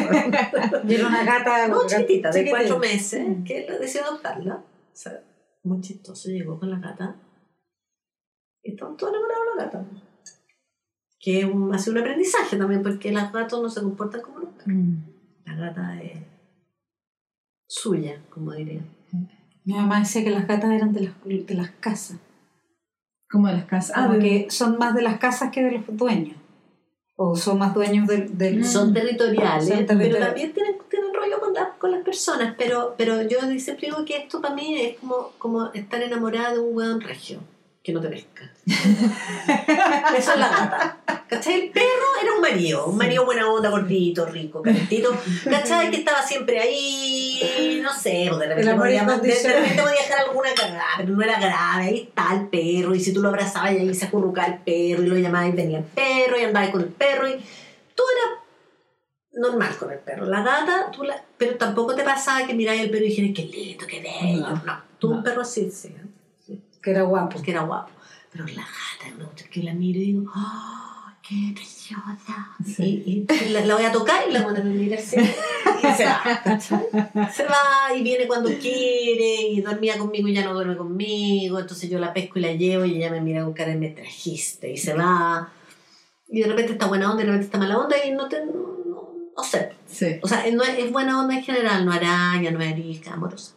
[SPEAKER 1] Y era una gata.
[SPEAKER 3] No, chiquitita, de cuatro meses, que él decidió adoptarla. O sea, muy chistoso, llegó con la gata. Y estaban todos enamorados de la gata. Que un- ha sido un aprendizaje también, porque las gatos no se comportan como los perros. La gata es suya, como diría.
[SPEAKER 1] Mi mamá decía que las gatas eran de las, de las casas.
[SPEAKER 2] Como de las casas. Ah,
[SPEAKER 1] Como
[SPEAKER 2] de-
[SPEAKER 1] que son más de las casas que de los dueños. O son más dueños del. del
[SPEAKER 3] Son territoriales,
[SPEAKER 1] Son
[SPEAKER 3] pero también tienen, con, la- con las personas. Pero, pero yo siempre digo que esto para mí es como, como estar enamorada de un hueón regio que no te pesca. Eso es la gata. ¿Cachai? El perro era un marido, un marido buena onda, gordito, rico, calentito. ¿Cachai? Que estaba siempre ahí, no sé, de repente, podía, dejar alguna cagada, pero no era grave. Ahí está el perro, y si tú lo abrazabas y ahí se acurrucaba el perro, y lo llamabas y venía el perro, y andabas con el perro, y todo era normal con el perro. La gata, tú la, pero tampoco te pasaba que miráis el perro y dijeras, qué lindo, qué bello.
[SPEAKER 2] No.
[SPEAKER 3] No, tú un
[SPEAKER 2] No.
[SPEAKER 3] perro así, sí, sí,
[SPEAKER 1] que era guapo.
[SPEAKER 3] porque era guapo. Pero la gata, cuestión que la miro y digo, ¡oh, qué preciosa!
[SPEAKER 2] Sí.
[SPEAKER 3] Y, y la, la voy a tocar y la voy a mirar así, y se va, ¿cachai? Se va y viene cuando quiere y dormía conmigo y ya no duerme conmigo, entonces yo la pesco y la llevo y ella me mira con cara de me trajiste y se va. Y de repente está buena onda y de repente está mala onda y no te... No, no, sé.
[SPEAKER 2] Sí.
[SPEAKER 3] O sea, no es, es buena onda en general, no araña, no arisca, amorosa.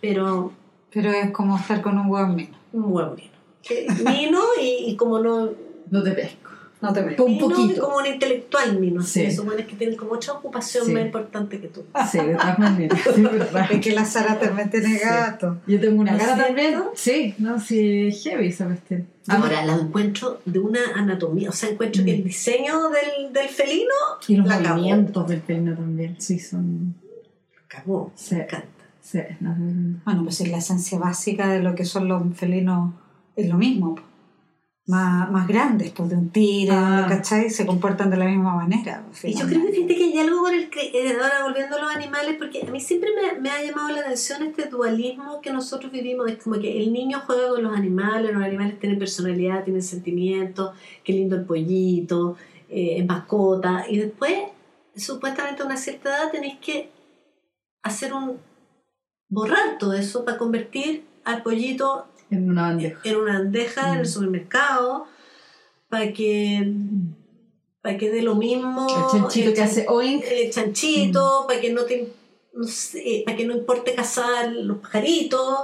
[SPEAKER 3] Pero
[SPEAKER 1] Pero es como estar con un hueón menos.
[SPEAKER 3] un vino. Que- Vino y, y como no...
[SPEAKER 2] No te pesco.
[SPEAKER 1] No te veo.
[SPEAKER 2] Un poquito.
[SPEAKER 3] como un intelectual Mino.
[SPEAKER 2] Sí.
[SPEAKER 3] Buenos que tienen como otra ocupación
[SPEAKER 2] Sí.
[SPEAKER 3] más importante que tú.
[SPEAKER 2] Sí, de todas maneras. Sí, verdad.
[SPEAKER 1] Es que la Sara también tiene
[SPEAKER 2] Sí.
[SPEAKER 1] gato.
[SPEAKER 2] Yo tengo una
[SPEAKER 3] ¿No
[SPEAKER 2] cara también.
[SPEAKER 3] cierto?
[SPEAKER 2] Sí, no, sí, es heavy esa cuestión.
[SPEAKER 3] Ahora la encuentro de una anatomía, o sea, encuentro que el diseño del, del felino
[SPEAKER 2] Y los
[SPEAKER 3] acabó.
[SPEAKER 2] movimientos del peino también. Sí, son.
[SPEAKER 3] Acabó.
[SPEAKER 2] Sí.
[SPEAKER 3] Me encanta.
[SPEAKER 2] Sí, no, no,
[SPEAKER 1] Bueno, pues es la esencia básica de lo que son los felinos, es lo mismo. po. Más, más grandes, pues de un tigre,
[SPEAKER 2] Ah.
[SPEAKER 1] ¿cachai? Se comportan de la misma manera. pues,
[SPEAKER 3] Y yo creo que fíjate que hay algo con el que, eh, ahora volviendo a los animales, porque a mí siempre me, me ha llamado la atención este dualismo que nosotros vivimos. Es como que el niño juega con los animales, los animales tienen personalidad, tienen sentimientos, qué lindo el pollito, eh, es mascota, y después, supuestamente a una cierta edad, tenéis que hacer un. borrar todo eso para convertir al pollito
[SPEAKER 2] En una bandeja.
[SPEAKER 3] en una bandeja en el
[SPEAKER 2] Mm.
[SPEAKER 3] supermercado para que para que dé lo mismo
[SPEAKER 2] El chanchito
[SPEAKER 3] el
[SPEAKER 2] que
[SPEAKER 3] chan-
[SPEAKER 2] hace oink.
[SPEAKER 3] el chanchito para que no te no sé, para que no importe cazar los pajaritos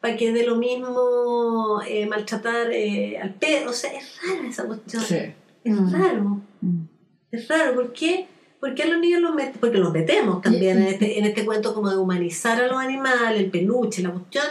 [SPEAKER 3] para que dé lo mismo eh, maltratar eh, al perro o sea es rara esa cuestión
[SPEAKER 2] Sí.
[SPEAKER 3] es
[SPEAKER 1] Mm.
[SPEAKER 3] raro
[SPEAKER 2] Mm.
[SPEAKER 3] es raro ¿por qué? ¿Por qué a los niños los metemos? Porque los metemos también en este, en este cuento como de humanizar a los animales, el peluche, la cuestión.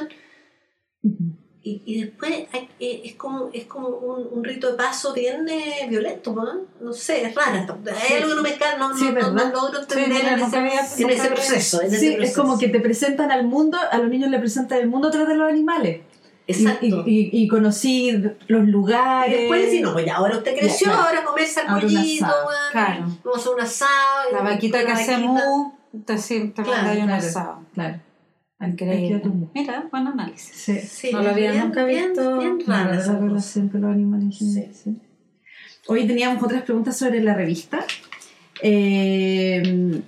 [SPEAKER 2] Ujú.
[SPEAKER 3] Y, y después hay- eh, es como, es como un, un rito de paso bien eh, violento, ¿no? No sé, es rara. Hay
[SPEAKER 2] Sí.
[SPEAKER 3] algo que no me cae, no,
[SPEAKER 2] Sí,
[SPEAKER 3] no, no, no logro entender
[SPEAKER 1] mira,
[SPEAKER 3] en,
[SPEAKER 1] nunca había-
[SPEAKER 3] ese, en ese proceso. En
[SPEAKER 2] Sí,
[SPEAKER 3] ese
[SPEAKER 2] es
[SPEAKER 3] proceso.
[SPEAKER 2] como que te presentan al mundo, a los niños le presentan el mundo a través de los animales. Y-
[SPEAKER 3] Exacto.
[SPEAKER 2] Y, y, y conocí los
[SPEAKER 3] Y
[SPEAKER 2] lugares.
[SPEAKER 3] después decir, no, pues ahora usted creció,
[SPEAKER 2] Ya,
[SPEAKER 3] ahora comerse al pollito,
[SPEAKER 1] claro.
[SPEAKER 3] vamos a un asado.
[SPEAKER 1] La
[SPEAKER 3] y-
[SPEAKER 1] vaquita que
[SPEAKER 3] la
[SPEAKER 1] hace
[SPEAKER 3] vaquita.
[SPEAKER 1] mu, te, sí, te
[SPEAKER 3] Claro,
[SPEAKER 1] un
[SPEAKER 2] claro.
[SPEAKER 1] asado.
[SPEAKER 2] Claro.
[SPEAKER 1] Increíble. Mira, buen análisis.
[SPEAKER 2] Sí.
[SPEAKER 3] Sí,
[SPEAKER 1] No lo había
[SPEAKER 3] bien-
[SPEAKER 1] nunca
[SPEAKER 3] bien-
[SPEAKER 1] visto.
[SPEAKER 3] Bien
[SPEAKER 2] verdad,
[SPEAKER 3] esa
[SPEAKER 2] la relación con los animales en general, sí. Hoy teníamos otras preguntas sobre la revista. Eh,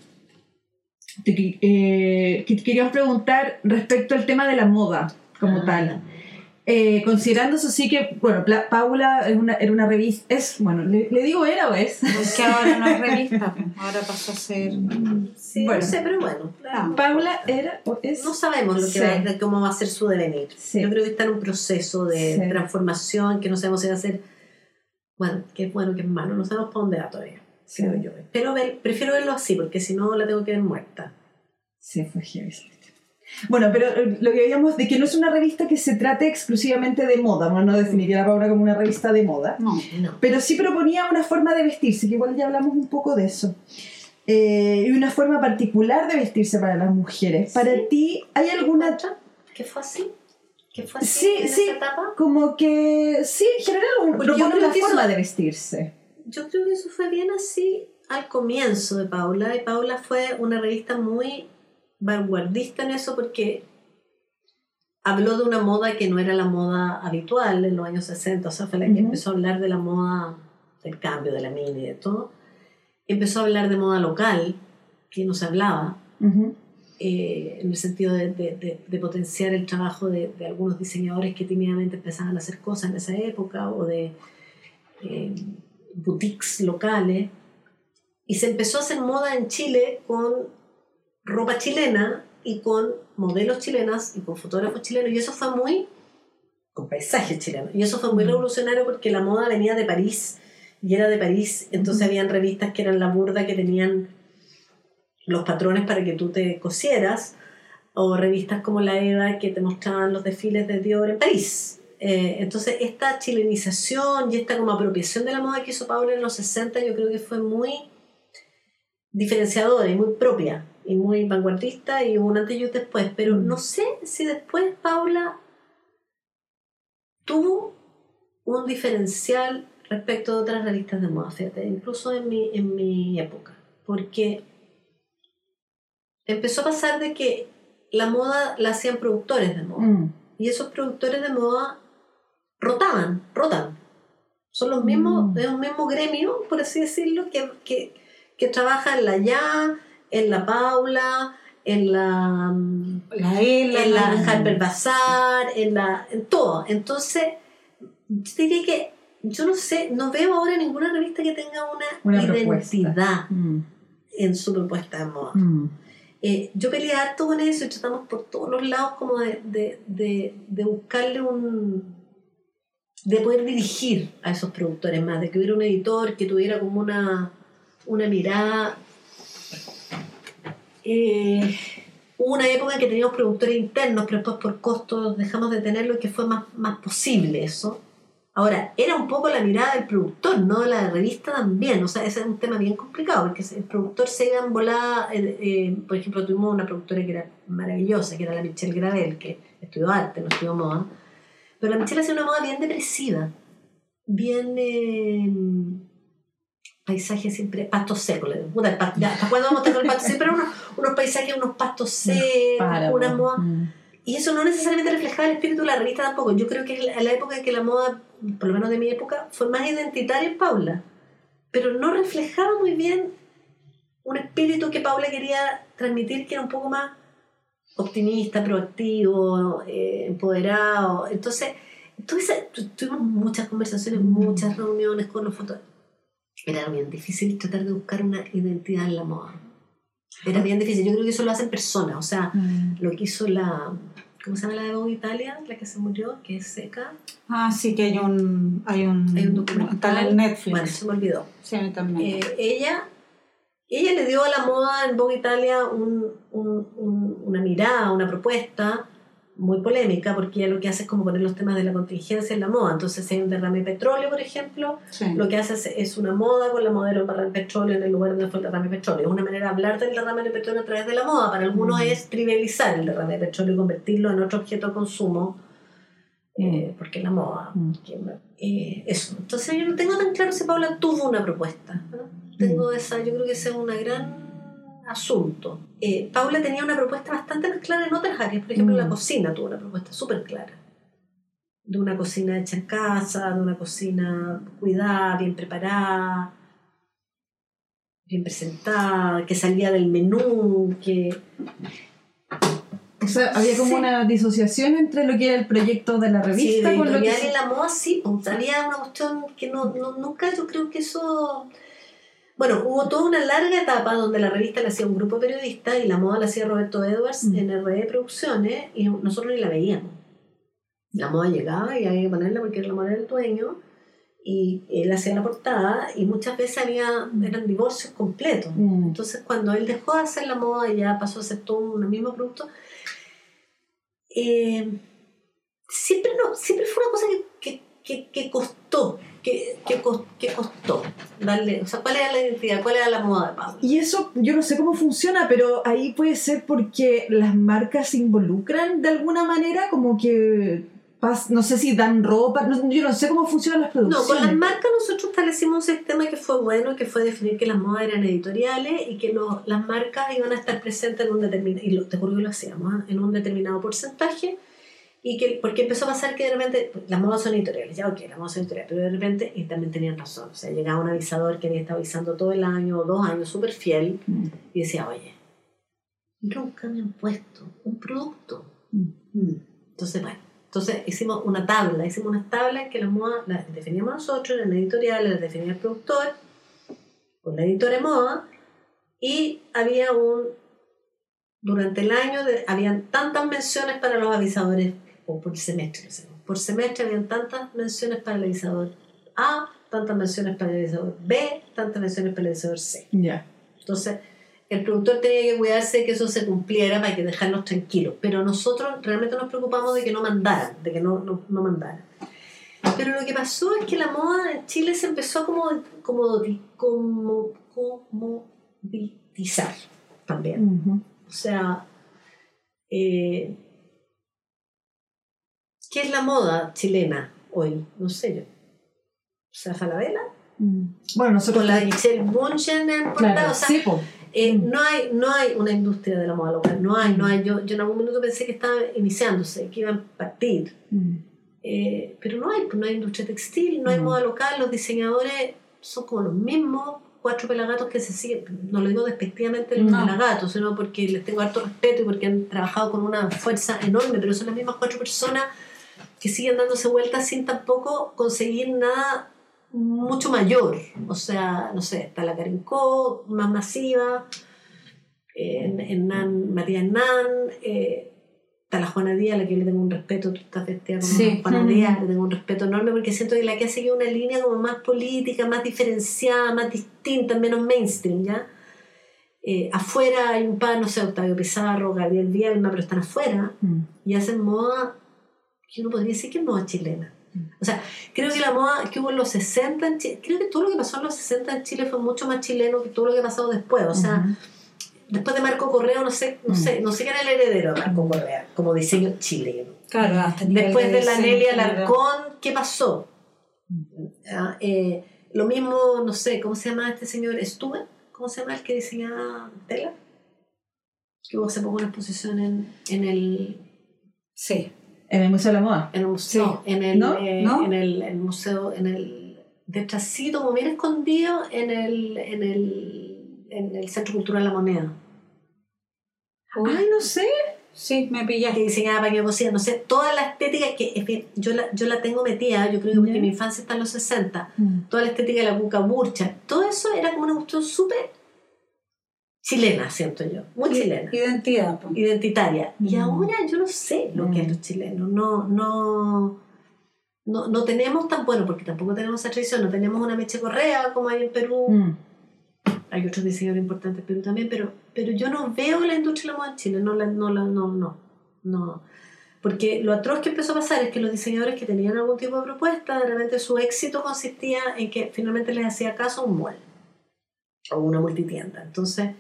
[SPEAKER 2] te qui- eh, que- queríamos preguntar respecto al tema de la moda como
[SPEAKER 3] Ah.
[SPEAKER 2] tal. Eh, considerando eso sí que, bueno, Pla- Paula es una, era una revista, es, bueno, le, le digo era o es.
[SPEAKER 1] Es que ahora no es revista, ahora pasó a ser.
[SPEAKER 3] Sí,
[SPEAKER 2] Bueno.
[SPEAKER 3] no sé, pero bueno.
[SPEAKER 2] Paula era o es.
[SPEAKER 3] No sabemos lo que
[SPEAKER 2] Sí.
[SPEAKER 3] va, cómo va a ser su devenir.
[SPEAKER 2] Sí.
[SPEAKER 3] Yo creo que está en un proceso de
[SPEAKER 2] Sí.
[SPEAKER 3] transformación que no sabemos si va a ser. Bueno, que es bueno, que es malo, no sabemos para dónde va todavía.
[SPEAKER 2] Sí.
[SPEAKER 3] creo yo. Pero ver- prefiero verlo así, porque si no la tengo que ver muerta.
[SPEAKER 2] Sí, fue heavy. Bueno, pero eh, lo que veíamos de que no es una revista que se trate exclusivamente de moda, no, no definiría la Paula como una revista de moda,
[SPEAKER 1] No.
[SPEAKER 3] No.
[SPEAKER 2] pero sí proponía una forma de vestirse, que igual ya hablamos un poco de eso. Eh, y una forma particular de vestirse para las mujeres. Para ti, ¿hay alguna
[SPEAKER 3] ¿Otra? ¿Que fue así? ¿Que fue así
[SPEAKER 2] Sí,
[SPEAKER 3] en
[SPEAKER 2] sí.
[SPEAKER 3] esa etapa?
[SPEAKER 2] como que sí, en general propone
[SPEAKER 3] que
[SPEAKER 2] forma
[SPEAKER 3] eso-
[SPEAKER 2] de vestirse?
[SPEAKER 3] Yo creo que eso fue bien así al comienzo de Paula. Y Paula fue una revista muy vanguardista en eso porque habló de una moda que no era la moda habitual en los años 60. O sea, fue la que empezó a hablar de la moda del cambio, de la mini, de todo. Empezó a hablar de moda local, que no se hablaba. Eh, en el sentido de, de- de- de potenciar el trabajo de, de algunos diseñadores que tímidamente empezaban a hacer cosas en esa época o de eh, boutiques locales. Y se empezó a hacer moda en Chile con ropa chilena y con modelos chilenas y con fotógrafos chilenos. Y eso fue muy... con paisajes chilenos. Y eso fue muy
[SPEAKER 2] Mm.
[SPEAKER 3] revolucionario porque la moda venía de París y era de París. Entonces
[SPEAKER 2] Ujú.
[SPEAKER 3] habían revistas que eran la burda que tenían los patrones para que tú te cosieras, o revistas como La Eva que te mostraban los desfiles de Dior en París. Eh, entonces, esta chilenización y esta como apropiación de la moda que hizo Paula en los 60, yo creo que fue muy diferenciadora y muy propia, y muy vanguardista, y un antes y un después. Pero
[SPEAKER 2] Mm.
[SPEAKER 3] no sé si después Paula tuvo un diferencial respecto de otras revistas de moda, fíjate, incluso en mi, en mi época. Porque empezó a pasar de que la moda la hacían productores de moda.
[SPEAKER 2] Mm.
[SPEAKER 3] Y esos productores de moda rotaban, rotan. Son los mismos,
[SPEAKER 2] Mm.
[SPEAKER 3] es un mismo gremio, por así decirlo, que, que, que trabaja en la Ya, en la Paula, en la,
[SPEAKER 1] La Ela,
[SPEAKER 3] en la Harper Bazaar, en, la, en todo. Entonces, yo diría que yo no sé, no veo ahora ninguna revista que tenga una,
[SPEAKER 2] Una
[SPEAKER 3] identidad
[SPEAKER 2] propuesta. Mm.
[SPEAKER 3] en su propuesta de moda.
[SPEAKER 2] Mm.
[SPEAKER 3] Eh, yo peleé harto con eso y tratamos por todos los lados como de, de, de, de buscarle un, de poder dirigir a esos productores más, de que hubiera un editor que tuviera como una, una mirada. Eh, hubo una época en que teníamos productores internos, pero después por costos dejamos de tenerlo y que fue más, más posible eso. Ahora, era un poco la mirada del productor, no de la revista también. O sea, ese es un tema bien complicado, porque el productor se iba en volada. eh, eh, por ejemplo, tuvimos una productora que era maravillosa, que era la Michelle Gravel, que estudió arte, no estudió moda. Pero la Michelle hacía una moda bien depresiva, bien. Paisajes siempre. pastos secos. le digo. Puta, el pa- ya, ¿Hasta cuándo vamos a tener el pasto? Pero unos, unos paisajes, unos pastos secos, una moda.
[SPEAKER 2] Mm.
[SPEAKER 3] Y eso no necesariamente reflejaba el espíritu de la revista tampoco. Yo creo que es la, la época en que la moda, por lo menos de mi época, fue más identitaria en Paula. Pero no reflejaba muy bien un espíritu que Paula quería transmitir, que era un poco más optimista, proactivo, eh, empoderado. Entonces, entonces, tu- tuvimos muchas conversaciones, muchas reuniones con los fotógrafos. Era bien difícil tratar de buscar una identidad en la moda. Era bien difícil. Yo creo que eso lo hacen personas. O sea,
[SPEAKER 2] Mm.
[SPEAKER 3] lo que hizo la. ¿Cómo se llama la de Vogue Italia? La que se murió, que es seca.
[SPEAKER 1] Ah, sí que hay un, hay un,
[SPEAKER 3] Hay un documental.
[SPEAKER 1] en Netflix.
[SPEAKER 3] Bueno, se me olvidó.
[SPEAKER 1] sí, a mí también.
[SPEAKER 3] Eh, ella, ella le dio a la moda en Vogue Italia un, un- un- una mirada, una propuesta muy polémica, porque ella lo que hace es como poner los temas de la contingencia en la moda. Entonces, si hay un derrame de petróleo, por ejemplo,
[SPEAKER 1] sí.
[SPEAKER 3] lo que hace es, es una moda con la modelo para el petróleo en el lugar donde fue el derrame de petróleo. Es una manera de hablar del derrame de petróleo a través de la moda. Para algunos
[SPEAKER 1] Mm.
[SPEAKER 3] es trivializar el derrame de petróleo y convertirlo en otro objeto de consumo, eh, porque es la moda.
[SPEAKER 2] Mm.
[SPEAKER 3] eh, eso. Entonces yo no tengo tan claro si Paula tuvo una propuesta. ¿no? Tengo esa, yo creo que ese es un gran asunto. Eh, Paula tenía una propuesta bastante más clara en otras áreas. Por ejemplo,
[SPEAKER 2] Mm.
[SPEAKER 3] la cocina tuvo una propuesta súper clara de una cocina hecha en casa, de una cocina cuidada, bien preparada, bien presentada, que salía del menú, que...
[SPEAKER 2] O sea, había como
[SPEAKER 3] Sí.
[SPEAKER 2] una disociación entre lo que era el proyecto de la
[SPEAKER 3] Sí,
[SPEAKER 2] revista con lo que...
[SPEAKER 3] y la moda sí, pues, había una cuestión que no, no- nunca yo creo que eso... Bueno, hubo toda una larga etapa donde la revista la hacía un grupo de periodistas y la moda la hacía Roberto Edwards
[SPEAKER 2] Mm.
[SPEAKER 3] en RD Producciones y nosotros ni la veíamos. La moda llegaba y había que ponerla porque era la moda del dueño y él hacía la portada y muchas veces había, eran divorcios completos.
[SPEAKER 2] Mm.
[SPEAKER 3] Entonces, cuando él dejó de hacer la moda y ya pasó a hacer todo un mismo producto, eh, siempre, no, siempre fue una cosa que, que, que, que costó, que, cos- que costó darle, o sea, ¿cuál era la identidad? ¿Cuál era la moda de Pablo?
[SPEAKER 2] Y eso, yo no sé cómo funciona, pero ahí puede ser porque las marcas se involucran de alguna manera, como que, no sé si dan ropa, no- yo no sé cómo funcionan las
[SPEAKER 3] No,
[SPEAKER 2] producciones.
[SPEAKER 3] con las marcas nosotros establecimos un sistema que fue bueno, que fue definir que las modas eran editoriales y que los- las marcas iban a estar presentes en un determinado, y lo, te juro que lo hacíamos, ¿ah? en un determinado porcentaje, y que, porque empezó a pasar que de repente, las modas son editoriales, ya ok, las modas son editoriales, pero de repente, y también tenían razón, o sea, llegaba un avisador que había estado avisando todo el año o dos años, súper fiel,
[SPEAKER 2] Mm.
[SPEAKER 3] y decía, oye, nunca me han puesto un producto.
[SPEAKER 2] Mm.
[SPEAKER 3] Entonces, bueno, entonces hicimos una tabla, hicimos una tabla en que las modas las definíamos nosotros, en editoriales las definía el productor, con la editora de moda, y había un, durante el año, de, habían tantas menciones para los avisadores, o por semestre, no sé, por semestre habían tantas menciones para el avisador A, tantas menciones para el avisador B, tantas menciones para el avisador C.
[SPEAKER 2] Ya.
[SPEAKER 3] Entonces, el productor tenía que cuidarse de que eso se cumpliera para que dejarnos tranquilos. Pero nosotros realmente nos preocupamos de que no mandaran, de que no, no, no mandaran. Pero lo que pasó es que la moda en Chile se empezó a como, como, como, comoditizar también.
[SPEAKER 2] Ujú.
[SPEAKER 3] O sea, eh, ¿qué es la moda chilena hoy? No sé yo. O sea, Falabella,
[SPEAKER 2] Mm. Bueno, nosotros...
[SPEAKER 3] con la Michelle Bunchen en portada.
[SPEAKER 2] Claro,
[SPEAKER 3] o sea,
[SPEAKER 2] sí, po.
[SPEAKER 3] Eh,
[SPEAKER 2] Mm.
[SPEAKER 3] no, hay, no hay una industria de la moda local, no hay, no hay. Yo, yo en algún minuto pensé que estaba iniciándose, que iban a partir,
[SPEAKER 2] Mm.
[SPEAKER 3] Eh, pero no hay, pues no hay industria textil, no hay
[SPEAKER 2] Mm.
[SPEAKER 3] moda local, los diseñadores son como los mismos cuatro pelagatos que se siguen, no lo digo despectivamente los
[SPEAKER 2] No.
[SPEAKER 3] pelagatos, sino porque les tengo harto respeto y porque han trabajado con una fuerza enorme, pero son las mismas cuatro personas que siguen dándose vueltas sin tampoco conseguir nada mucho mayor. O sea, no sé, está la Carincó, más masiva, eh, en, en Nan, Matías Nan, eh, Está la Juana Díaz, a la que yo le tengo un respeto, tú estás vestida como
[SPEAKER 1] Sí.
[SPEAKER 3] Juana. Díaz, le tengo un respeto enorme porque siento que la que ha seguido una línea como más política, más diferenciada, más distinta, menos mainstream, ¿ya? Eh, afuera hay un par, no sé, Octavio Pizarro, Gabriel Bielma, pero están afuera
[SPEAKER 2] Mm.
[SPEAKER 3] y hacen moda, que uno podría decir que es moda chilena. O sea, creo que la moda que hubo en los 60 en Chile, creo que todo lo que pasó en los 60 en Chile fue mucho más chileno que todo lo que ha pasado después. O sea,
[SPEAKER 2] Ujú.
[SPEAKER 3] Después de Marco Correa, no sé, no
[SPEAKER 2] Mm.
[SPEAKER 3] sé, no sé quién era el heredero de Marco Correa, como diseño chileno.
[SPEAKER 1] Claro, hasta
[SPEAKER 3] Después de la
[SPEAKER 1] diseño
[SPEAKER 3] Nelia
[SPEAKER 1] general.
[SPEAKER 3] Alarcón, ¿qué pasó? Ah, eh, lo mismo, no sé, ¿cómo se llama este señor? ¿Estuve? ¿Cómo se llama el que diseñaba tela? Que hubo hace poco una exposición en, en el
[SPEAKER 1] Sí.
[SPEAKER 2] En el Museo de la Moda.
[SPEAKER 3] en el museo,
[SPEAKER 1] Sí.
[SPEAKER 3] en el,
[SPEAKER 2] ¿No?
[SPEAKER 3] eh,
[SPEAKER 1] ¿No?
[SPEAKER 3] en el, el museo, en el detrásito, como bien escondido, en el, en el, en el Centro Cultural La Moneda.
[SPEAKER 1] Uy,
[SPEAKER 2] Ay, no sé.
[SPEAKER 1] sí, me
[SPEAKER 3] que
[SPEAKER 1] pillaste.
[SPEAKER 3] diseñaba para que cosía, no sé, toda la estética que es que yo la, yo la tengo metida, yo creo que porque
[SPEAKER 2] Ya.
[SPEAKER 3] mi infancia está en los 60,
[SPEAKER 2] Mm.
[SPEAKER 3] toda la estética de la cuca burcha, todo eso era como una cuestión súper chilena, siento yo, muy chilena,
[SPEAKER 1] Identidad. po.
[SPEAKER 3] identitaria. Y
[SPEAKER 2] Mm.
[SPEAKER 3] ahora yo no sé lo que es
[SPEAKER 2] Mm.
[SPEAKER 3] los chilenos, no, no, no, no tenemos tan bueno, porque tampoco tenemos esa tradición, no tenemos una meche correa como hay en Perú,
[SPEAKER 2] Mm.
[SPEAKER 3] Hay otros diseñadores importantes en Perú también, pero, pero yo no veo la industria de la moda en Chile, no, la, no, la, no, no, no. Porque lo atroz que empezó a pasar es que los diseñadores que tenían algún tipo de propuesta, de repente su éxito consistía en que finalmente les hacía caso un mall o una multitienda. Entonces,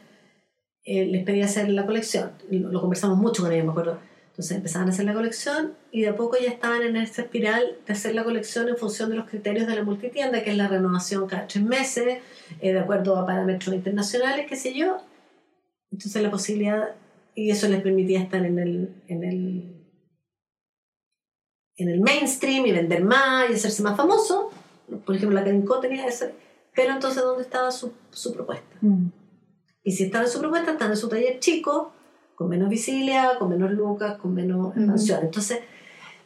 [SPEAKER 3] eh, les pedía hacer la colección. Lo, lo conversamos mucho con ellos, me acuerdo. Entonces empezaban a hacer la colección y de a poco ya estaban en esta espiral de hacer la colección en función de los criterios de la multitienda, que es la renovación cada tres meses, eh, de acuerdo a parámetros internacionales, qué sé yo. Entonces la posibilidad, y eso les permitía estar en el, en el, en el mainstream y vender más y hacerse más famoso. Por ejemplo, la Carinco tenía eso. Pero entonces, ¿dónde estaba su, su propuesta?
[SPEAKER 2] Mm.
[SPEAKER 3] Y si estaba en su propuesta, estaba en su taller chico, con menos visibilidad, con menos lucas, con menos expansión. Entonces,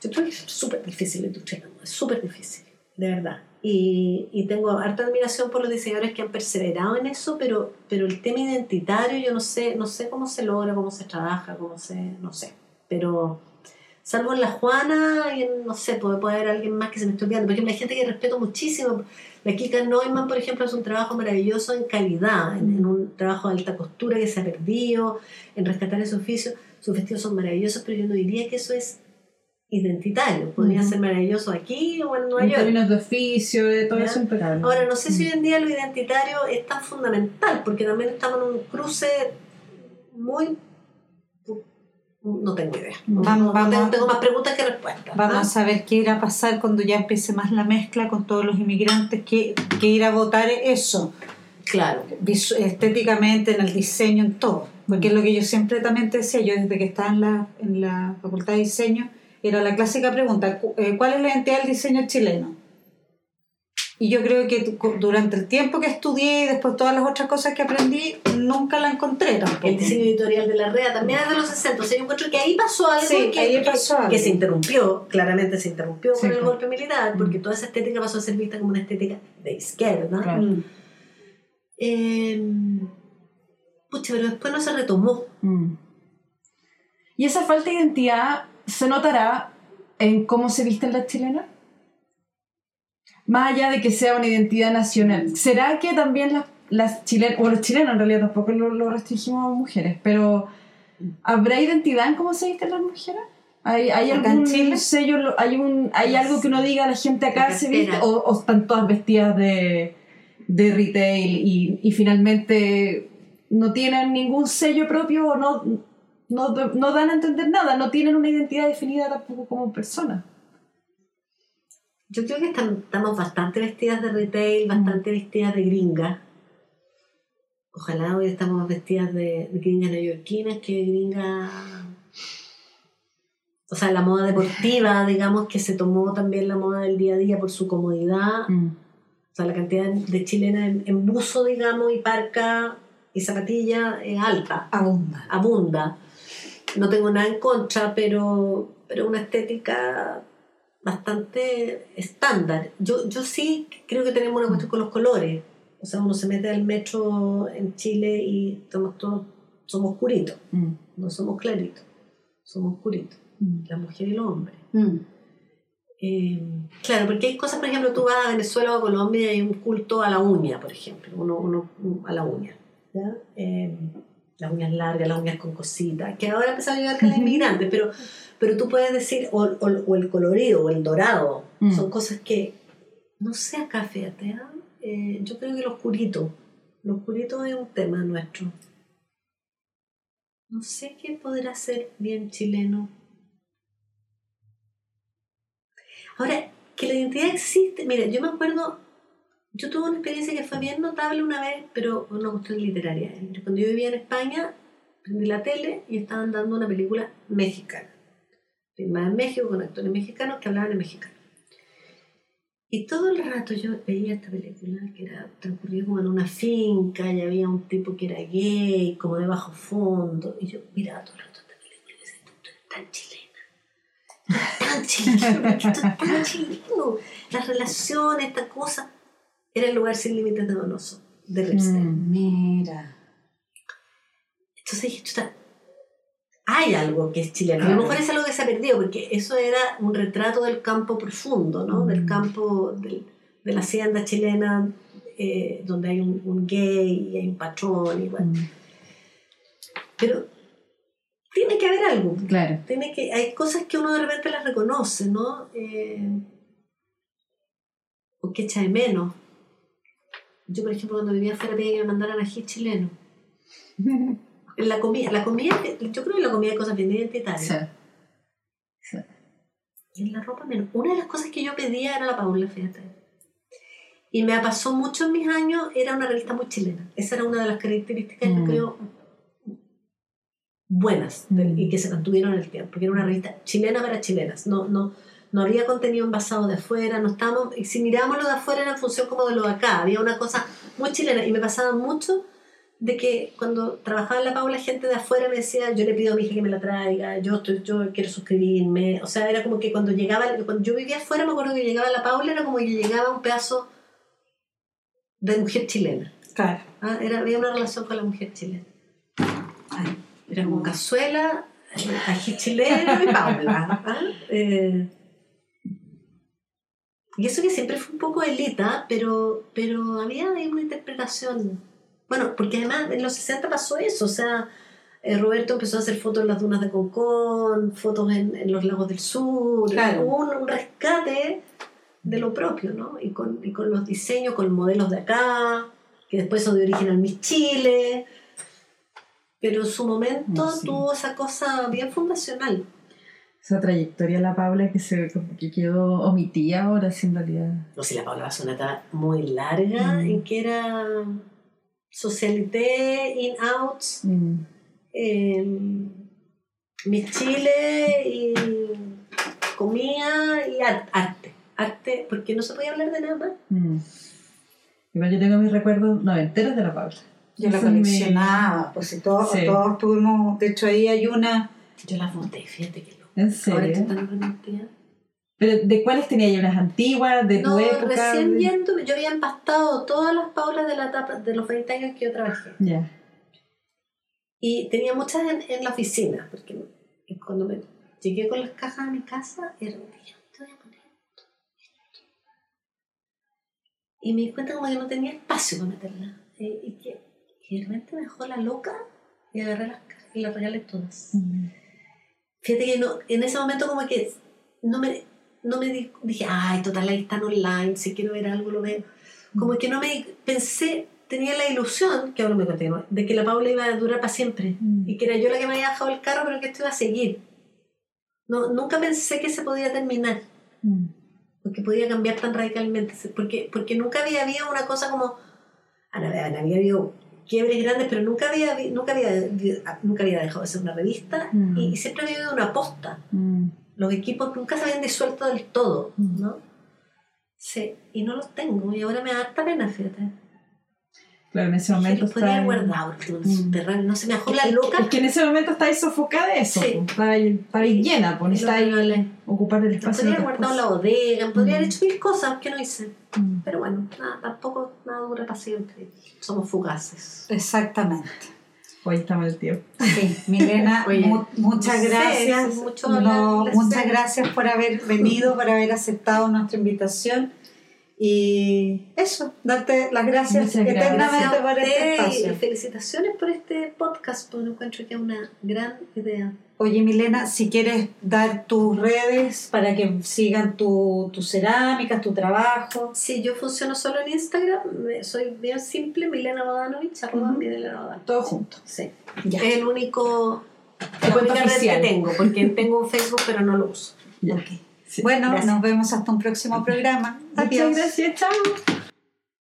[SPEAKER 3] yo creo que es súper difícil la industria es súper difícil, de verdad. Y, y tengo harta admiración por los diseñadores que han perseverado en eso, pero, pero el tema identitario yo no sé, no sé cómo se logra, cómo se trabaja, cómo se, no sé. Pero salvo en la Juana y en, no sé, puede, puede haber alguien más que se me esté olvidando. Por ejemplo, hay gente que respeto muchísimo. La Kika Neumann, por ejemplo, hace un trabajo maravilloso en calidad, en, en un trabajo de alta costura que se ha perdido, en rescatar ese oficio. Sus vestidos son maravillosos, pero yo no diría que eso es identitario. Podría
[SPEAKER 2] Ujú.
[SPEAKER 3] ser maravilloso aquí o en Nueva
[SPEAKER 2] En
[SPEAKER 3] York.
[SPEAKER 2] términos de oficio, de todo
[SPEAKER 3] Ya.
[SPEAKER 2] eso impecable.
[SPEAKER 3] Ahora, no sé si hoy en día lo identitario es tan fundamental, porque también estamos en un cruce muy... No tengo idea.
[SPEAKER 1] Vamos-
[SPEAKER 3] tengo, tengo más preguntas que respuestas.
[SPEAKER 1] Vamos
[SPEAKER 3] ¿ah?
[SPEAKER 1] a saber qué irá a pasar cuando ya empiece más la mezcla con todos los inmigrantes, que, que ir a votar eso,
[SPEAKER 3] Claro.
[SPEAKER 1] estéticamente, en el diseño, en todo. Porque es lo que yo siempre también te decía, yo desde que estaba en la, en la Facultad de Diseño, era la clásica pregunta, eh, ¿cuál es la identidad del diseño chileno? Y yo creo que durante el tiempo que estudié y después todas las otras cosas que aprendí, nunca la encontré tampoco.
[SPEAKER 3] El diseño editorial de la REA también es de los 60. O sea, yo encuentro que ahí pasó algo,
[SPEAKER 1] Sí,
[SPEAKER 3] que,
[SPEAKER 1] ahí
[SPEAKER 3] que-
[SPEAKER 1] pasó algo.
[SPEAKER 3] que se interrumpió, claramente se interrumpió
[SPEAKER 2] Sí,
[SPEAKER 3] con el golpe militar, porque toda esa estética pasó a ser vista como una estética de izquierda.
[SPEAKER 2] Claro.
[SPEAKER 1] Mm.
[SPEAKER 3] Eh, pucha, pero después no se retomó.
[SPEAKER 2] Mm. ¿Y esa falta de identidad se notará en cómo se visten las chilenas? Más allá de que sea una identidad nacional. ¿Será que también las, las chilenas, o los chilenos en realidad tampoco lo, lo restringimos a mujeres, pero ¿habrá identidad en cómo se visten las mujeres? ¿Hay, hay
[SPEAKER 1] ¿Acá en
[SPEAKER 2] algún
[SPEAKER 1] Chile?
[SPEAKER 2] sello, lo- hay, un, hay algo que uno diga la gente acá se viste? ¿O, o están todas vestidas de, de retail y, y finalmente no tienen ningún sello propio o no, no, no dan a entender nada, no tienen una identidad definida tampoco como persona.
[SPEAKER 3] Yo creo que están- estamos bastante vestidas de retail, bastante vestidas de gringa. Ojalá hoy estamos vestidas de, de gringas neoyorquinas que gringas. O sea, la moda deportiva, digamos, que se tomó también la moda del día a día por su comodidad. O sea, la cantidad de chilenas en, en buzo, digamos, y parca y zapatilla es alta
[SPEAKER 1] Abunda.
[SPEAKER 3] abunda. No tengo nada en contra, pero, pero una estética bastante estándar. Yo, yo sí creo que tenemos una cuestión con los colores. O sea, uno se mete al metro en Chile y estamos todos, somos oscuritos,
[SPEAKER 2] Mm.
[SPEAKER 3] no somos claritos. somos oscuritos,
[SPEAKER 2] Mm.
[SPEAKER 3] la mujer y el hombre.
[SPEAKER 1] Mm.
[SPEAKER 3] Eh, claro, porque hay cosas, por ejemplo, tú vas a Venezuela o a Colombia y hay un culto a la uña, por ejemplo, uno, uno a la uña. ¿ya? Eh, las uñas largas, las uñas con cositas, que ahora empezó a llegar con los inmigrantes, pero, pero tú puedes decir, o, o- o el colorido, o el dorado,
[SPEAKER 2] Mm.
[SPEAKER 3] son cosas que, no sé acá, fíjate, ¿ah? Eh, yo creo que lo oscurito, lo oscurito es un tema nuestro. No sé qué podrá ser bien chileno. Ahora, que la identidad existe, mira, yo me acuerdo, yo tuve una experiencia que fue bien notable una vez, pero una cuestión literaria. Cuando yo vivía en España, prendí la tele y estaban dando una película mexicana, filmada en México con actores mexicanos que hablaban en mexicano. Y todo el rato yo veía esta película que era transcurría como en una finca y había un tipo que era gay, como de bajo fondo. Y yo miraba todo el rato esta película y decía, esto es tan chilena. Tan chileno, esto es tan chileno. Las relaciones, esta cosa. Era el lugar sin límites de Donoso, de Ripstein.
[SPEAKER 2] Mm.
[SPEAKER 1] Mira.
[SPEAKER 3] Entonces dije, chuta, hay algo que es chileno. A lo mejor es algo que se ha perdido, porque eso era un retrato del campo profundo, ¿no?
[SPEAKER 2] Mm.
[SPEAKER 3] Del campo del- de la hacienda chilena, eh, donde hay un, un gay y hay un patrón. Y bueno.
[SPEAKER 2] Mm.
[SPEAKER 3] Pero tiene que haber algo.
[SPEAKER 2] Claro.
[SPEAKER 3] Tiene que, hay cosas que uno de repente las reconoce, ¿no? Eh, o que echa de menos. Yo, por ejemplo, cuando vivía afuera pedía que me mandaran ají chileno. En la comida, la comida, yo creo que la comida hay cosas bien identitarias.
[SPEAKER 2] Sí. Sí.
[SPEAKER 3] Y en la ropa menos. Una de las cosas que yo pedía era la Paula, fíjate. Y me pasó mucho en mis años, era una revista muy chilena. Esa era una de las características,
[SPEAKER 2] Mm.
[SPEAKER 3] creo, buenas
[SPEAKER 2] Mm.
[SPEAKER 3] y que se mantuvieron en el tiempo. Porque era una revista chilena para chilenas. No, no, no había contenido envasado de afuera, no estábamos, y si mirábamos lo de afuera era en función como de lo de acá. Había una cosa muy chilena. Y me pasaba mucho de que cuando trabajaba en la Paula, gente de afuera me decía, yo le pido a mi hija que me la traiga, yo, estoy, yo quiero suscribirme. O sea, era como que cuando llegaba, cuando yo vivía afuera, me acuerdo que llegaba la Paula, era como que llegaba un pedazo de mujer chilena.
[SPEAKER 1] Claro.
[SPEAKER 3] Ah, Era, había una relación con la mujer chilena.
[SPEAKER 1] Ay,
[SPEAKER 3] Era como cazuela, eh, ají chileno y Paula. ¿ah? Eh, y eso que siempre fue un poco elita, pero, pero había ahí una interpretación. Bueno, porque además en los 60 pasó eso, o sea, eh, Roberto empezó a hacer fotos en las dunas de Concón, fotos en, en los lagos del sur,
[SPEAKER 1] Claro.
[SPEAKER 3] hubo un, un rescate de lo propio, ¿no? Y con, y con los diseños, con modelos de acá, que después son de origen en Miss Chile, pero en su momento
[SPEAKER 2] sí.
[SPEAKER 3] tuvo esa cosa bien fundacional.
[SPEAKER 2] Esa trayectoria de la Paula que se como que quedó omitida ahora, sí, en realidad.
[SPEAKER 3] No sé, la Paula pasó una etapa muy larga
[SPEAKER 2] Mm.
[SPEAKER 3] en que era socialité, in-outs,
[SPEAKER 2] Mm.
[SPEAKER 3] eh, Miss Chile y comida y ar- arte. Arte, porque no se podía hablar de nada más.
[SPEAKER 2] Mm. Igual yo tengo mis recuerdos noventeros de la Paula.
[SPEAKER 1] Yo la
[SPEAKER 2] me-
[SPEAKER 1] coleccionaba, pues si todos,
[SPEAKER 2] Sí.
[SPEAKER 1] todos tuvimos, de hecho ahí hay una,
[SPEAKER 3] Yo la boté, fíjate que.
[SPEAKER 2] ¿En serio?
[SPEAKER 3] estoy tan arrepentida.
[SPEAKER 2] ¿Pero de cuáles tenía ya unas antiguas, de tu
[SPEAKER 3] No,
[SPEAKER 2] época?
[SPEAKER 3] recién viendo, yo había empastado todas las paulas de la etapa de los 20 años que yo trabajé.
[SPEAKER 2] Ya.
[SPEAKER 3] Y tenía muchas en, en la oficina, porque cuando me llegué con las cajas a mi casa, era un día, voy a poner esto, esto. Y me di cuenta como que no tenía espacio para meterla. Y que y de repente me dejó la loca y agarré las cajas y las regalé todas.
[SPEAKER 2] Mm.
[SPEAKER 3] Fíjate que no, en ese momento como que no me, no me di- dije, ay, total, ahí están online, si quiero ver algo lo veo. Como que no me pensé, tenía la ilusión, que ahora me conté, ¿no? de que la Paula iba a durar para siempre
[SPEAKER 2] Mm.
[SPEAKER 3] y que era yo la que me había dejado el carro, pero que esto iba a seguir. No, nunca pensé que se podía terminar,
[SPEAKER 2] Mm.
[SPEAKER 3] porque podía cambiar tan radicalmente, porque, porque nunca había habido una cosa como, había habido quiebres grandes, pero nunca había, nunca había, nunca había dejado de ser una revista
[SPEAKER 2] Mm.
[SPEAKER 3] y, y siempre había habido una aposta
[SPEAKER 2] Mm.
[SPEAKER 3] los equipos nunca se habían disuelto del todo,
[SPEAKER 2] Mm.
[SPEAKER 3] ¿no? Sí, y no los tengo, y ahora me da harta pena, fíjate.
[SPEAKER 2] Claro, en ese momento
[SPEAKER 3] los podría haber guardado,
[SPEAKER 2] Mm.
[SPEAKER 3] subterráneo, no se me dejó la loca.
[SPEAKER 2] Es que en ese momento estáis sofocada de eso.
[SPEAKER 3] Sí.
[SPEAKER 2] po. Estáis estáis llena, pues
[SPEAKER 3] regalé.
[SPEAKER 2] ocupar el espacio.
[SPEAKER 3] Podría haber guardado la bodega, podría haber hecho mil cosas que no hice.
[SPEAKER 2] Mm.
[SPEAKER 3] Pero bueno, nada, tampoco nada dura para siempre. Somos fugaces.
[SPEAKER 1] exactamente.
[SPEAKER 2] Hoy estamos el tiempo.
[SPEAKER 1] Sí, Milena,
[SPEAKER 2] Oye,
[SPEAKER 1] mu- muchas
[SPEAKER 3] sé,
[SPEAKER 1] gracias.
[SPEAKER 3] mucho
[SPEAKER 1] No, muchas gracias por haber venido, por haber aceptado nuestra invitación. Y eso, darte las gracias
[SPEAKER 2] Muchas
[SPEAKER 1] eternamente
[SPEAKER 3] Gracias
[SPEAKER 1] por este espacio.
[SPEAKER 3] y felicitaciones por este podcast, porque encuentro que es una gran idea.
[SPEAKER 1] Oye, Milena, si quieres dar tus redes para que sigan tu, tus cerámicas, tu trabajo.
[SPEAKER 3] Sí, yo funciono solo en Instagram, soy bien simple, Milena Bodanovich, arroba
[SPEAKER 1] Ujú.
[SPEAKER 3] Milena Bodanovich.
[SPEAKER 2] Todo junto.
[SPEAKER 3] Sí.
[SPEAKER 1] Ya.
[SPEAKER 3] Es el único la única red que tengo, porque tengo un Facebook pero no lo uso.
[SPEAKER 2] Ya. Sí.
[SPEAKER 1] Bueno,
[SPEAKER 3] gracias.
[SPEAKER 1] nos vemos hasta un próximo programa.
[SPEAKER 2] Muchas
[SPEAKER 1] Adiós.
[SPEAKER 2] gracias, chao.